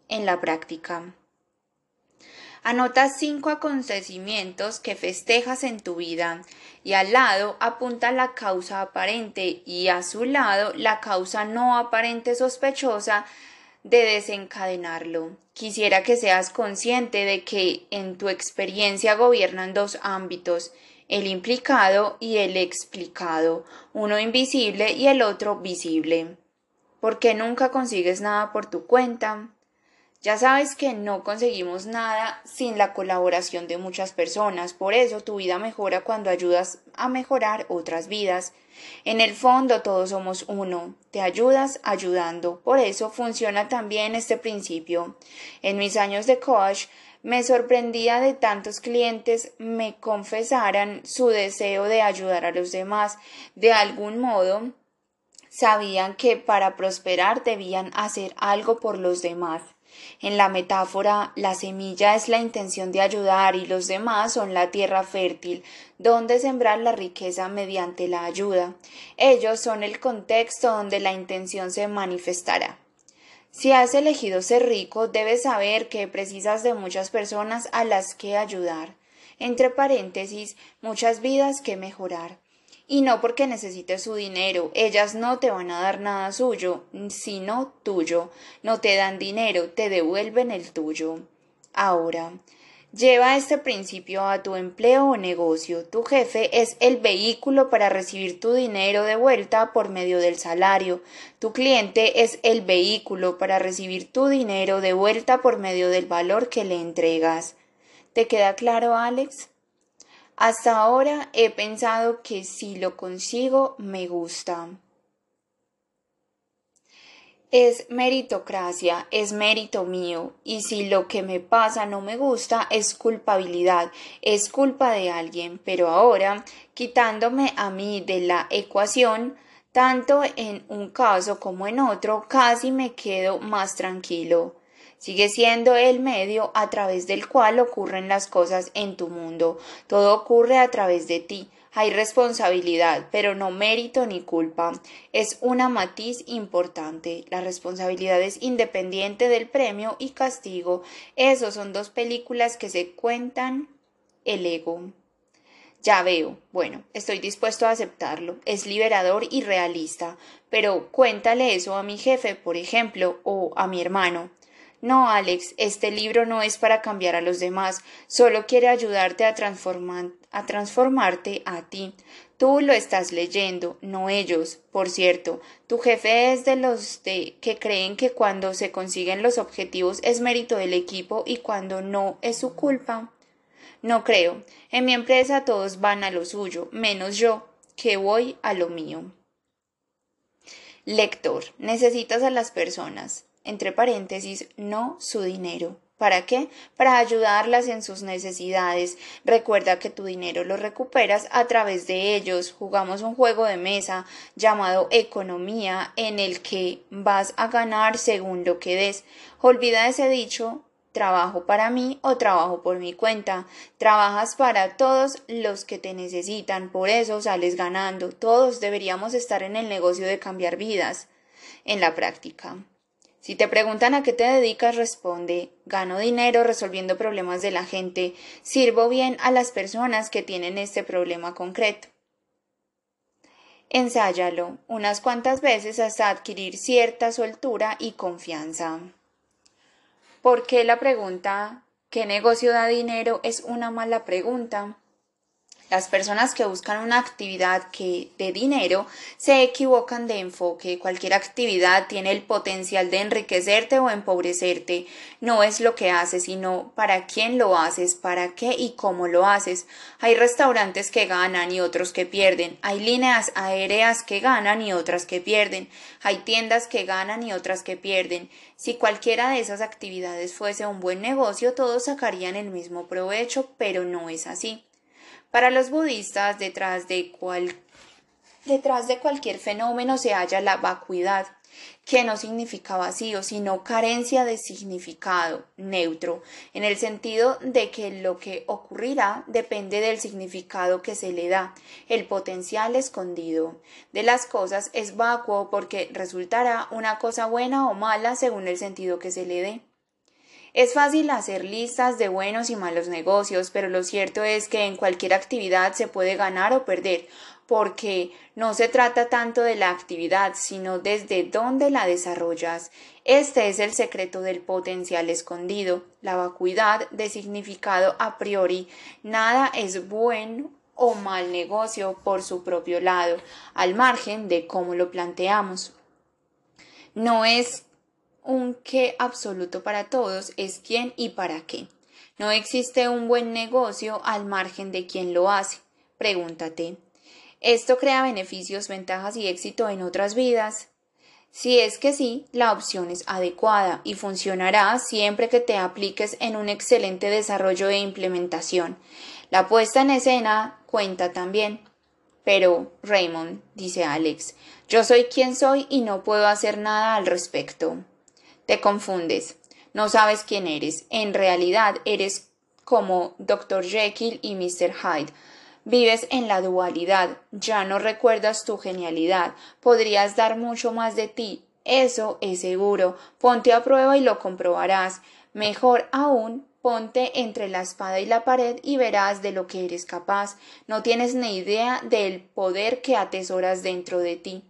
[SPEAKER 2] En la práctica. Anota cinco acontecimientos que festejas en tu vida y al lado apunta la causa aparente y a su lado la causa no aparente sospechosa de desencadenarlo. Quisiera que seas consciente de que en tu experiencia gobiernan dos ámbitos, el implicado y el explicado, uno invisible y el otro visible. ¿Por qué nunca consigues nada por tu cuenta? Ya sabes que no conseguimos nada sin la colaboración de muchas personas, por eso tu vida mejora cuando ayudas a mejorar otras vidas. En el fondo todos somos uno, te ayudas ayudando, por eso funciona también este principio. En mis años de coach me sorprendía de tantos clientes me confesaran su deseo de ayudar a los demás. De algún modo sabían que para prosperar debían hacer algo por los demás. En la metáfora, la semilla es la intención de ayudar y los demás son la tierra fértil, donde sembrar la riqueza mediante la ayuda. Ellos son el contexto donde la intención se manifestará. Si has elegido ser rico, debes saber que precisas de muchas personas a las que ayudar. Entre paréntesis, muchas vidas que mejorar y no porque necesites su dinero. Ellas no te van a dar nada suyo, sino tuyo. No te dan dinero, te devuelven el tuyo. Ahora, lleva este principio a tu empleo o negocio. Tu jefe es el vehículo para recibir tu dinero de vuelta por medio del salario. Tu cliente es el vehículo para recibir tu dinero de vuelta por medio del valor que le entregas. ¿Te queda claro, Alex? Hasta ahora he pensado que si lo consigo me gusta. Es meritocracia, es mérito mío, y si lo que me pasa no me gusta, es culpabilidad, es culpa de alguien, pero ahora, quitándome a mí de la ecuación, tanto en un caso como en otro, casi me quedo más tranquilo. Sigue siendo el medio a través del cual ocurren las cosas en tu mundo. Todo ocurre a través de ti. Hay responsabilidad, pero no mérito ni culpa. Es una matiz importante. La responsabilidad es independiente del premio y castigo. Esos son dos películas que se cuentan el ego. Ya veo. Bueno, estoy dispuesto a aceptarlo. Es liberador y realista. Pero cuéntale eso a mi jefe, por ejemplo, o a mi hermano. No, Alex, este libro no es para cambiar a los demás, solo quiere ayudarte a, a transformarte a ti. Tú lo estás leyendo, no ellos. Por cierto, tu jefe es de los de que creen que cuando se consiguen los objetivos es mérito del equipo y cuando no es su culpa. No creo. En mi empresa todos van a lo suyo, menos yo, que voy a lo mío. Lector, necesitas a las personas entre paréntesis, no su dinero. ¿Para qué? Para ayudarlas en sus necesidades. Recuerda que tu dinero lo recuperas a través de ellos. Jugamos un juego de mesa llamado economía en el que vas a ganar según lo que des. Olvida ese dicho trabajo para mí o trabajo por mi cuenta. Trabajas para todos los que te necesitan, por eso sales ganando. Todos deberíamos estar en el negocio de cambiar vidas en la práctica. Si te preguntan a qué te dedicas, responde gano dinero resolviendo problemas de la gente, sirvo bien a las personas que tienen este problema concreto. Ensáyalo unas cuantas veces hasta adquirir cierta soltura y confianza. ¿Por qué la pregunta ¿qué negocio da dinero? es una mala pregunta? Las personas que buscan una actividad que de dinero se equivocan de enfoque. Cualquier actividad tiene el potencial de enriquecerte o empobrecerte. No es lo que haces, sino para quién lo haces, para qué y cómo lo haces. Hay restaurantes que ganan y otros que pierden. Hay líneas aéreas que ganan y otras que pierden. Hay tiendas que ganan y otras que pierden. Si cualquiera de esas actividades fuese un buen negocio, todos sacarían el mismo provecho, pero no es así. Para los budistas, detrás de, detrás de cualquier fenómeno se halla la vacuidad, que no significa vacío, sino carencia de significado neutro, en el sentido de que lo que ocurrirá depende del significado que se le da. El potencial escondido de las cosas es vacuo porque resultará una cosa buena o mala según el sentido que se le dé. Es fácil hacer listas de buenos y malos negocios, pero lo cierto es que en cualquier actividad se puede ganar o perder, porque no se trata tanto de la actividad, sino desde dónde la desarrollas. Este es el secreto del potencial escondido, la vacuidad de significado a priori. Nada es buen o mal negocio por su propio lado, al margen de cómo lo planteamos. No es un qué absoluto para todos es quién y para qué. No existe un buen negocio al margen de quién lo hace. Pregúntate. ¿Esto crea beneficios, ventajas y éxito en otras vidas? Si es que sí, la opción es adecuada y funcionará siempre que te apliques en un excelente desarrollo e implementación. La puesta en escena cuenta también. Pero, Raymond, dice Alex, yo soy quien soy y no puedo hacer nada al respecto. Te confundes, no sabes quién eres. En realidad eres como Dr. Jekyll y Mr. Hyde. Vives en la dualidad, ya no recuerdas tu genialidad, podrías dar mucho más de ti, eso es seguro. Ponte a prueba y lo comprobarás. Mejor aún, ponte entre la espada y la pared y verás de lo que eres capaz. No tienes ni idea del poder que atesoras dentro de ti.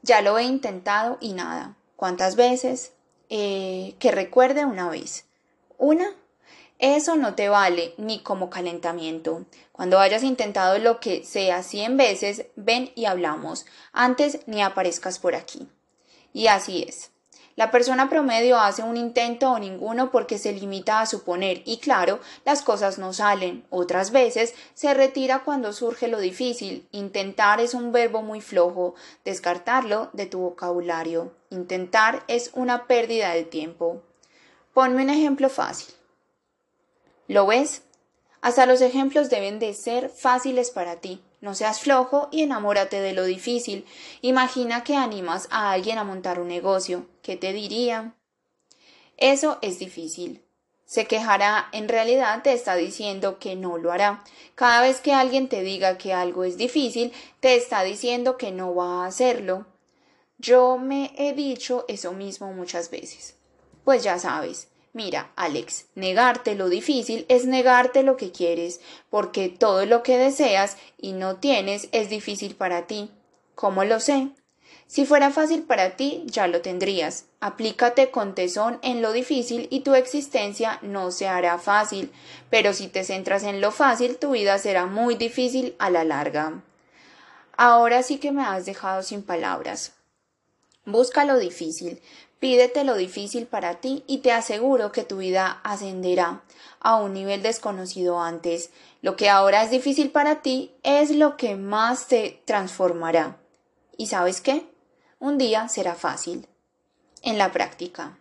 [SPEAKER 2] Ya lo he intentado y nada. ¿Cuántas veces? Eh, que recuerde una vez. ¿Una? Eso no te vale ni como calentamiento. Cuando hayas intentado lo que sea cien veces, ven y hablamos. Antes ni aparezcas por aquí. Y así es. La persona promedio hace un intento o ninguno porque se limita a suponer y claro, las cosas no salen. Otras veces se retira cuando surge lo difícil. Intentar es un verbo muy flojo. Descartarlo de tu vocabulario. Intentar es una pérdida de tiempo. Ponme un ejemplo fácil. ¿Lo ves? Hasta los ejemplos deben de ser fáciles para ti. No seas flojo y enamórate de lo difícil. Imagina que animas a alguien a montar un negocio. ¿Qué te diría? Eso es difícil. Se quejará, en realidad te está diciendo que no lo hará. Cada vez que alguien te diga que algo es difícil, te está diciendo que no va a hacerlo. Yo me he dicho eso mismo muchas veces. Pues ya sabes, Mira, Alex, negarte lo difícil es negarte lo que quieres, porque todo lo que deseas y no tienes es difícil para ti. ¿Cómo lo sé? Si fuera fácil para ti, ya lo tendrías. Aplícate con tesón en lo difícil y tu existencia no se hará fácil, pero si te centras en lo fácil, tu vida será muy difícil a la larga. Ahora sí que me has dejado sin palabras. Busca lo difícil, Pídete lo difícil para ti y te aseguro que tu vida ascenderá a un nivel desconocido antes. Lo que ahora es difícil para ti es lo que más te transformará. ¿Y sabes qué? Un día será fácil. En la práctica.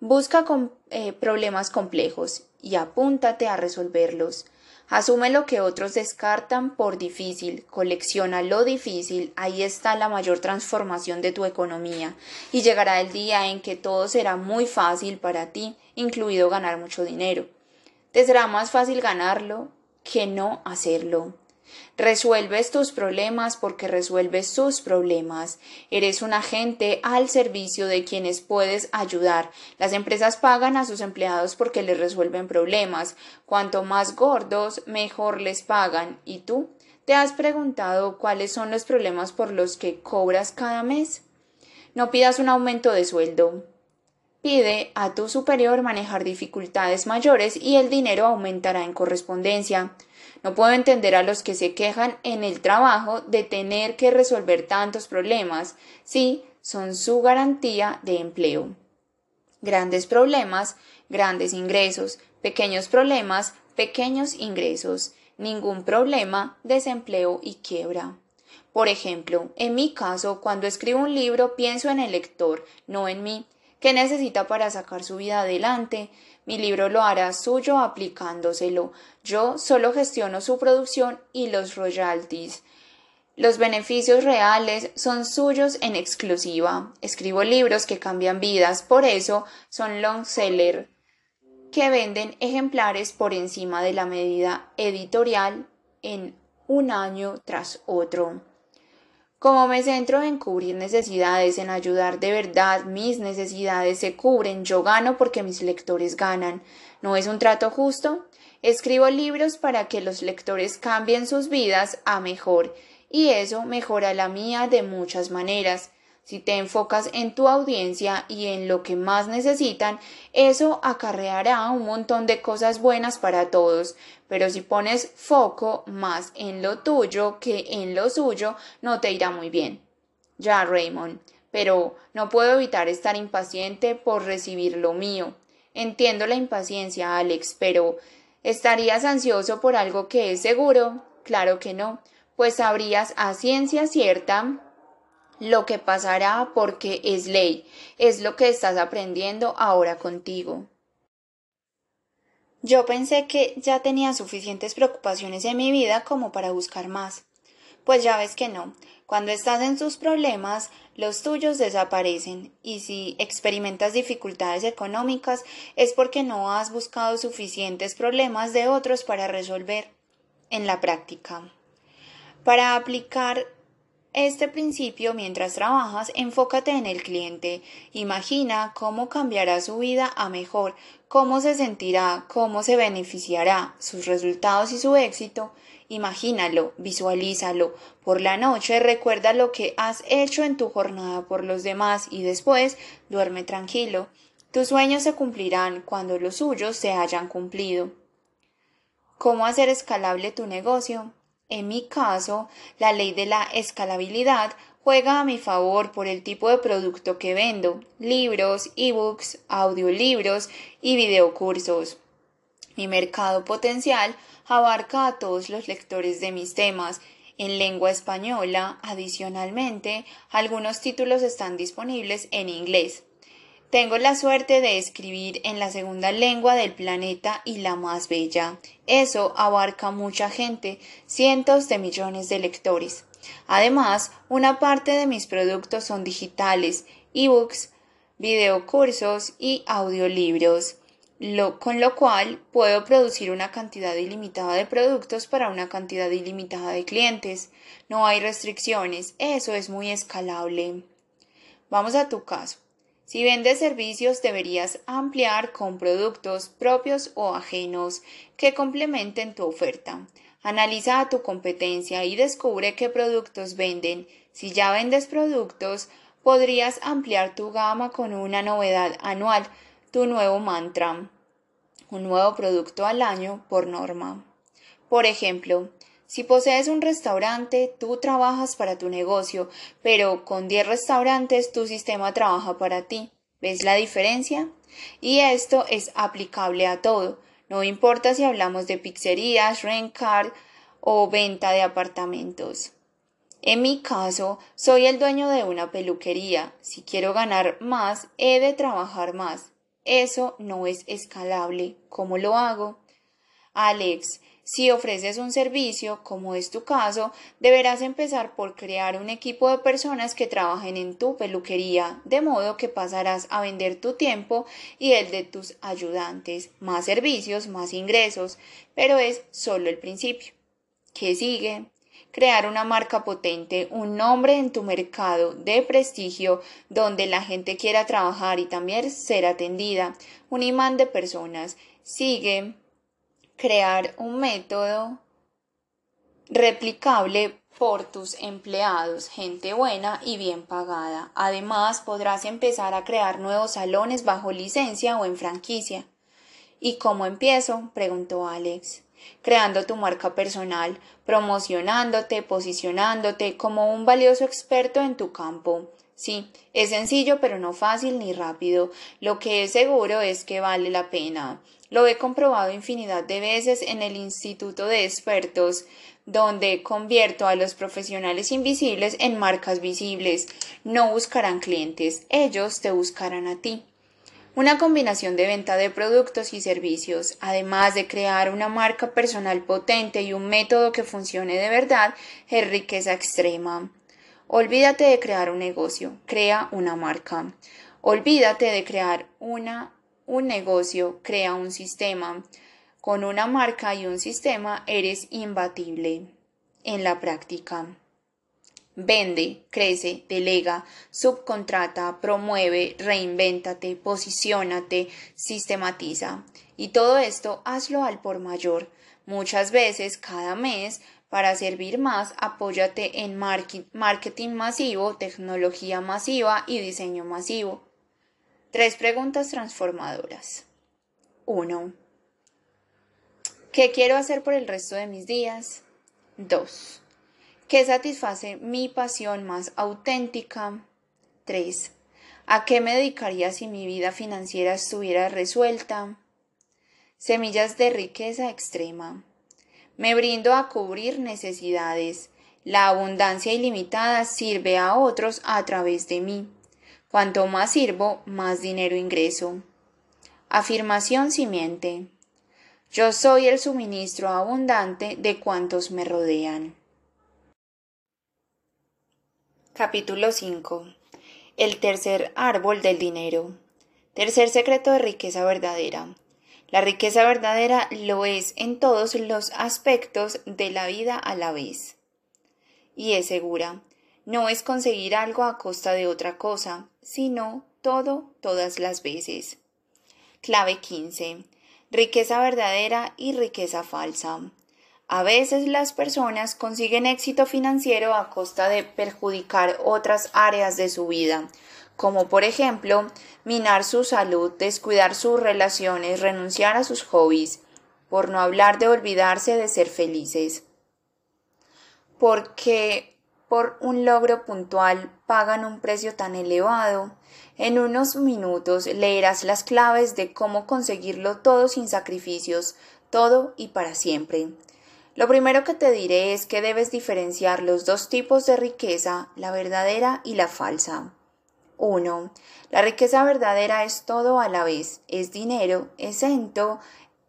[SPEAKER 2] Busca eh, problemas complejos y apúntate a resolverlos. Asume lo que otros descartan por difícil, colecciona lo difícil, ahí está la mayor transformación de tu economía y llegará el día en que todo será muy fácil para ti, incluido ganar mucho dinero. Te será más fácil ganarlo que no hacerlo. Resuelves tus problemas porque resuelves sus problemas. Eres un agente al servicio de quienes puedes ayudar. Las empresas pagan a sus empleados porque les resuelven problemas. Cuanto más gordos, mejor les pagan. ¿Y tú? ¿Te has preguntado cuáles son los problemas por los que cobras cada mes? No pidas un aumento de sueldo. Pide a tu superior manejar dificultades mayores y el dinero aumentará en correspondencia. No puedo entender a los que se quejan en el trabajo de tener que resolver tantos problemas. Sí, son su garantía de empleo. Grandes problemas, grandes ingresos. Pequeños problemas, pequeños ingresos. Ningún problema, desempleo y quiebra. Por ejemplo, en mi caso, cuando escribo un libro pienso en el lector, no en mí. ¿Qué necesita para sacar su vida adelante? Mi libro lo hará suyo aplicándoselo. Yo solo gestiono su producción y los royalties. Los beneficios reales son suyos en exclusiva. Escribo libros que cambian vidas, por eso son long seller, que venden ejemplares por encima de la medida editorial en un año tras otro. Como me centro en cubrir necesidades, en ayudar de verdad, mis necesidades se cubren, yo gano porque mis lectores ganan. ¿No es un trato justo? Escribo libros para que los lectores cambien sus vidas a mejor, y eso mejora la mía de muchas maneras. Si te enfocas en tu audiencia y en lo que más necesitan, eso acarreará un montón de cosas buenas para todos. Pero si pones foco más en lo tuyo que en lo suyo, no te irá muy bien. Ya, Raymond, pero no puedo evitar estar impaciente por recibir lo mío. Entiendo la impaciencia, Alex, pero ¿estarías ansioso por algo que es seguro? Claro que no, pues sabrías a ciencia cierta lo que pasará porque es ley, es lo que estás aprendiendo ahora contigo. Yo pensé que ya tenía suficientes preocupaciones en mi vida como para buscar más. Pues ya ves que no. Cuando estás en tus problemas, los tuyos desaparecen y si experimentas dificultades económicas es porque no has buscado suficientes problemas de otros para resolver en la práctica. Para aplicar este principio, mientras trabajas, enfócate en el cliente. Imagina cómo cambiará su vida a mejor, cómo se sentirá, cómo se beneficiará, sus resultados y su éxito. Imagínalo, visualízalo. Por la noche recuerda lo que has hecho en tu jornada por los demás y después duerme tranquilo. Tus sueños se cumplirán cuando los suyos se hayan cumplido. ¿Cómo hacer escalable tu negocio? En mi caso, la ley de la escalabilidad juega a mi favor por el tipo de producto que vendo, libros, ebooks, audiolibros y videocursos. Mi mercado potencial abarca a todos los lectores de mis temas. En lengua española, adicionalmente, algunos títulos están disponibles en inglés. Tengo la suerte de escribir en la segunda lengua del planeta y la más bella. Eso abarca mucha gente, cientos de millones de lectores. Además, una parte de mis productos son digitales, ebooks, videocursos y audiolibros, con lo cual puedo producir una cantidad ilimitada de productos para una cantidad ilimitada de clientes. No hay restricciones, eso es muy escalable. Vamos a tu caso. Si vendes servicios, deberías ampliar con productos propios o ajenos que complementen tu oferta. Analiza a tu competencia y descubre qué productos venden. Si ya vendes productos, podrías ampliar tu gama con una novedad anual, tu nuevo mantra, un nuevo producto al año por norma. Por ejemplo, si posees un restaurante, tú trabajas para tu negocio, pero con 10 restaurantes tu sistema trabaja para ti. ¿Ves la diferencia? Y esto es aplicable a todo. No importa si hablamos de pizzerías, rent o venta de apartamentos. En mi caso, soy el dueño de una peluquería. Si quiero ganar más, he de trabajar más. Eso no es escalable. ¿Cómo lo hago? Alex, si ofreces un servicio, como es tu caso, deberás empezar por crear un equipo de personas que trabajen en tu peluquería, de modo que pasarás a vender tu tiempo y el de tus ayudantes, más servicios, más ingresos, pero es solo el principio. ¿Qué sigue? Crear una marca potente, un nombre en tu mercado de prestigio donde la gente quiera trabajar y también ser atendida, un imán de personas. Sigue crear un método replicable por tus empleados, gente buena y bien pagada. Además, podrás empezar a crear nuevos salones bajo licencia o en franquicia. ¿Y cómo empiezo? preguntó Alex. creando tu marca personal, promocionándote, posicionándote como un valioso experto en tu campo. Sí, es sencillo pero no fácil ni rápido. Lo que es seguro es que vale la pena. Lo he comprobado infinidad de veces en el Instituto de Expertos, donde convierto a los profesionales invisibles en marcas visibles. No buscarán clientes, ellos te buscarán a ti. Una combinación de venta de productos y servicios, además de crear una marca personal potente y un método que funcione de verdad, es riqueza extrema. Olvídate de crear un negocio, crea una marca. Olvídate de crear una, un negocio, crea un sistema. Con una marca y un sistema eres imbatible en la práctica. Vende, crece, delega, subcontrata, promueve, reinvéntate, posiciónate, sistematiza. Y todo esto hazlo al por mayor. Muchas veces, cada mes, para servir más, apóyate en marketing masivo, tecnología masiva y diseño masivo. Tres preguntas transformadoras. 1. ¿Qué quiero hacer por el resto de mis días? 2. ¿Qué satisface mi pasión más auténtica? 3. ¿A qué me dedicaría si mi vida financiera estuviera resuelta? Semillas de riqueza extrema. Me brindo a cubrir necesidades. La abundancia ilimitada sirve a otros a través de mí. Cuanto más sirvo, más dinero ingreso. Afirmación simiente. Yo soy el suministro abundante de cuantos me rodean. Capítulo 5. El tercer árbol del dinero. Tercer secreto de riqueza verdadera. La riqueza verdadera lo es en todos los aspectos de la vida a la vez. Y es segura. No es conseguir algo a costa de otra cosa, sino todo todas las veces. Clave 15. Riqueza verdadera y riqueza falsa. A veces las personas consiguen éxito financiero a costa de perjudicar otras áreas de su vida, como por ejemplo minar su salud, descuidar sus relaciones, renunciar a sus hobbies, por no hablar de olvidarse de ser felices. Porque por un logro puntual pagan un precio tan elevado. En unos minutos leerás las claves de cómo conseguirlo todo sin sacrificios, todo y para siempre. Lo primero que te diré es que debes diferenciar los dos tipos de riqueza, la verdadera y la falsa. 1. La riqueza verdadera es todo a la vez, es dinero exento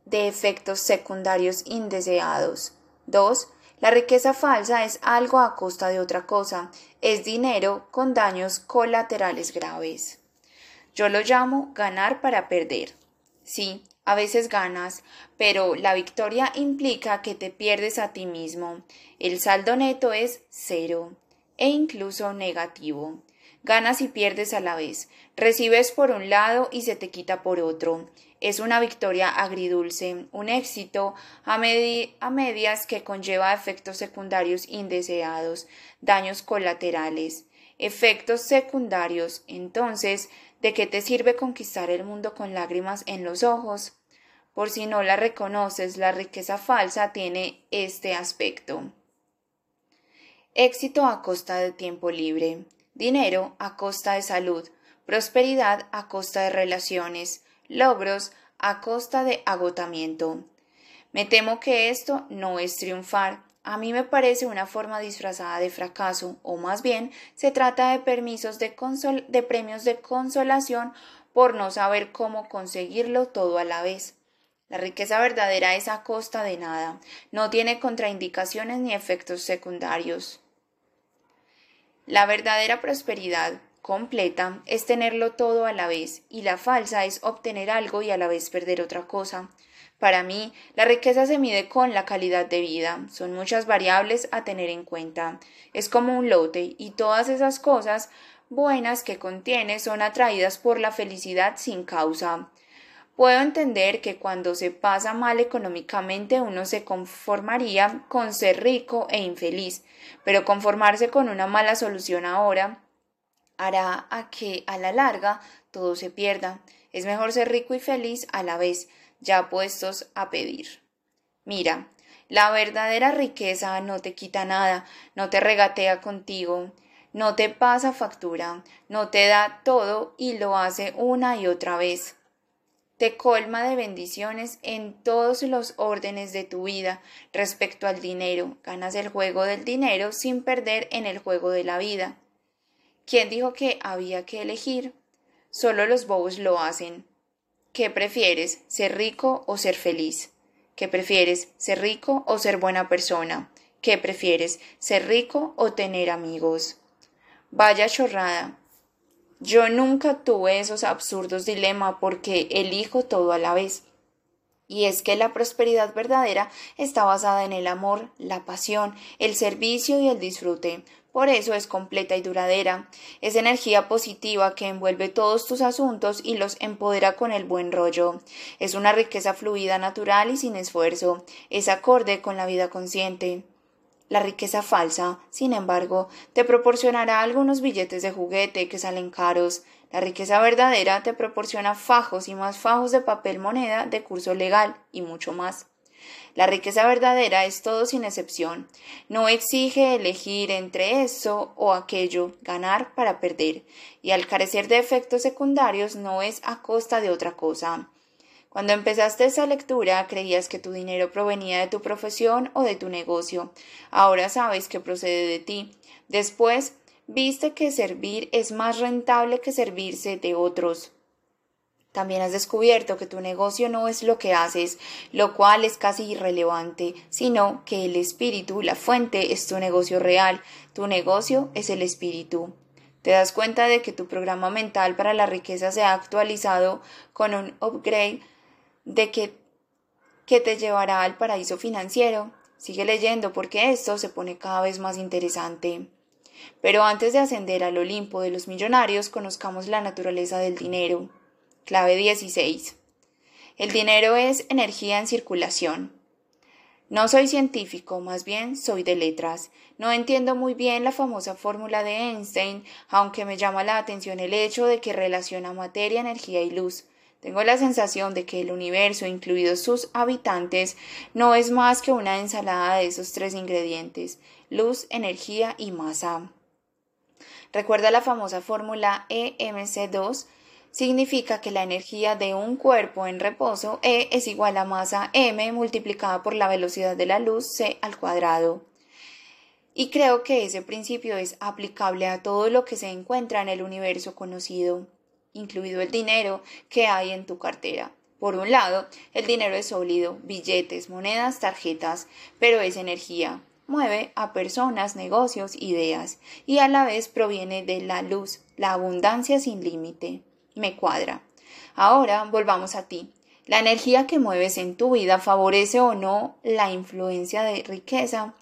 [SPEAKER 2] de efectos secundarios indeseados. 2. La riqueza falsa es algo a costa de otra cosa, es dinero con daños colaterales graves. Yo lo llamo ganar para perder. Sí, a veces ganas, pero la victoria implica que te pierdes a ti mismo. El saldo neto es cero e incluso negativo. Ganas y pierdes a la vez. Recibes por un lado y se te quita por otro. Es una victoria agridulce, un éxito a, a medias que conlleva efectos secundarios indeseados, daños colaterales. Efectos secundarios, entonces, ¿de qué te sirve conquistar el mundo con lágrimas en los ojos? Por si no la reconoces, la riqueza falsa tiene este aspecto. Éxito a costa de tiempo libre, dinero a costa de salud, prosperidad a costa de relaciones, logros a costa de agotamiento. Me temo que esto no es triunfar. A mí me parece una forma disfrazada de fracaso, o más bien se trata de permisos de, de premios de consolación por no saber cómo conseguirlo todo a la vez. La riqueza verdadera es a costa de nada, no tiene contraindicaciones ni efectos secundarios. La verdadera prosperidad completa es tenerlo todo a la vez y la falsa es obtener algo y a la vez perder otra cosa. Para mí, la riqueza se mide con la calidad de vida. Son muchas variables a tener en cuenta. Es como un lote y todas esas cosas buenas que contiene son atraídas por la felicidad sin causa. Puedo entender que cuando se pasa mal económicamente uno se conformaría con ser rico e infeliz, pero conformarse con una mala solución ahora hará a que a la larga todo se pierda. Es mejor ser rico y feliz a la vez, ya puestos a pedir. Mira, la verdadera riqueza no te quita nada, no te regatea contigo, no te pasa factura, no te da todo y lo hace una y otra vez. Te colma de bendiciones en todos los órdenes de tu vida respecto al dinero. Ganas el juego del dinero sin perder en el juego de la vida. ¿Quién dijo que había que elegir? Solo los bobos lo hacen. ¿Qué prefieres, ser rico o ser feliz? ¿Qué prefieres, ser rico o ser buena persona? ¿Qué prefieres, ser rico o tener amigos? Vaya chorrada. Yo nunca tuve esos absurdos dilemas porque elijo todo a la vez. Y es que la prosperidad verdadera está basada en el amor, la pasión, el servicio y el disfrute. Por eso es completa y duradera. Es energía positiva que envuelve todos tus asuntos y los empodera con el buen rollo. Es una riqueza fluida, natural y sin esfuerzo. Es acorde con la vida consciente. La riqueza falsa, sin embargo, te proporcionará algunos billetes de juguete que salen caros. La riqueza verdadera te proporciona fajos y más fajos de papel moneda de curso legal y mucho más. La riqueza verdadera es todo sin excepción. No exige elegir entre eso o aquello, ganar para perder, y al carecer de efectos secundarios no es a costa de otra cosa. Cuando empezaste esa lectura creías que tu dinero provenía de tu profesión o de tu negocio. Ahora sabes que procede de ti. Después viste que servir es más rentable que servirse de otros. También has descubierto que tu negocio no es lo que haces, lo cual es casi irrelevante, sino que el espíritu, la fuente, es tu negocio real, tu negocio es el espíritu. Te das cuenta de que tu programa mental para la riqueza se ha actualizado con un upgrade de que, que te llevará al paraíso financiero. Sigue leyendo porque esto se pone cada vez más interesante. Pero antes de ascender al Olimpo de los millonarios, conozcamos la naturaleza del dinero. Clave 16. El dinero es energía en circulación. No soy científico, más bien soy de letras. No entiendo muy bien la famosa fórmula de Einstein, aunque me llama la atención el hecho de que relaciona materia, energía y luz. Tengo la sensación de que el universo, incluidos sus habitantes, no es más que una ensalada de esos tres ingredientes luz, energía y masa. Recuerda la famosa fórmula EMC2 significa que la energía de un cuerpo en reposo E es igual a masa m multiplicada por la velocidad de la luz c al cuadrado. Y creo que ese principio es aplicable a todo lo que se encuentra en el universo conocido, incluido el dinero que hay en tu cartera. Por un lado, el dinero es sólido, billetes, monedas, tarjetas, pero es energía. Mueve a personas, negocios, ideas, y a la vez proviene de la luz, la abundancia sin límite me cuadra. Ahora volvamos a ti. La energía que mueves en tu vida favorece o no la influencia de riqueza.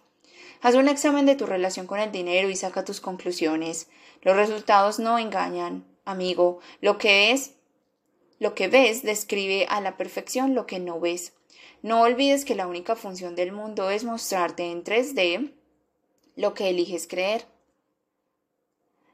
[SPEAKER 2] Haz un examen de tu relación con el dinero y saca tus conclusiones. Los resultados no engañan, amigo. Lo que es, lo que ves describe a la perfección lo que no ves. No olvides que la única función del mundo es mostrarte en 3D lo que eliges creer.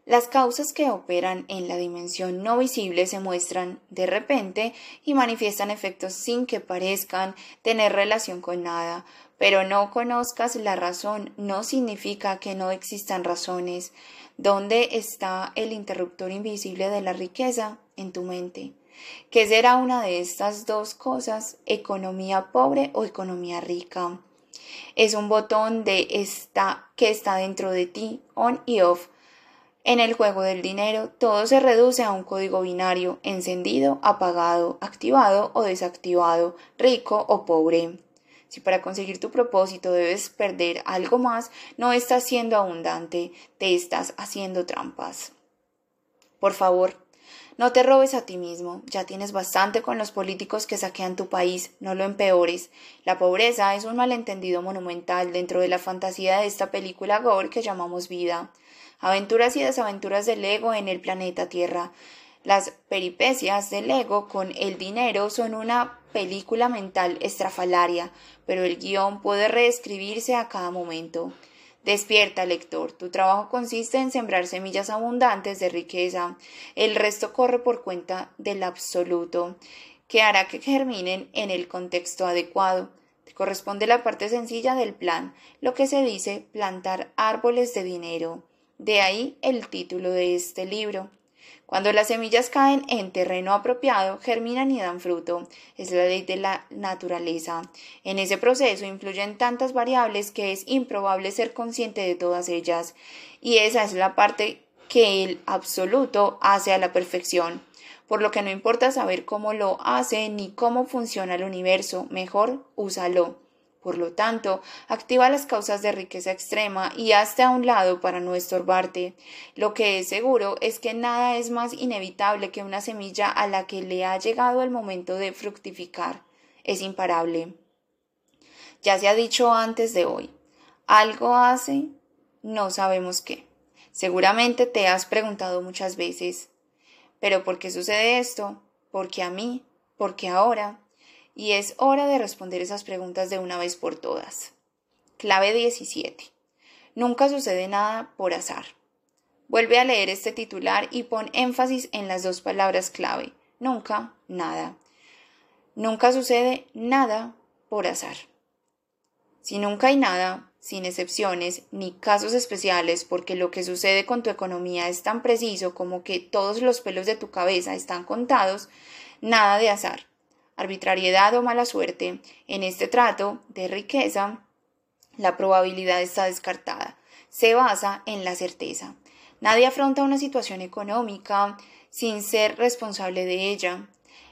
[SPEAKER 2] Las causas que operan en la dimensión no visible se muestran de repente y manifiestan efectos sin que parezcan tener relación con nada, pero no conozcas la razón no significa que no existan razones. ¿Dónde está el interruptor invisible de la riqueza? En tu mente. ¿Qué será una de estas dos cosas? ¿Economía pobre o economía rica? Es un botón de esta que está dentro de ti, on y off en el juego del dinero, todo se reduce a un código binario, encendido, apagado, activado o desactivado, rico o pobre. Si para conseguir tu propósito debes perder algo más, no estás siendo abundante, te estás haciendo trampas. Por favor, no te robes a ti mismo, ya tienes bastante con los políticos que saquean tu país, no lo empeores. La pobreza es un malentendido monumental dentro de la fantasía de esta película gore que llamamos vida. Aventuras y desaventuras del ego en el planeta Tierra. Las peripecias del ego con el dinero son una película mental estrafalaria, pero el guion puede reescribirse a cada momento. Despierta, lector. Tu trabajo consiste en sembrar semillas abundantes de riqueza. El resto corre por cuenta del absoluto, que hará que germinen en el contexto adecuado. Te corresponde la parte sencilla del plan, lo que se dice plantar árboles de dinero. De ahí el título de este libro. Cuando las semillas caen en terreno apropiado, germinan y dan fruto. Es la ley de la naturaleza. En ese proceso influyen tantas variables que es improbable ser consciente de todas ellas. Y esa es la parte que el absoluto hace a la perfección. Por lo que no importa saber cómo lo hace ni cómo funciona el universo, mejor úsalo. Por lo tanto, activa las causas de riqueza extrema y hazte a un lado para no estorbarte. Lo que es seguro es que nada es más inevitable que una semilla a la que le ha llegado el momento de fructificar. Es imparable. Ya se ha dicho antes de hoy. Algo hace, no sabemos qué. Seguramente te has preguntado muchas veces, ¿pero por qué sucede esto? ¿Por qué a mí? ¿Por qué ahora? Y es hora de responder esas preguntas de una vez por todas. Clave 17. Nunca sucede nada por azar. Vuelve a leer este titular y pon énfasis en las dos palabras clave. Nunca, nada. Nunca sucede nada por azar. Si nunca hay nada, sin excepciones, ni casos especiales, porque lo que sucede con tu economía es tan preciso como que todos los pelos de tu cabeza están contados, nada de azar arbitrariedad o mala suerte, en este trato de riqueza, la probabilidad está descartada. Se basa en la certeza. Nadie afronta una situación económica sin ser responsable de ella.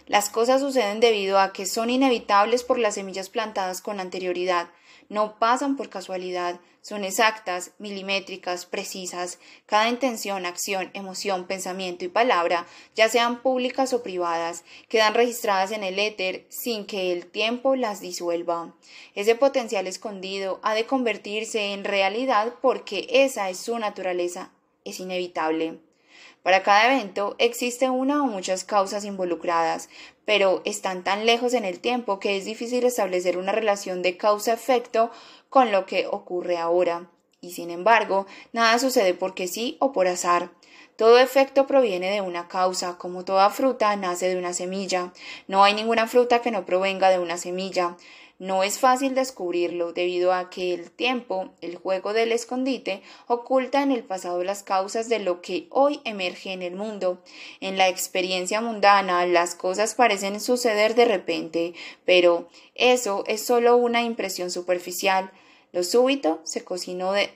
[SPEAKER 2] Las cosas suceden debido a que son inevitables por las semillas plantadas con anterioridad, no pasan por casualidad, son exactas, milimétricas, precisas. Cada intención, acción, emoción, pensamiento y palabra, ya sean públicas o privadas, quedan registradas en el éter sin que el tiempo las disuelva. Ese potencial escondido ha de convertirse en realidad porque esa es su naturaleza, es inevitable. Para cada evento existe una o muchas causas involucradas, pero están tan lejos en el tiempo que es difícil establecer una relación de causa-efecto con lo que ocurre ahora. Y sin embargo, nada sucede porque sí o por azar. Todo efecto proviene de una causa, como toda fruta nace de una semilla. No hay ninguna fruta que no provenga de una semilla. No es fácil descubrirlo debido a que el tiempo, el juego del escondite, oculta en el pasado las causas de lo que hoy emerge en el mundo. En la experiencia mundana las cosas parecen suceder de repente, pero eso es solo una impresión superficial. Lo súbito se cocinó de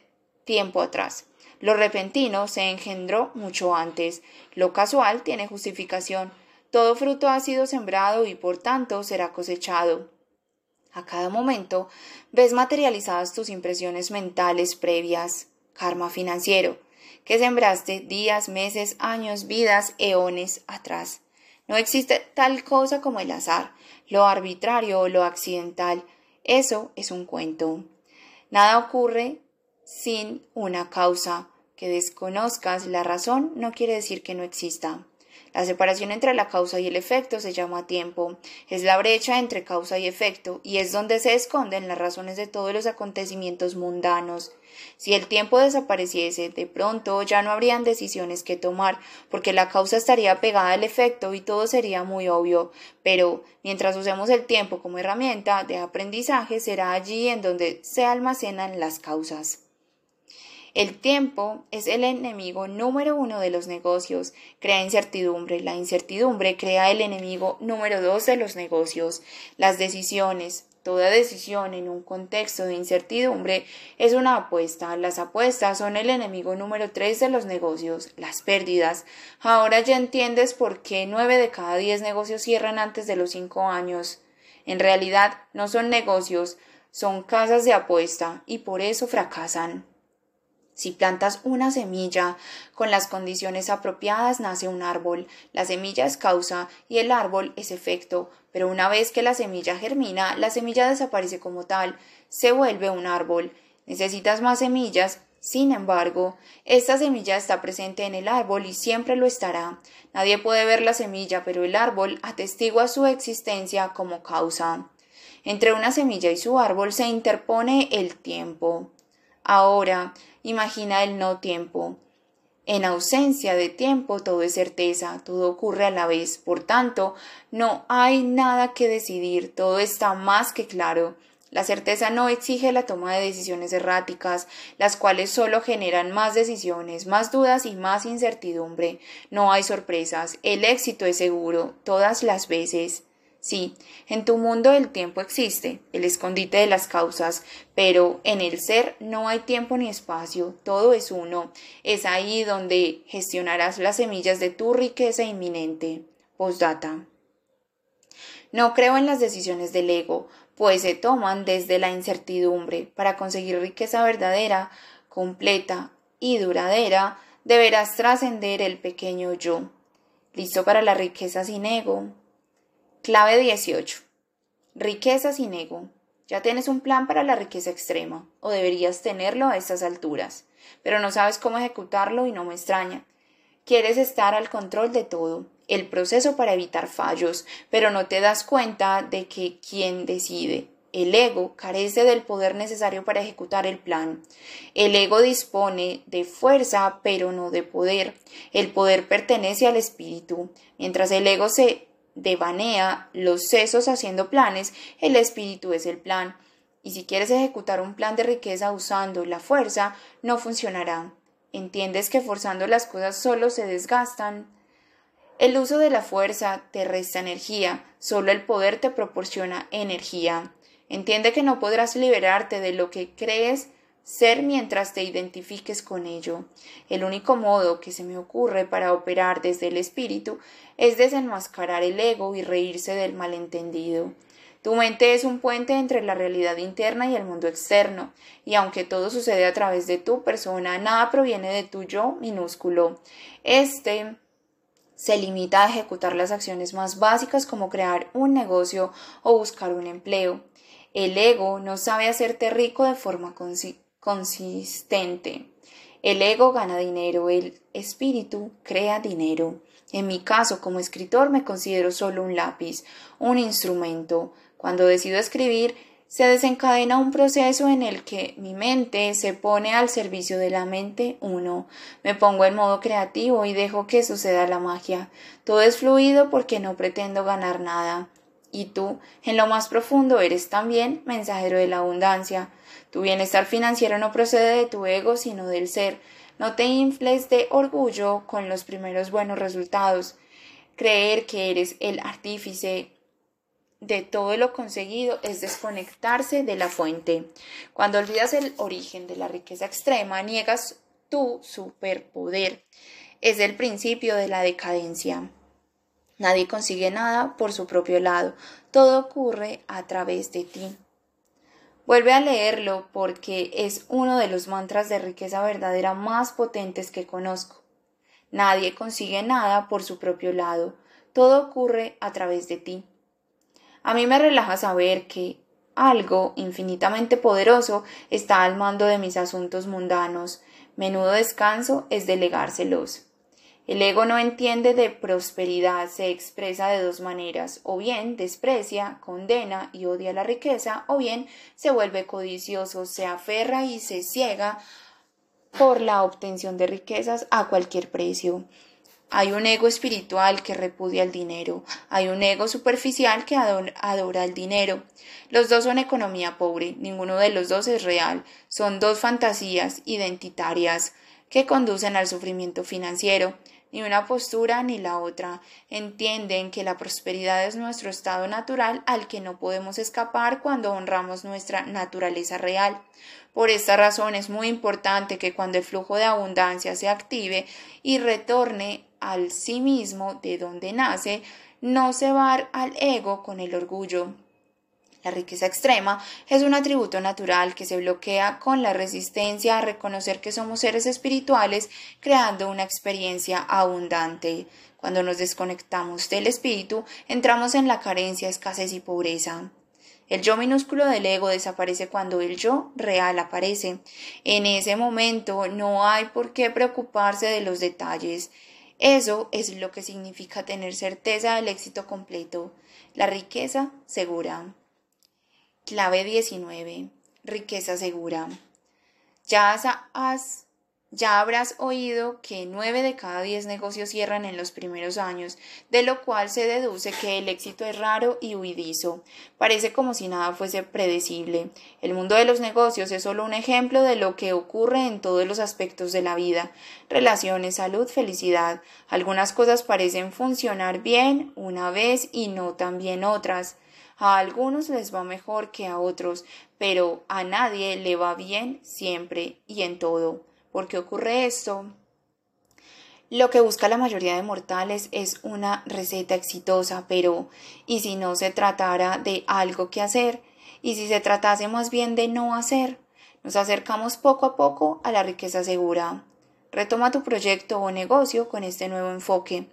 [SPEAKER 2] tiempo atrás. Lo repentino se engendró mucho antes. Lo casual tiene justificación. Todo fruto ha sido sembrado y por tanto será cosechado. A cada momento ves materializadas tus impresiones mentales previas, karma financiero, que sembraste días, meses, años, vidas, eones atrás. No existe tal cosa como el azar, lo arbitrario o lo accidental. Eso es un cuento. Nada ocurre sin una causa. Que desconozcas la razón no quiere decir que no exista. La separación entre la causa y el efecto se llama tiempo. Es la brecha entre causa y efecto y es donde se esconden las razones de todos los acontecimientos mundanos. Si el tiempo desapareciese, de pronto ya no habrían decisiones que tomar, porque la causa estaría pegada al efecto y todo sería muy obvio. Pero mientras usemos el tiempo como herramienta de aprendizaje, será allí en donde se almacenan las causas. El tiempo es el enemigo número uno de los negocios, crea incertidumbre. La incertidumbre crea el enemigo número dos de los negocios. Las decisiones, Toda decisión en un contexto de incertidumbre es una apuesta. Las apuestas son el enemigo número tres de los negocios, las pérdidas. Ahora ya entiendes por qué nueve de cada diez negocios cierran antes de los cinco años. En realidad no son negocios, son casas de apuesta y por eso fracasan. Si plantas una semilla con las condiciones apropiadas, nace un árbol. La semilla es causa y el árbol es efecto, pero una vez que la semilla germina, la semilla desaparece como tal, se vuelve un árbol. Necesitas más semillas. Sin embargo, esta semilla está presente en el árbol y siempre lo estará. Nadie puede ver la semilla, pero el árbol atestigua su existencia como causa. Entre una semilla y su árbol se interpone el tiempo. Ahora, imagina el no tiempo. En ausencia de tiempo todo es certeza, todo ocurre a la vez, por tanto, no hay nada que decidir, todo está más que claro. La certeza no exige la toma de decisiones erráticas, las cuales solo generan más decisiones, más dudas y más incertidumbre. No hay sorpresas, el éxito es seguro, todas las veces. Sí, en tu mundo el tiempo existe, el escondite de las causas, pero en el ser no hay tiempo ni espacio, todo es uno. Es ahí donde gestionarás las semillas de tu riqueza inminente. Postdata. No creo en las decisiones del ego, pues se toman desde la incertidumbre. Para conseguir riqueza verdadera, completa y duradera, deberás trascender el pequeño yo. ¿Listo para la riqueza sin ego? Clave 18. Riqueza sin ego. Ya tienes un plan para la riqueza extrema, o deberías tenerlo a estas alturas, pero no sabes cómo ejecutarlo y no me extraña. Quieres estar al control de todo, el proceso para evitar fallos, pero no te das cuenta de que quien decide, el ego, carece del poder necesario para ejecutar el plan. El ego dispone de fuerza, pero no de poder. El poder pertenece al espíritu. Mientras el ego se devanea los sesos haciendo planes, el espíritu es el plan. Y si quieres ejecutar un plan de riqueza usando la fuerza, no funcionará. ¿Entiendes que forzando las cosas solo se desgastan? El uso de la fuerza te resta energía, solo el poder te proporciona energía. Entiende que no podrás liberarte de lo que crees ser mientras te identifiques con ello. El único modo que se me ocurre para operar desde el espíritu es desenmascarar el ego y reírse del malentendido. Tu mente es un puente entre la realidad interna y el mundo externo, y aunque todo sucede a través de tu persona, nada proviene de tu yo minúsculo. Este se limita a ejecutar las acciones más básicas como crear un negocio o buscar un empleo. El ego no sabe hacerte rico de forma consistente. El ego gana dinero, el espíritu crea dinero. En mi caso, como escritor, me considero solo un lápiz, un instrumento. Cuando decido escribir, se desencadena un proceso en el que mi mente se pone al servicio de la mente uno. Me pongo en modo creativo y dejo que suceda la magia. Todo es fluido porque no pretendo ganar nada. Y tú, en lo más profundo, eres también mensajero de la abundancia. Tu bienestar financiero no procede de tu ego, sino del ser. No te infles de orgullo con los primeros buenos resultados. Creer que eres el artífice de todo lo conseguido es desconectarse de la fuente. Cuando olvidas el origen de la riqueza extrema, niegas tu superpoder. Es el principio de la decadencia. Nadie consigue nada por su propio lado, todo ocurre a través de ti. Vuelve a leerlo porque es uno de los mantras de riqueza verdadera más potentes que conozco. Nadie consigue nada por su propio lado, todo ocurre a través de ti. A mí me relaja saber que algo infinitamente poderoso está al mando de mis asuntos mundanos. Menudo descanso es delegárselos. El ego no entiende de prosperidad, se expresa de dos maneras, o bien desprecia, condena y odia la riqueza, o bien se vuelve codicioso, se aferra y se ciega por la obtención de riquezas a cualquier precio. Hay un ego espiritual que repudia el dinero, hay un ego superficial que adora el dinero. Los dos son economía pobre, ninguno de los dos es real, son dos fantasías identitarias que conducen al sufrimiento financiero. Ni una postura ni la otra entienden que la prosperidad es nuestro estado natural al que no podemos escapar cuando honramos nuestra naturaleza real. Por esta razón es muy importante que cuando el flujo de abundancia se active y retorne al sí mismo de donde nace, no se va al ego con el orgullo. La riqueza extrema es un atributo natural que se bloquea con la resistencia a reconocer que somos seres espirituales, creando una experiencia abundante. Cuando nos desconectamos del espíritu, entramos en la carencia, escasez y pobreza. El yo minúsculo del ego desaparece cuando el yo real aparece. En ese momento no hay por qué preocuparse de los detalles. Eso es lo que significa tener certeza del éxito completo, la riqueza segura. Clave 19. Riqueza segura. Ya has, Ya habrás oído que nueve de cada diez negocios cierran en los primeros años, de lo cual se deduce que el éxito es raro y huidizo. Parece como si nada fuese predecible. El mundo de los negocios es solo un ejemplo de lo que ocurre en todos los aspectos de la vida. Relaciones, salud, felicidad. Algunas cosas parecen funcionar bien una vez y no tan bien otras. A algunos les va mejor que a otros, pero a nadie le va bien siempre y en todo. ¿Por qué ocurre esto? Lo que busca la mayoría de mortales es una receta exitosa, pero ¿y si no se tratara de algo que hacer? ¿Y si se tratase más bien de no hacer? Nos acercamos poco a poco a la riqueza segura. Retoma tu proyecto o negocio con este nuevo enfoque.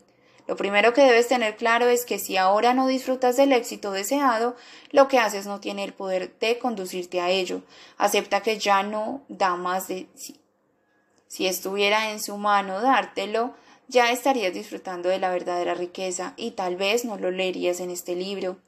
[SPEAKER 2] Lo primero que debes tener claro es que si ahora no disfrutas del éxito deseado, lo que haces no tiene el poder de conducirte a ello. Acepta que ya no da más de si estuviera en su mano dártelo, ya estarías disfrutando de la verdadera riqueza y tal vez no lo leerías en este libro.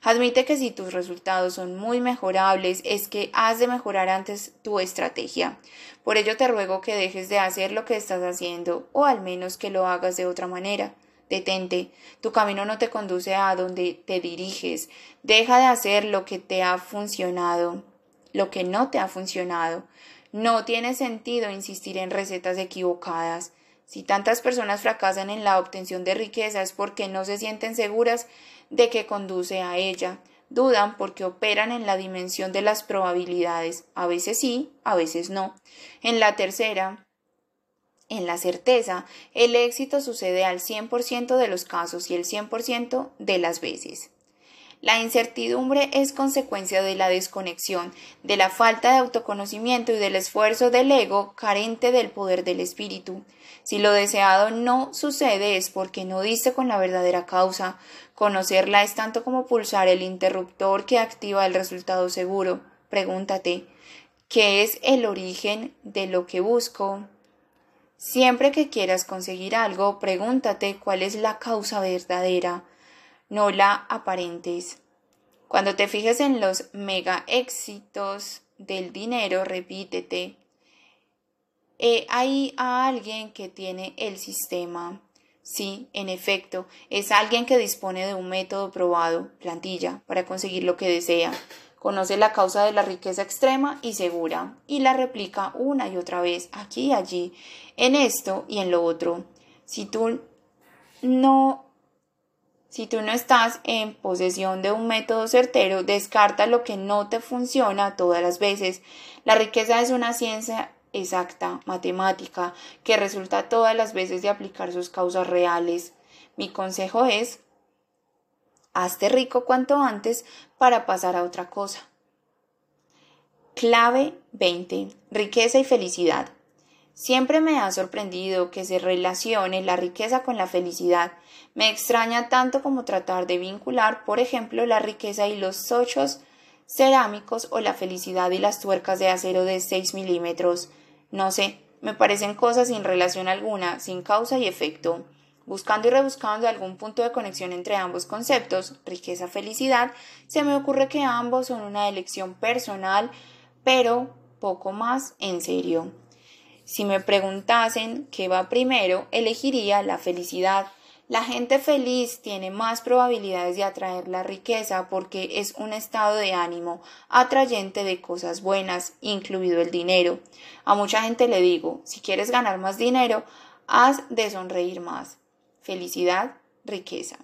[SPEAKER 2] Admite que si tus resultados son muy mejorables es que has de mejorar antes tu estrategia. Por ello te ruego que dejes de hacer lo que estás haciendo o al menos que lo hagas de otra manera. Detente, tu camino no te conduce a donde te diriges. Deja de hacer lo que te ha funcionado, lo que no te ha funcionado. No tiene sentido insistir en recetas equivocadas. Si tantas personas fracasan en la obtención de riqueza es porque no se sienten seguras de que conduce a ella. Dudan porque operan en la dimensión de las probabilidades. A veces sí, a veces no. En la tercera, en la certeza, el éxito sucede al 100% de los casos y el 100% de las veces. La incertidumbre es consecuencia de la desconexión, de la falta de autoconocimiento y del esfuerzo del ego carente del poder del espíritu. Si lo deseado no sucede es porque no diste con la verdadera causa. Conocerla es tanto como pulsar el interruptor que activa el resultado seguro. Pregúntate, ¿qué es el origen de lo que busco? Siempre que quieras conseguir algo, pregúntate cuál es la causa verdadera no la aparentes. Cuando te fijes en los mega éxitos del dinero, repítete, he ahí a alguien que tiene el sistema. Sí, en efecto, es alguien que dispone de un método probado, plantilla, para conseguir lo que desea. Conoce la causa de la riqueza extrema y segura, y la replica una y otra vez, aquí y allí, en esto y en lo otro. Si tú no si tú no estás en posesión de un método certero, descarta lo que no te funciona todas las veces. La riqueza es una ciencia exacta, matemática, que resulta todas las veces de aplicar sus causas reales. Mi consejo es, hazte rico cuanto antes para pasar a otra cosa. Clave 20. Riqueza y felicidad. Siempre me ha sorprendido que se relacione la riqueza con la felicidad. Me extraña tanto como tratar de vincular, por ejemplo, la riqueza y los sochos cerámicos o la felicidad y las tuercas de acero de 6 milímetros. No sé, me parecen cosas sin relación alguna, sin causa y efecto. Buscando y rebuscando algún punto de conexión entre ambos conceptos, riqueza, felicidad, se me ocurre que ambos son una elección personal, pero poco más en serio. Si me preguntasen qué va primero, elegiría la felicidad. La gente feliz tiene más probabilidades de atraer la riqueza porque es un estado de ánimo atrayente de cosas buenas, incluido el dinero. A mucha gente le digo, si quieres ganar más dinero, haz de sonreír más. Felicidad, riqueza.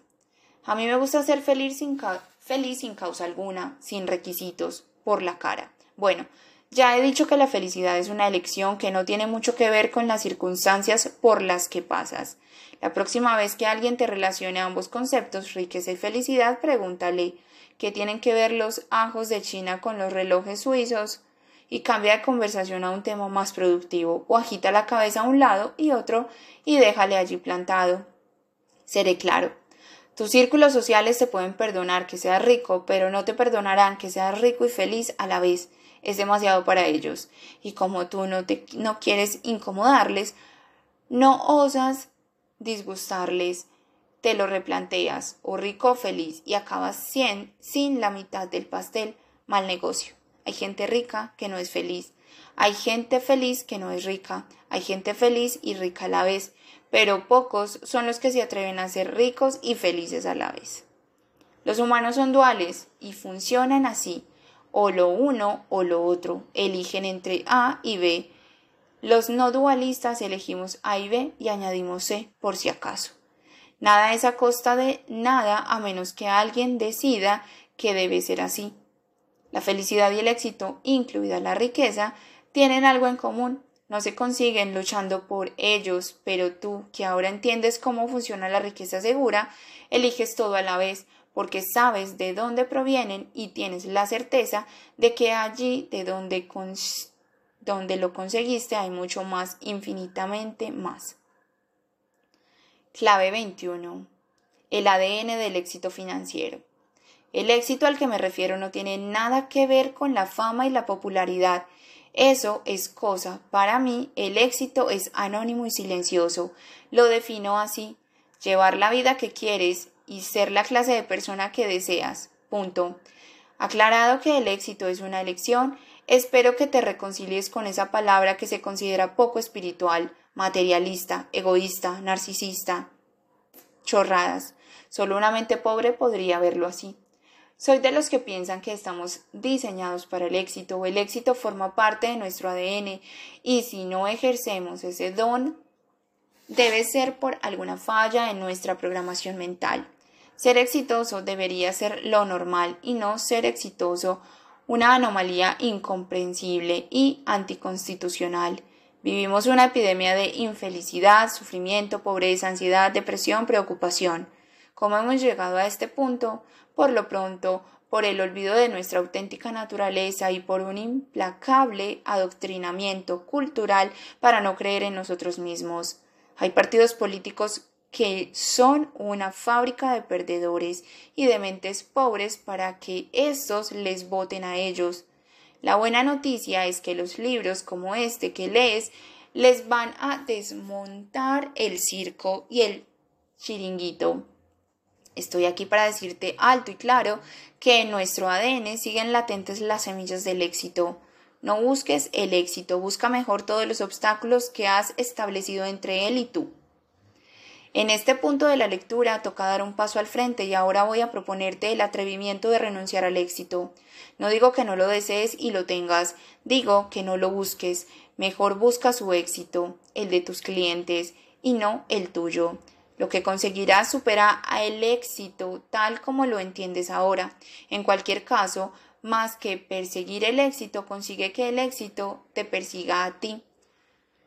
[SPEAKER 2] A mí me gusta ser feliz sin, feliz sin causa alguna, sin requisitos, por la cara. Bueno, ya he dicho que la felicidad es una elección que no tiene mucho que ver con las circunstancias por las que pasas. La próxima vez que alguien te relacione ambos conceptos, riqueza y felicidad, pregúntale qué tienen que ver los ajos de China con los relojes suizos y cambia de conversación a un tema más productivo o agita la cabeza a un lado y otro y déjale allí plantado. Seré claro. Tus círculos sociales te pueden perdonar que seas rico, pero no te perdonarán que seas rico y feliz a la vez es demasiado para ellos. Y como tú no, te, no quieres incomodarles, no osas disgustarles, te lo replanteas, o rico o feliz, y acabas cien sin la mitad del pastel, mal negocio. Hay gente rica que no es feliz. Hay gente feliz que no es rica, hay gente feliz y rica a la vez, pero pocos son los que se atreven a ser ricos y felices a la vez. Los humanos son duales y funcionan así, o lo uno o lo otro, eligen entre A y B. Los no dualistas elegimos A y B y añadimos C por si acaso. Nada es a costa de nada a menos que alguien decida que debe ser así. La felicidad y el éxito, incluida la riqueza, tienen algo en común. No se consiguen luchando por ellos, pero tú, que ahora entiendes cómo funciona la riqueza segura, eliges todo a la vez, porque sabes de dónde provienen y tienes la certeza de que allí de donde, donde lo conseguiste hay mucho más, infinitamente más. Clave 21. El ADN del éxito financiero. El éxito al que me refiero no tiene nada que ver con la fama y la popularidad. Eso es cosa. Para mí, el éxito es anónimo y silencioso. Lo defino así. Llevar la vida que quieres y ser la clase de persona que deseas. Punto. Aclarado que el éxito es una elección, espero que te reconcilies con esa palabra que se considera poco espiritual, materialista, egoísta, narcisista. Chorradas. Solo una mente pobre podría verlo así. Soy de los que piensan que estamos diseñados para el éxito el éxito forma parte de nuestro ADN y si no ejercemos ese don, debe ser por alguna falla en nuestra programación mental. Ser exitoso debería ser lo normal y no ser exitoso una anomalía incomprensible y anticonstitucional. Vivimos una epidemia de infelicidad, sufrimiento, pobreza, ansiedad, depresión, preocupación. ¿Cómo hemos llegado a este punto? Por lo pronto, por el olvido de nuestra auténtica naturaleza y por un implacable adoctrinamiento cultural para no creer en nosotros mismos. Hay partidos políticos que son una fábrica de perdedores y de mentes pobres para que estos les voten a ellos. La buena noticia es que los libros como este que lees les van a desmontar el circo y el chiringuito. Estoy aquí para decirte alto y claro que en nuestro ADN siguen latentes las semillas del éxito. No busques el éxito, busca mejor todos los obstáculos que has establecido entre él y tú. En este punto de la lectura toca dar un paso al frente y ahora voy a proponerte el atrevimiento de renunciar al éxito. No digo que no lo desees y lo tengas, digo que no lo busques. Mejor busca su éxito, el de tus clientes, y no el tuyo. Lo que conseguirás supera el éxito tal como lo entiendes ahora. En cualquier caso, más que perseguir el éxito, consigue que el éxito te persiga a ti.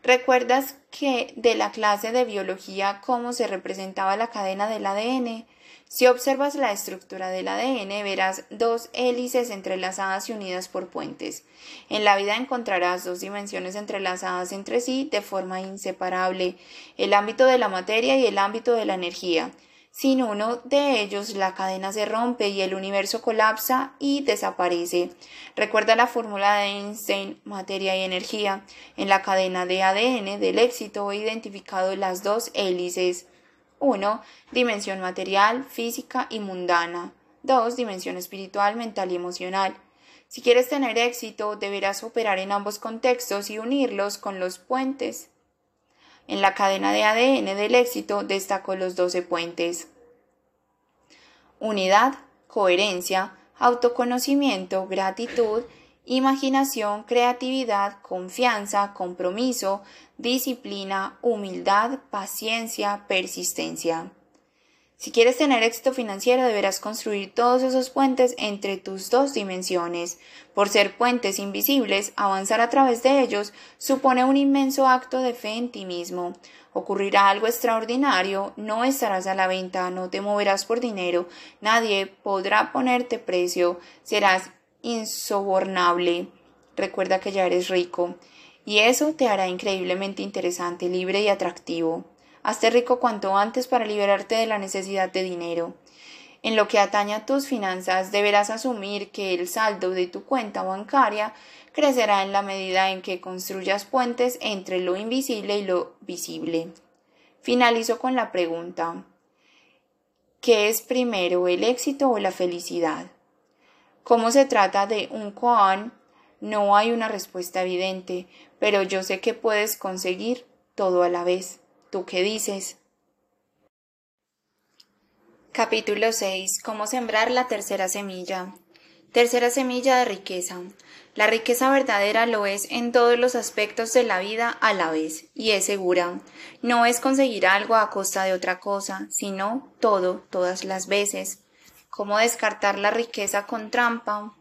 [SPEAKER 2] ¿Recuerdas que de la clase de biología cómo se representaba la cadena del ADN? Si observas la estructura del ADN, verás dos hélices entrelazadas y unidas por puentes. En la vida encontrarás dos dimensiones entrelazadas entre sí de forma inseparable, el ámbito de la materia y el ámbito de la energía. Sin uno de ellos, la cadena se rompe y el universo colapsa y desaparece. Recuerda la fórmula de Einstein, materia y energía. En la cadena de ADN del éxito he identificado las dos hélices. 1. Dimensión material, física y mundana. 2. Dimensión espiritual, mental y emocional. Si quieres tener éxito, deberás operar en ambos contextos y unirlos con los puentes. En la cadena de ADN del éxito destaco los 12 puentes. Unidad, coherencia, autoconocimiento, gratitud, imaginación, creatividad, confianza, compromiso, disciplina, humildad, paciencia, persistencia. Si quieres tener éxito financiero deberás construir todos esos puentes entre tus dos dimensiones. Por ser puentes invisibles, avanzar a través de ellos supone un inmenso acto de fe en ti mismo. Ocurrirá algo extraordinario, no estarás a la venta, no te moverás por dinero, nadie podrá ponerte precio, serás insobornable. Recuerda que ya eres rico. Y eso te hará increíblemente interesante, libre y atractivo. Hazte rico cuanto antes para liberarte de la necesidad de dinero. En lo que atañe a tus finanzas, deberás asumir que el saldo de tu cuenta bancaria crecerá en la medida en que construyas puentes entre lo invisible y lo visible. Finalizo con la pregunta ¿Qué es primero, el éxito o la felicidad? Como se trata de un koan, No hay una respuesta evidente, pero yo sé que puedes conseguir todo a la vez. ¿Tú qué dices? Capítulo 6. Cómo sembrar la tercera semilla. Tercera semilla de riqueza. La riqueza verdadera lo es en todos los aspectos de la vida a la vez, y es segura. No es conseguir algo a costa de otra cosa, sino todo, todas las veces. ¿Cómo descartar la riqueza con trampa?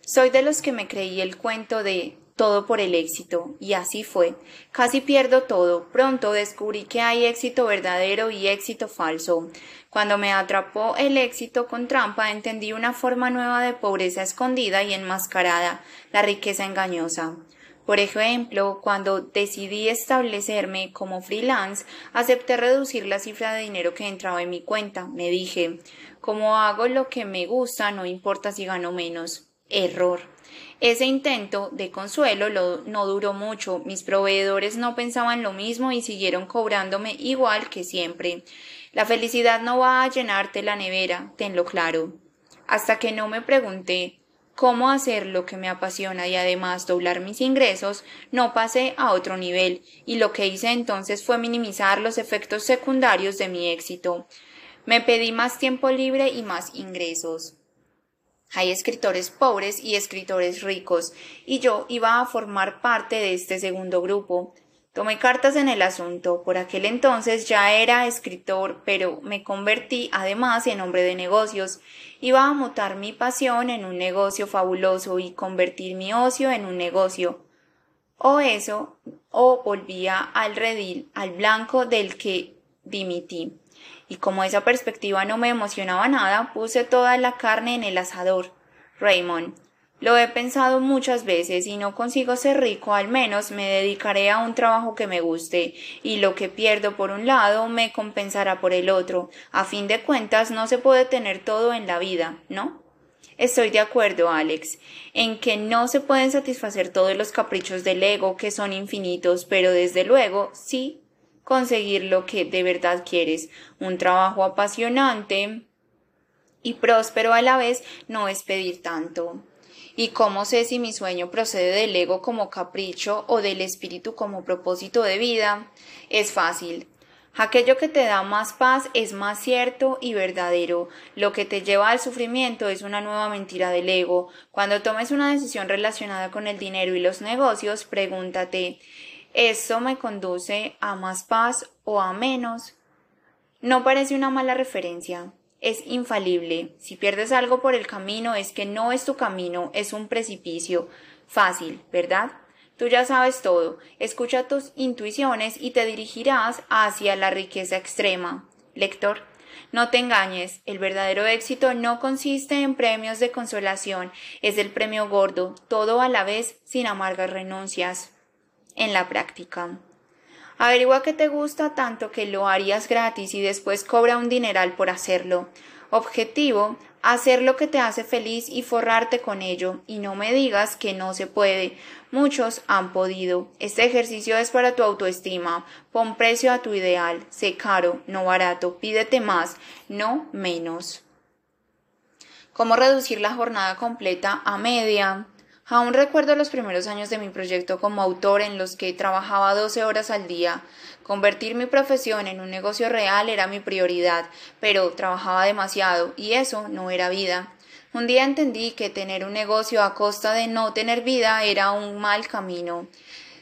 [SPEAKER 2] Soy de los que me creí el cuento de todo por el éxito, y así fue. Casi pierdo todo. Pronto descubrí que hay éxito verdadero y éxito falso. Cuando me atrapó el éxito con trampa, entendí una forma nueva de pobreza escondida y enmascarada, la riqueza engañosa. Por ejemplo, cuando decidí establecerme como freelance, acepté reducir la cifra de dinero que entraba en mi cuenta. Me dije, como hago lo que me gusta, no importa si gano menos. Error. Ese intento de consuelo no duró mucho, mis proveedores no pensaban lo mismo y siguieron cobrándome igual que siempre. La felicidad no va a llenarte la nevera, tenlo claro. Hasta que no me pregunté cómo hacer lo que me apasiona y además doblar mis ingresos, no pasé a otro nivel, y lo que hice entonces fue minimizar los efectos secundarios de mi éxito. Me pedí más tiempo libre y más ingresos. Hay escritores pobres y escritores ricos, y yo iba a formar parte de este segundo grupo. Tomé cartas en el asunto. Por aquel entonces ya era escritor, pero me convertí además en hombre de negocios. Iba a mutar mi pasión en un negocio fabuloso y convertir mi ocio en un negocio. O eso, o volvía al redil, al blanco del que dimití y como esa perspectiva no me emocionaba nada, puse toda la carne en el asador. Raymond, lo he pensado muchas veces y no consigo ser rico, al menos me dedicaré a un trabajo que me guste, y lo que pierdo por un lado me compensará por el otro. A fin de cuentas no se puede tener todo en la vida, ¿no? Estoy de acuerdo, Alex, en que no se pueden satisfacer todos los caprichos del ego, que son infinitos, pero desde luego sí conseguir lo que de verdad quieres, un trabajo apasionante y próspero a la vez no es pedir tanto. ¿Y cómo sé si mi sueño procede del ego como capricho o del espíritu como propósito de vida? Es fácil. Aquello que te da más paz es más cierto y verdadero. Lo que te lleva al sufrimiento es una nueva mentira del ego. Cuando tomes una decisión relacionada con el dinero y los negocios, pregúntate ¿Esto me conduce a más paz o a menos? No parece una mala referencia. Es infalible. Si pierdes algo por el camino es que no es tu camino, es un precipicio. Fácil, ¿verdad? Tú ya sabes todo. Escucha tus intuiciones y te dirigirás hacia la riqueza extrema. Lector, no te engañes, el verdadero éxito no consiste en premios de consolación, es el premio gordo, todo a la vez sin amargas renuncias en la práctica. Averigua que te gusta tanto que lo harías gratis y después cobra un dineral por hacerlo. Objetivo, hacer lo que te hace feliz y forrarte con ello, y no me digas que no se puede. Muchos han podido. Este ejercicio es para tu autoestima. Pon precio a tu ideal. Sé caro, no barato. Pídete más, no menos. ¿Cómo reducir la jornada completa a media? Aún recuerdo los primeros años de mi proyecto como autor en los que trabajaba 12 horas al día. Convertir mi profesión en un negocio real era mi prioridad, pero trabajaba demasiado y eso no era vida. Un día entendí que tener un negocio a costa de no tener vida era un mal camino.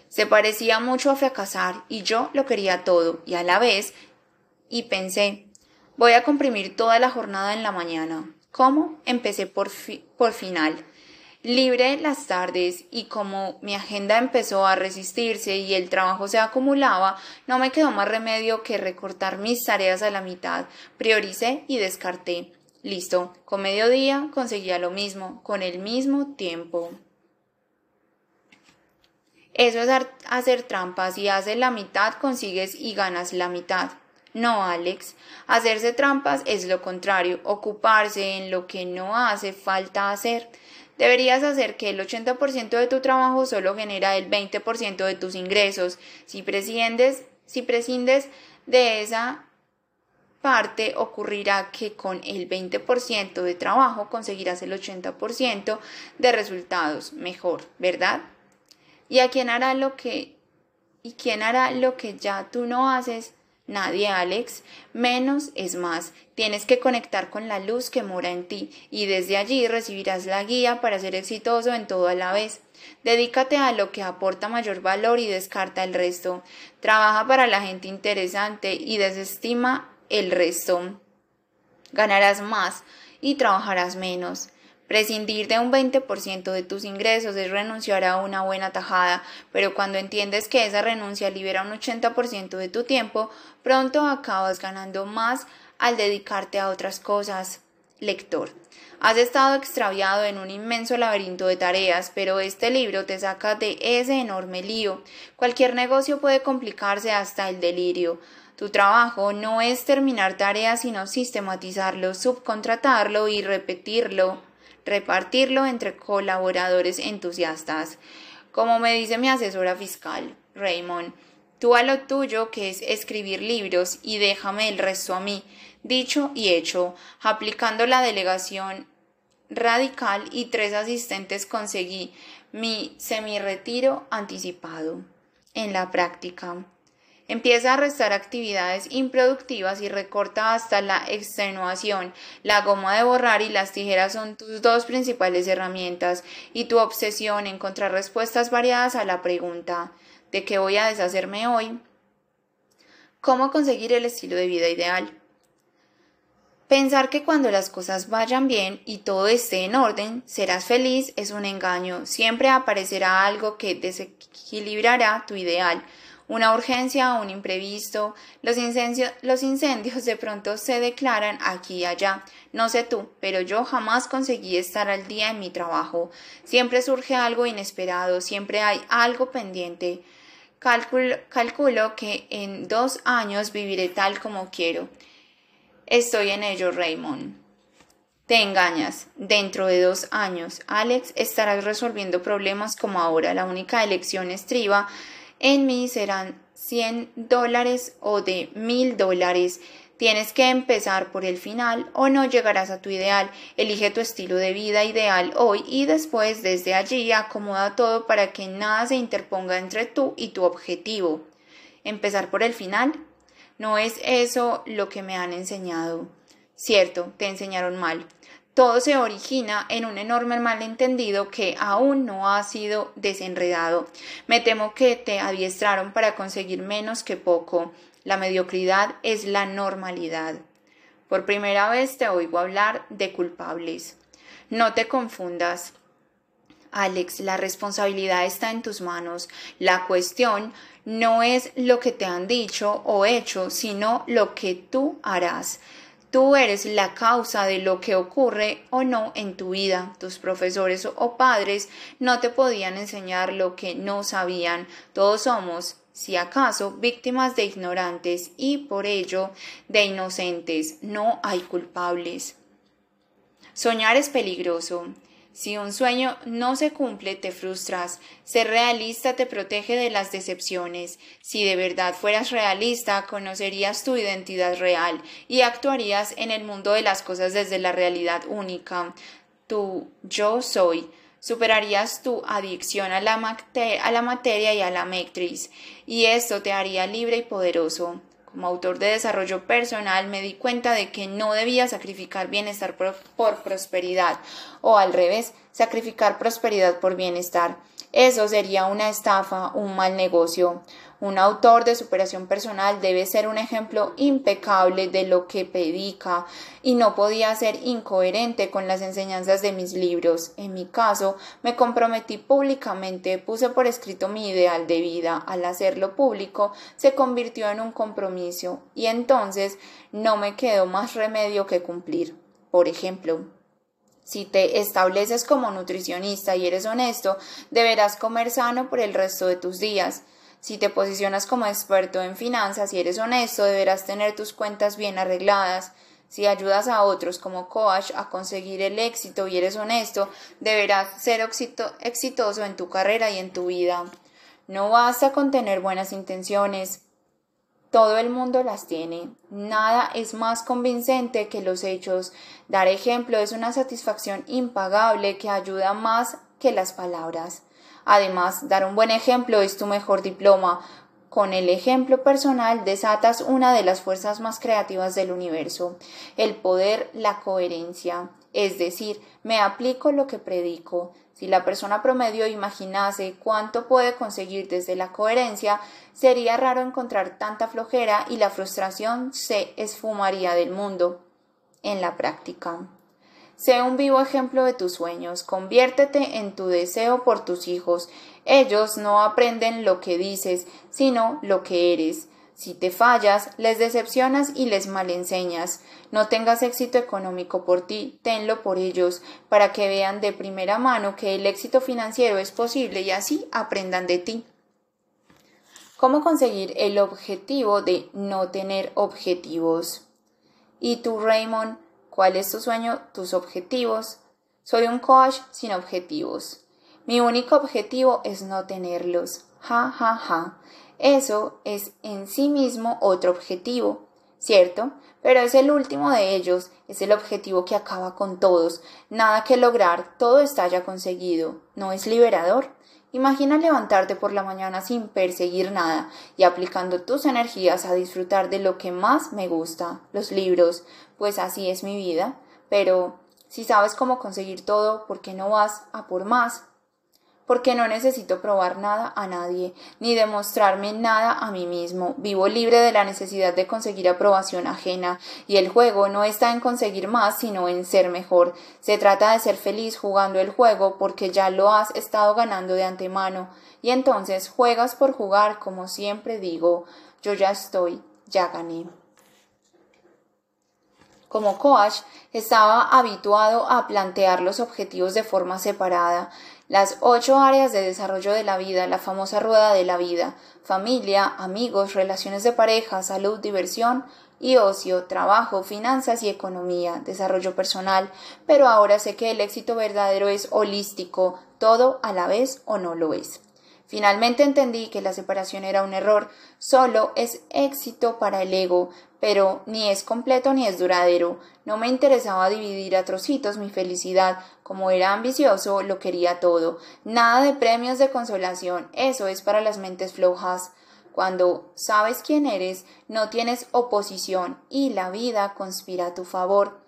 [SPEAKER 2] Se parecía mucho a fracasar y yo lo quería todo y a la vez y pensé, voy a comprimir toda la jornada en la mañana. ¿Cómo? Empecé por, por final libre las tardes y como mi agenda empezó a resistirse y el trabajo se acumulaba, no me quedó más remedio que recortar mis tareas a la mitad, prioricé y descarté. Listo, con mediodía conseguía lo mismo, con el mismo tiempo. Eso es hacer trampas, si haces la mitad consigues y ganas la mitad. No, Alex, hacerse trampas es lo contrario, ocuparse en lo que no hace falta hacer. Deberías hacer que el 80% de tu trabajo solo genera el 20% de tus ingresos. Si prescindes, si prescindes de esa parte ocurrirá que con el 20% de trabajo conseguirás el 80% de resultados mejor, ¿verdad? ¿Y a quién hará lo que y quién hará lo que ya tú no haces? Nadie, Alex. Menos es más. Tienes que conectar con la luz que mora en ti y desde allí recibirás la guía para ser exitoso en todo a la vez. Dedícate a lo que aporta mayor valor y descarta el resto. Trabaja para la gente interesante y desestima el resto. Ganarás más y trabajarás menos. Prescindir de un 20% de tus ingresos es renunciar a una buena tajada, pero cuando entiendes que esa renuncia libera un 80% de tu tiempo, pronto acabas ganando más al dedicarte a otras cosas. Lector. Has estado extraviado en un inmenso laberinto de tareas, pero este libro te saca de ese enorme lío. Cualquier negocio puede complicarse hasta el delirio. Tu trabajo no es terminar tareas, sino sistematizarlo, subcontratarlo y repetirlo repartirlo entre colaboradores entusiastas. Como me dice mi asesora fiscal, Raymond, tú a lo tuyo que es escribir libros y déjame el resto a mí, dicho y hecho, aplicando la delegación radical y tres asistentes conseguí mi semi-retiro anticipado. En la práctica, Empieza a restar actividades improductivas y recorta hasta la extenuación. La goma de borrar y las tijeras son tus dos principales herramientas y tu obsesión en encontrar respuestas variadas a la pregunta ¿de qué voy a deshacerme hoy? ¿Cómo conseguir el estilo de vida ideal? Pensar que cuando las cosas vayan bien y todo esté en orden, serás feliz es un engaño. Siempre aparecerá algo que desequilibrará tu ideal una urgencia un imprevisto, los incendios, los incendios de pronto se declaran aquí y allá. No sé tú, pero yo jamás conseguí estar al día en mi trabajo. Siempre surge algo inesperado, siempre hay algo pendiente. Calculo, que en dos años viviré tal como quiero. Estoy en ello, Raymond. Te engañas. Dentro de dos años, Alex, estarás resolviendo problemas como ahora. La única elección estriba en mí serán 100 dólares o de 1000 dólares. Tienes que empezar por el final o no llegarás a tu ideal. Elige tu estilo de vida ideal hoy y después desde allí acomoda todo para que nada se interponga entre tú y tu objetivo. Empezar por el final. No es eso lo que me han enseñado. Cierto, te enseñaron mal todo se origina en un enorme malentendido que aún no ha sido desenredado. Me temo que te adiestraron para conseguir menos que poco. La mediocridad es la normalidad. Por primera vez te oigo hablar de culpables. No te confundas. Alex, la responsabilidad está en tus manos. La cuestión no es lo que te han dicho o hecho, sino lo que tú harás. Tú eres la causa de lo que ocurre o no en tu vida. Tus profesores o padres no te podían enseñar lo que no sabían. Todos somos, si acaso, víctimas de ignorantes y por ello de inocentes. No hay culpables. Soñar es peligroso. Si un sueño no se cumple, te frustras. Ser realista te protege de las decepciones. Si de verdad fueras realista, conocerías tu identidad real y actuarías en el mundo de las cosas desde la realidad única. Tu yo soy. Superarías tu adicción a la, materia y a la matriz, y esto te haría libre y poderoso. Como autor de desarrollo personal me di cuenta de que no debía sacrificar bienestar por, por, prosperidad o al revés, sacrificar prosperidad por bienestar. Eso sería una estafa, un mal negocio. Un autor de superación personal debe ser un ejemplo impecable de lo que predica y no podía ser incoherente con las enseñanzas de mis libros. En mi caso, me comprometí públicamente, puse por escrito mi ideal de vida. Al hacerlo público, se convirtió en un compromiso y entonces no me quedó más remedio que cumplir. Por ejemplo, si te estableces como nutricionista y eres honesto, deberás comer sano por el resto de tus días. Si te posicionas como experto en finanzas y eres honesto, deberás tener tus cuentas bien arregladas. Si ayudas a otros como coach a conseguir el éxito y eres honesto, deberás ser exitoso en tu carrera y en tu vida. No basta con tener buenas intenciones. Todo el mundo las tiene. Nada es más convincente que los hechos. Dar ejemplo es una satisfacción impagable que ayuda más que las palabras. Además, dar un buen ejemplo es tu mejor diploma. Con el ejemplo personal desatas una de las fuerzas más creativas del universo, el poder, la coherencia. Es decir, me aplico lo que predico. Si la persona promedio imaginase cuánto puede conseguir desde la coherencia, sería raro encontrar tanta flojera y la frustración se esfumaría del mundo. En la práctica. Sé un vivo ejemplo de tus sueños, conviértete en tu deseo por tus hijos. Ellos no aprenden lo que dices, sino lo que eres. Si te fallas, les decepcionas y les malenseñas. No tengas éxito económico por ti, tenlo por ellos, para que vean de primera mano que el éxito financiero es posible y así aprendan de ti. ¿Cómo conseguir el objetivo de no tener objetivos? ¿Y tú, Raymond? ¿Cuál es tu sueño? ¿Tus objetivos? Soy un coach sin objetivos. Mi único objetivo es no tenerlos. Ja, ja, ja. Eso es en sí mismo otro objetivo, ¿cierto? Pero es el último de ellos, es el objetivo que acaba con todos. Nada que lograr, todo está ya conseguido. ¿No es liberador? Imagina levantarte por la mañana sin perseguir nada y aplicando tus energías a disfrutar de lo que más me gusta, los libros, pues así es mi vida. Pero si sabes cómo conseguir todo, ¿por qué no vas a por más? Porque no necesito probar nada a nadie, ni demostrarme nada a mí mismo. Vivo libre de la necesidad de conseguir aprobación ajena, y el juego no está en conseguir más, sino en ser mejor. Se trata de ser feliz jugando el juego porque ya lo has estado ganando de antemano, y entonces juegas por jugar, como siempre digo, yo ya estoy, ya gané. Como coach, estaba habituado a plantear los objetivos de forma separada, las ocho áreas de desarrollo de la vida, la famosa rueda de la vida, familia, amigos, relaciones de pareja, salud, diversión y ocio, trabajo, finanzas y economía, desarrollo personal, pero ahora sé que el éxito verdadero es holístico, todo a la vez o no lo es. Finalmente entendí que la separación era un error, solo es éxito para el ego, pero ni es completo ni es duradero. No me interesaba dividir a trocitos mi felicidad, como era ambicioso, lo quería todo. Nada de premios de consolación, eso es para las mentes flojas. Cuando sabes quién eres, no tienes oposición y la vida conspira a tu favor.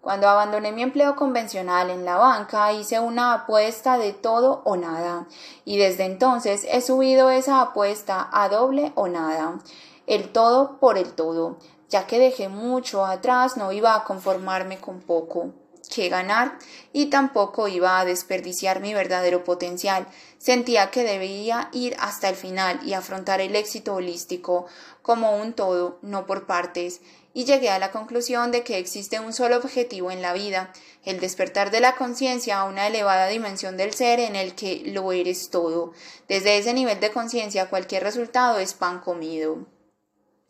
[SPEAKER 2] Cuando abandoné mi empleo convencional en la banca, hice una apuesta de todo o nada, y desde entonces he subido esa apuesta a doble o nada, el todo por el todo, ya que dejé mucho atrás, no iba a conformarme con poco que ganar y tampoco iba a desperdiciar mi verdadero potencial. Sentía que debía ir hasta el final y afrontar el éxito holístico como un todo, no por partes, y llegué a la conclusión de que existe un solo objetivo en la vida, el despertar de la conciencia a una elevada dimensión del ser en el que lo eres todo. Desde ese nivel de conciencia cualquier resultado es pan comido.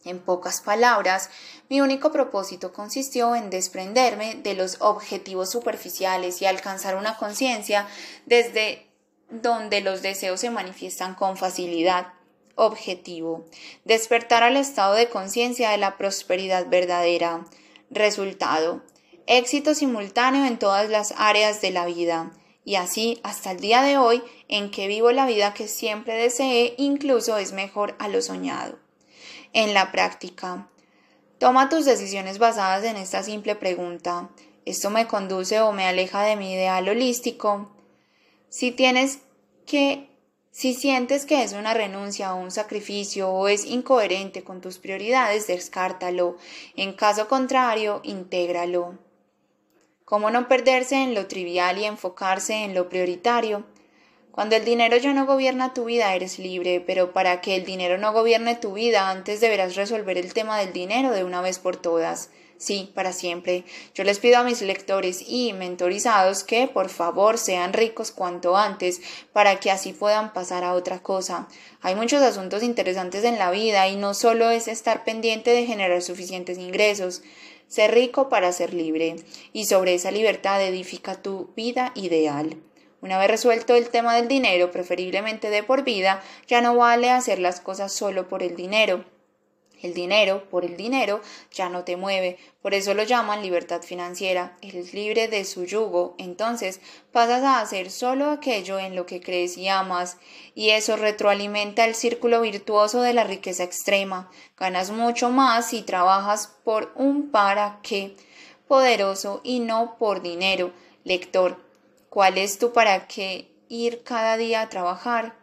[SPEAKER 2] En pocas palabras, mi único propósito consistió en desprenderme de los objetivos superficiales y alcanzar una conciencia desde donde los deseos se manifiestan con facilidad. Objetivo. Despertar al estado de conciencia de la prosperidad verdadera. Resultado. Éxito simultáneo en todas las áreas de la vida. Y así hasta el día de hoy en que vivo la vida que siempre deseé, incluso es mejor a lo soñado en la práctica. Toma tus decisiones basadas en esta simple pregunta. ¿Esto me conduce o me aleja de mi ideal holístico? Si tienes que si sientes que es una renuncia o un sacrificio o es incoherente con tus prioridades, descártalo. En caso contrario, intégralo. ¿Cómo no perderse en lo trivial y enfocarse en lo prioritario? Cuando el dinero ya no gobierna tu vida, eres libre, pero para que el dinero no gobierne tu vida, antes deberás resolver el tema del dinero de una vez por todas. Sí, para siempre. Yo les pido a mis lectores y mentorizados que por favor sean ricos cuanto antes para que así puedan pasar a otra cosa. Hay muchos asuntos interesantes en la vida y no solo es estar pendiente de generar suficientes ingresos. Ser rico para ser libre y sobre esa libertad edifica tu vida ideal. Una vez resuelto el tema del dinero, preferiblemente de por vida, ya no vale hacer las cosas solo por el dinero. El dinero, por el dinero, ya no te mueve, por eso lo llaman libertad financiera. Eres libre de su yugo, entonces pasas a hacer solo aquello en lo que crees y amas, y eso retroalimenta el círculo virtuoso de la riqueza extrema. Ganas mucho más si trabajas por un para qué poderoso y no por dinero. Lector, ¿cuál es tu para qué ir cada día a trabajar?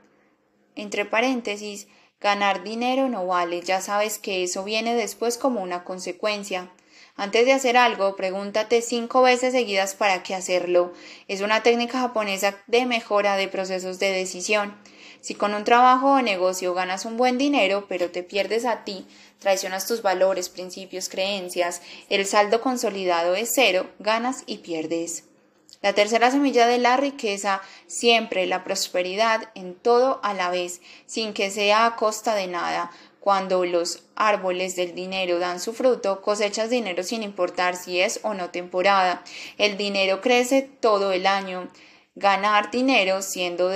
[SPEAKER 2] Entre paréntesis, Ganar dinero no vale, ya sabes que eso viene después como una consecuencia. Antes de hacer algo, pregúntate cinco veces seguidas para qué hacerlo. Es una técnica japonesa de mejora de procesos de decisión. Si con un trabajo o negocio ganas un buen dinero, pero te pierdes a ti, traicionas tus valores, principios, creencias, el saldo consolidado es cero, ganas y pierdes. La tercera semilla de la riqueza, siempre la prosperidad en todo a la vez, sin que sea a costa de nada. Cuando los árboles del dinero dan su fruto, cosechas dinero sin importar si es o no temporada. El dinero crece todo el año. Ganar dinero siendo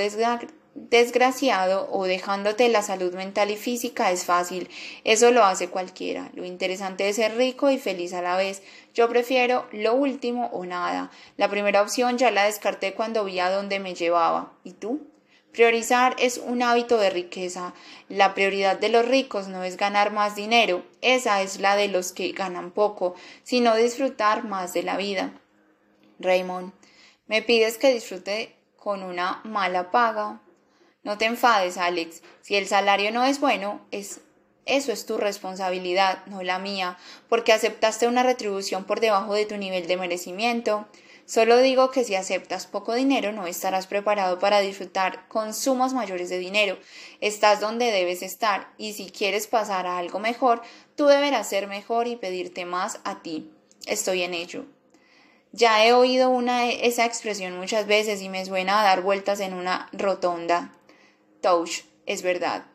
[SPEAKER 2] desgraciado o dejándote la salud mental y física es fácil. Eso lo hace cualquiera. Lo interesante es ser rico y feliz a la vez. Yo prefiero lo último o nada. La primera opción ya la descarté cuando vi a dónde me llevaba. ¿Y tú? Priorizar es un hábito de riqueza. La prioridad de los ricos no es ganar más dinero, esa es la de los que ganan poco, sino disfrutar más de la vida. Raymond, ¿me pides que disfrute con una mala paga? No te enfades, Alex. Si el salario no es bueno, es eso es tu responsabilidad, no la mía, porque aceptaste una retribución por debajo de tu nivel de merecimiento. Solo digo que si aceptas poco dinero no estarás preparado para disfrutar con sumas mayores de dinero. Estás donde debes estar y si quieres pasar a algo mejor, tú deberás ser mejor y pedirte más a ti. Estoy en ello. Ya he oído una, esa expresión muchas veces y me suena a dar vueltas en una rotonda. Touch, es verdad.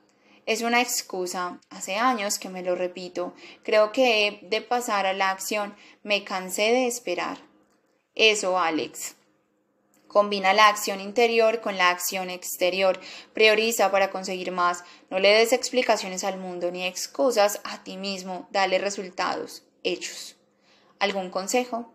[SPEAKER 2] Es una excusa. Hace años que me lo repito. Creo que he de pasar a la acción. Me cansé de esperar. Eso, Alex. Combina la acción interior con la acción exterior. Prioriza para conseguir más. No le des explicaciones al mundo ni excusas a ti mismo. Dale resultados. Hechos. ¿Algún consejo?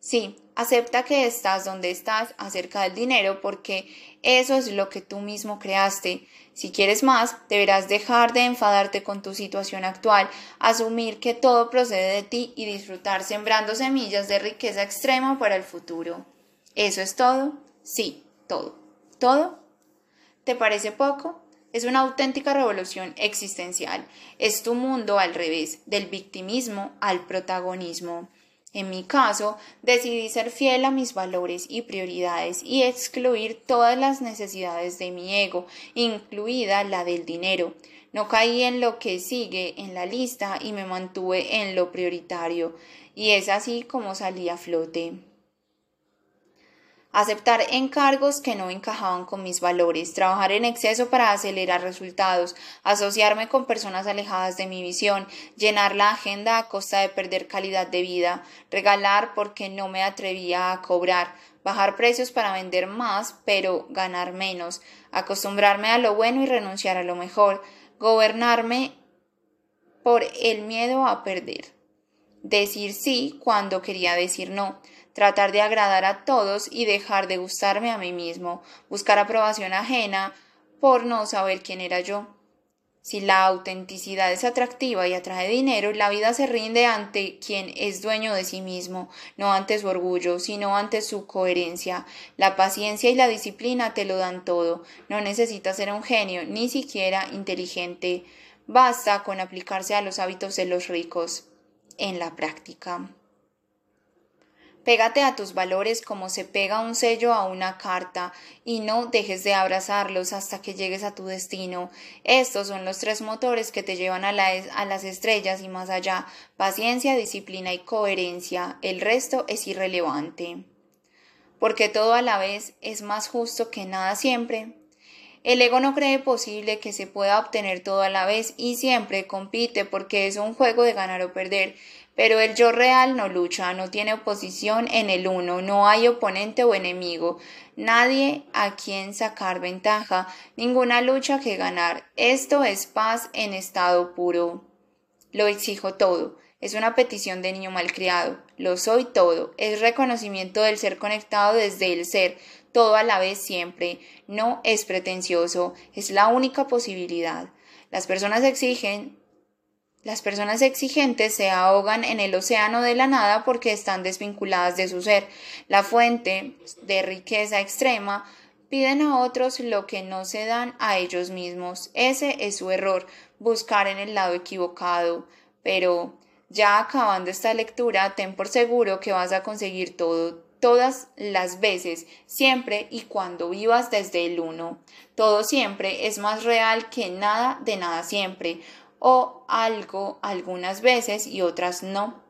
[SPEAKER 2] Sí, acepta que estás donde estás acerca del dinero porque eso es lo que tú mismo creaste. Si quieres más, deberás dejar de enfadarte con tu situación actual, asumir que todo procede de ti y disfrutar sembrando semillas de riqueza extrema para el futuro. ¿Eso es todo? Sí, todo. ¿Todo? ¿Te parece poco? Es una auténtica revolución existencial. Es tu mundo al revés, del victimismo al protagonismo. En mi caso, decidí ser fiel a mis valores y prioridades y excluir todas las necesidades de mi ego, incluida la del dinero. No caí en lo que sigue en la lista y me mantuve en lo prioritario, y es así como salí a flote aceptar encargos que no encajaban con mis valores, trabajar en exceso para acelerar resultados, asociarme con personas alejadas de mi visión, llenar la agenda a costa de perder calidad de vida, regalar porque no me atrevía a cobrar, bajar precios para vender más pero ganar menos, acostumbrarme a lo bueno y renunciar a lo mejor, gobernarme por el miedo a perder, decir sí cuando quería decir no, tratar de agradar a todos y dejar de gustarme a mí mismo, buscar aprobación ajena por no saber quién era yo. Si la autenticidad es atractiva y atrae dinero, la vida se rinde ante quien es dueño de sí mismo, no ante su orgullo, sino ante su coherencia. La paciencia y la disciplina te lo dan todo. No necesitas ser un genio, ni siquiera inteligente. Basta con aplicarse a los hábitos de los ricos en la práctica. Pégate a tus valores como se pega un sello a una carta y no dejes de abrazarlos hasta que llegues a tu destino. Estos son los tres motores que te llevan a, las estrellas y más allá. Paciencia, disciplina y coherencia. El resto es irrelevante. Porque todo a la vez es más justo que nada siempre. El ego no cree posible que se pueda obtener todo a la vez y siempre compite porque es un juego de ganar o perder. Pero el yo real no lucha, no tiene oposición en el uno, no hay oponente o enemigo, nadie a quien sacar ventaja, ninguna lucha que ganar. Esto es paz en estado puro. Lo exijo todo. Es una petición de niño malcriado. Lo soy todo. Es reconocimiento del ser conectado desde el ser, todo a la vez siempre. No es pretencioso. Es la única posibilidad. Las personas exigen las personas exigentes se ahogan en el océano de la nada porque están desvinculadas de su ser. La fuente de riqueza extrema piden a otros lo que no se dan a ellos mismos. Ese es su error, buscar en el lado equivocado. Pero ya acabando esta lectura, ten por seguro que vas a conseguir todo, todas las veces, siempre y cuando vivas desde el uno. Todo siempre es más real que nada de nada siempre o algo algunas veces y otras no.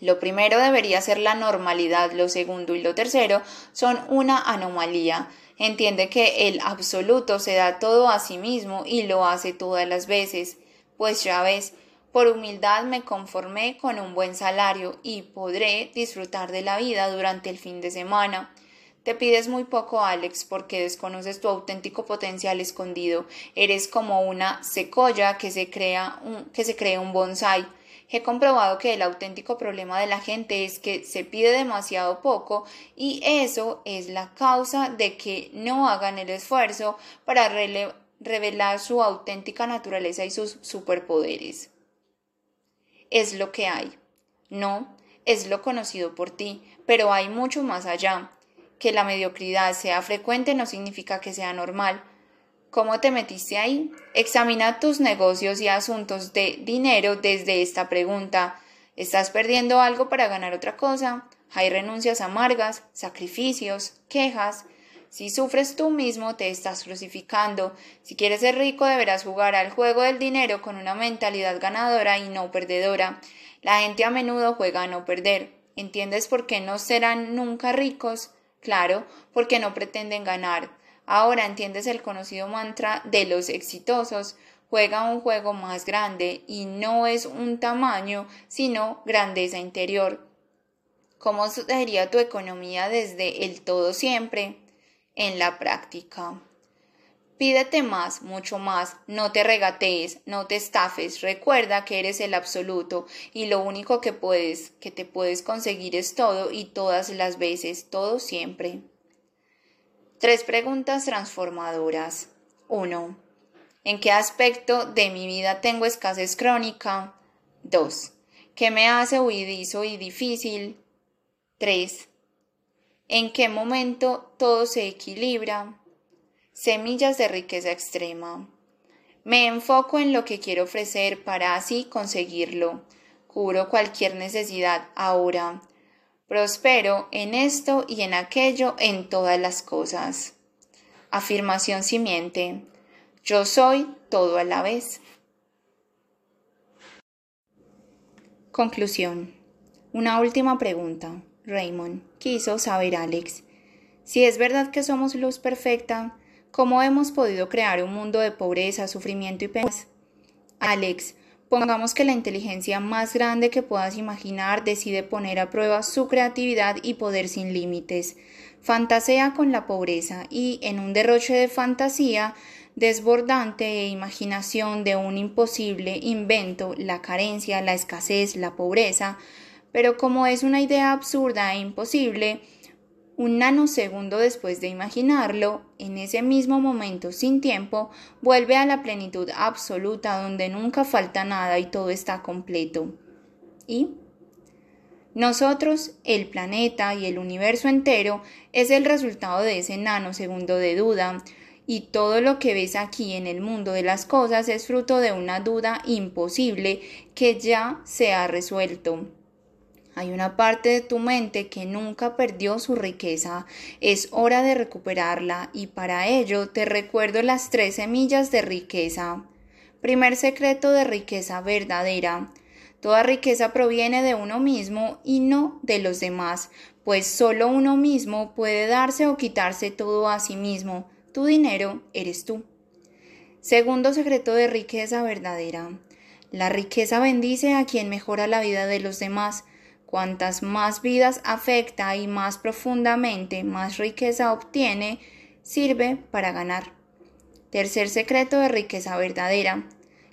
[SPEAKER 2] Lo primero debería ser la normalidad, lo segundo y lo tercero son una anomalía. Entiende que el absoluto se da todo a sí mismo y lo hace todas las veces. Pues ya ves, por humildad me conformé con un buen salario y podré disfrutar de la vida durante el fin de semana. Te pides muy poco, Alex, porque desconoces tu auténtico potencial escondido. Eres como una secoya que se crea un, que se crea un bonsai. He comprobado que el auténtico problema de la gente es que se pide demasiado poco y eso es la causa de que no hagan el esfuerzo para revelar su auténtica naturaleza y sus superpoderes. Es lo que hay. No, es lo conocido por ti, pero hay mucho más allá. Que la mediocridad sea frecuente no significa que sea normal. ¿Cómo te metiste ahí? Examina tus negocios y asuntos de dinero desde esta pregunta. ¿Estás perdiendo algo para ganar otra cosa? Hay renuncias amargas, sacrificios, quejas. Si sufres tú mismo, te estás crucificando. Si quieres ser rico, deberás jugar al juego del dinero con una mentalidad ganadora y no perdedora. La gente a menudo juega a no perder. ¿Entiendes por qué no serán nunca ricos? Claro, porque no pretenden ganar. Ahora entiendes el conocido mantra de los exitosos. Juega un juego más grande y no es un tamaño, sino grandeza interior. ¿Cómo sería tu economía desde el todo siempre? En la práctica. Pídete más, mucho más, no te regatees, no te estafes, recuerda que eres el absoluto y lo único que puedes, que te puedes conseguir es todo y todas las veces, todo siempre. Tres preguntas transformadoras. 1. ¿En qué aspecto de mi vida tengo escasez crónica? 2. ¿Qué me hace huidizo y difícil? 3. ¿En qué momento todo se equilibra? Semillas de riqueza extrema. Me enfoco en lo que quiero ofrecer para así conseguirlo. Cubro cualquier necesidad ahora. Prospero en esto y en aquello en todas las cosas. Afirmación simiente. Yo soy todo a la vez. Conclusión. Una última pregunta. Raymond quiso saber Alex. Si es verdad que somos luz perfecta, ¿Cómo hemos podido crear un mundo de pobreza, sufrimiento y penas? Alex, pongamos que la inteligencia más grande que puedas imaginar decide poner a prueba su creatividad y poder sin límites. Fantasea con la pobreza y, en un derroche de fantasía, desbordante e imaginación de un imposible invento, la carencia, la escasez, la pobreza, pero como es una idea absurda e imposible, un nanosegundo después de imaginarlo, en ese mismo momento sin tiempo, vuelve a la plenitud absoluta donde nunca falta nada y todo está completo. ¿Y? Nosotros, el planeta y el universo entero es el resultado de ese nanosegundo de duda, y todo lo que ves aquí en el mundo de las cosas es fruto de una duda imposible que ya se ha resuelto. Hay una parte de tu mente que nunca perdió su riqueza. Es hora de recuperarla y para ello te recuerdo las tres semillas de riqueza. Primer secreto de riqueza verdadera. Toda riqueza proviene de uno mismo y no de los demás, pues solo uno mismo puede darse o quitarse todo a sí mismo. Tu dinero eres tú. Segundo secreto de riqueza verdadera. La riqueza bendice a quien mejora la vida de los demás. Cuantas más vidas afecta y más profundamente más riqueza obtiene, sirve para ganar. Tercer secreto de riqueza verdadera.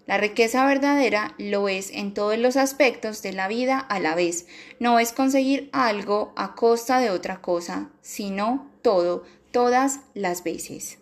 [SPEAKER 2] La riqueza verdadera lo es en todos los aspectos de la vida a la vez. No es conseguir algo a costa de otra cosa, sino todo, todas las veces.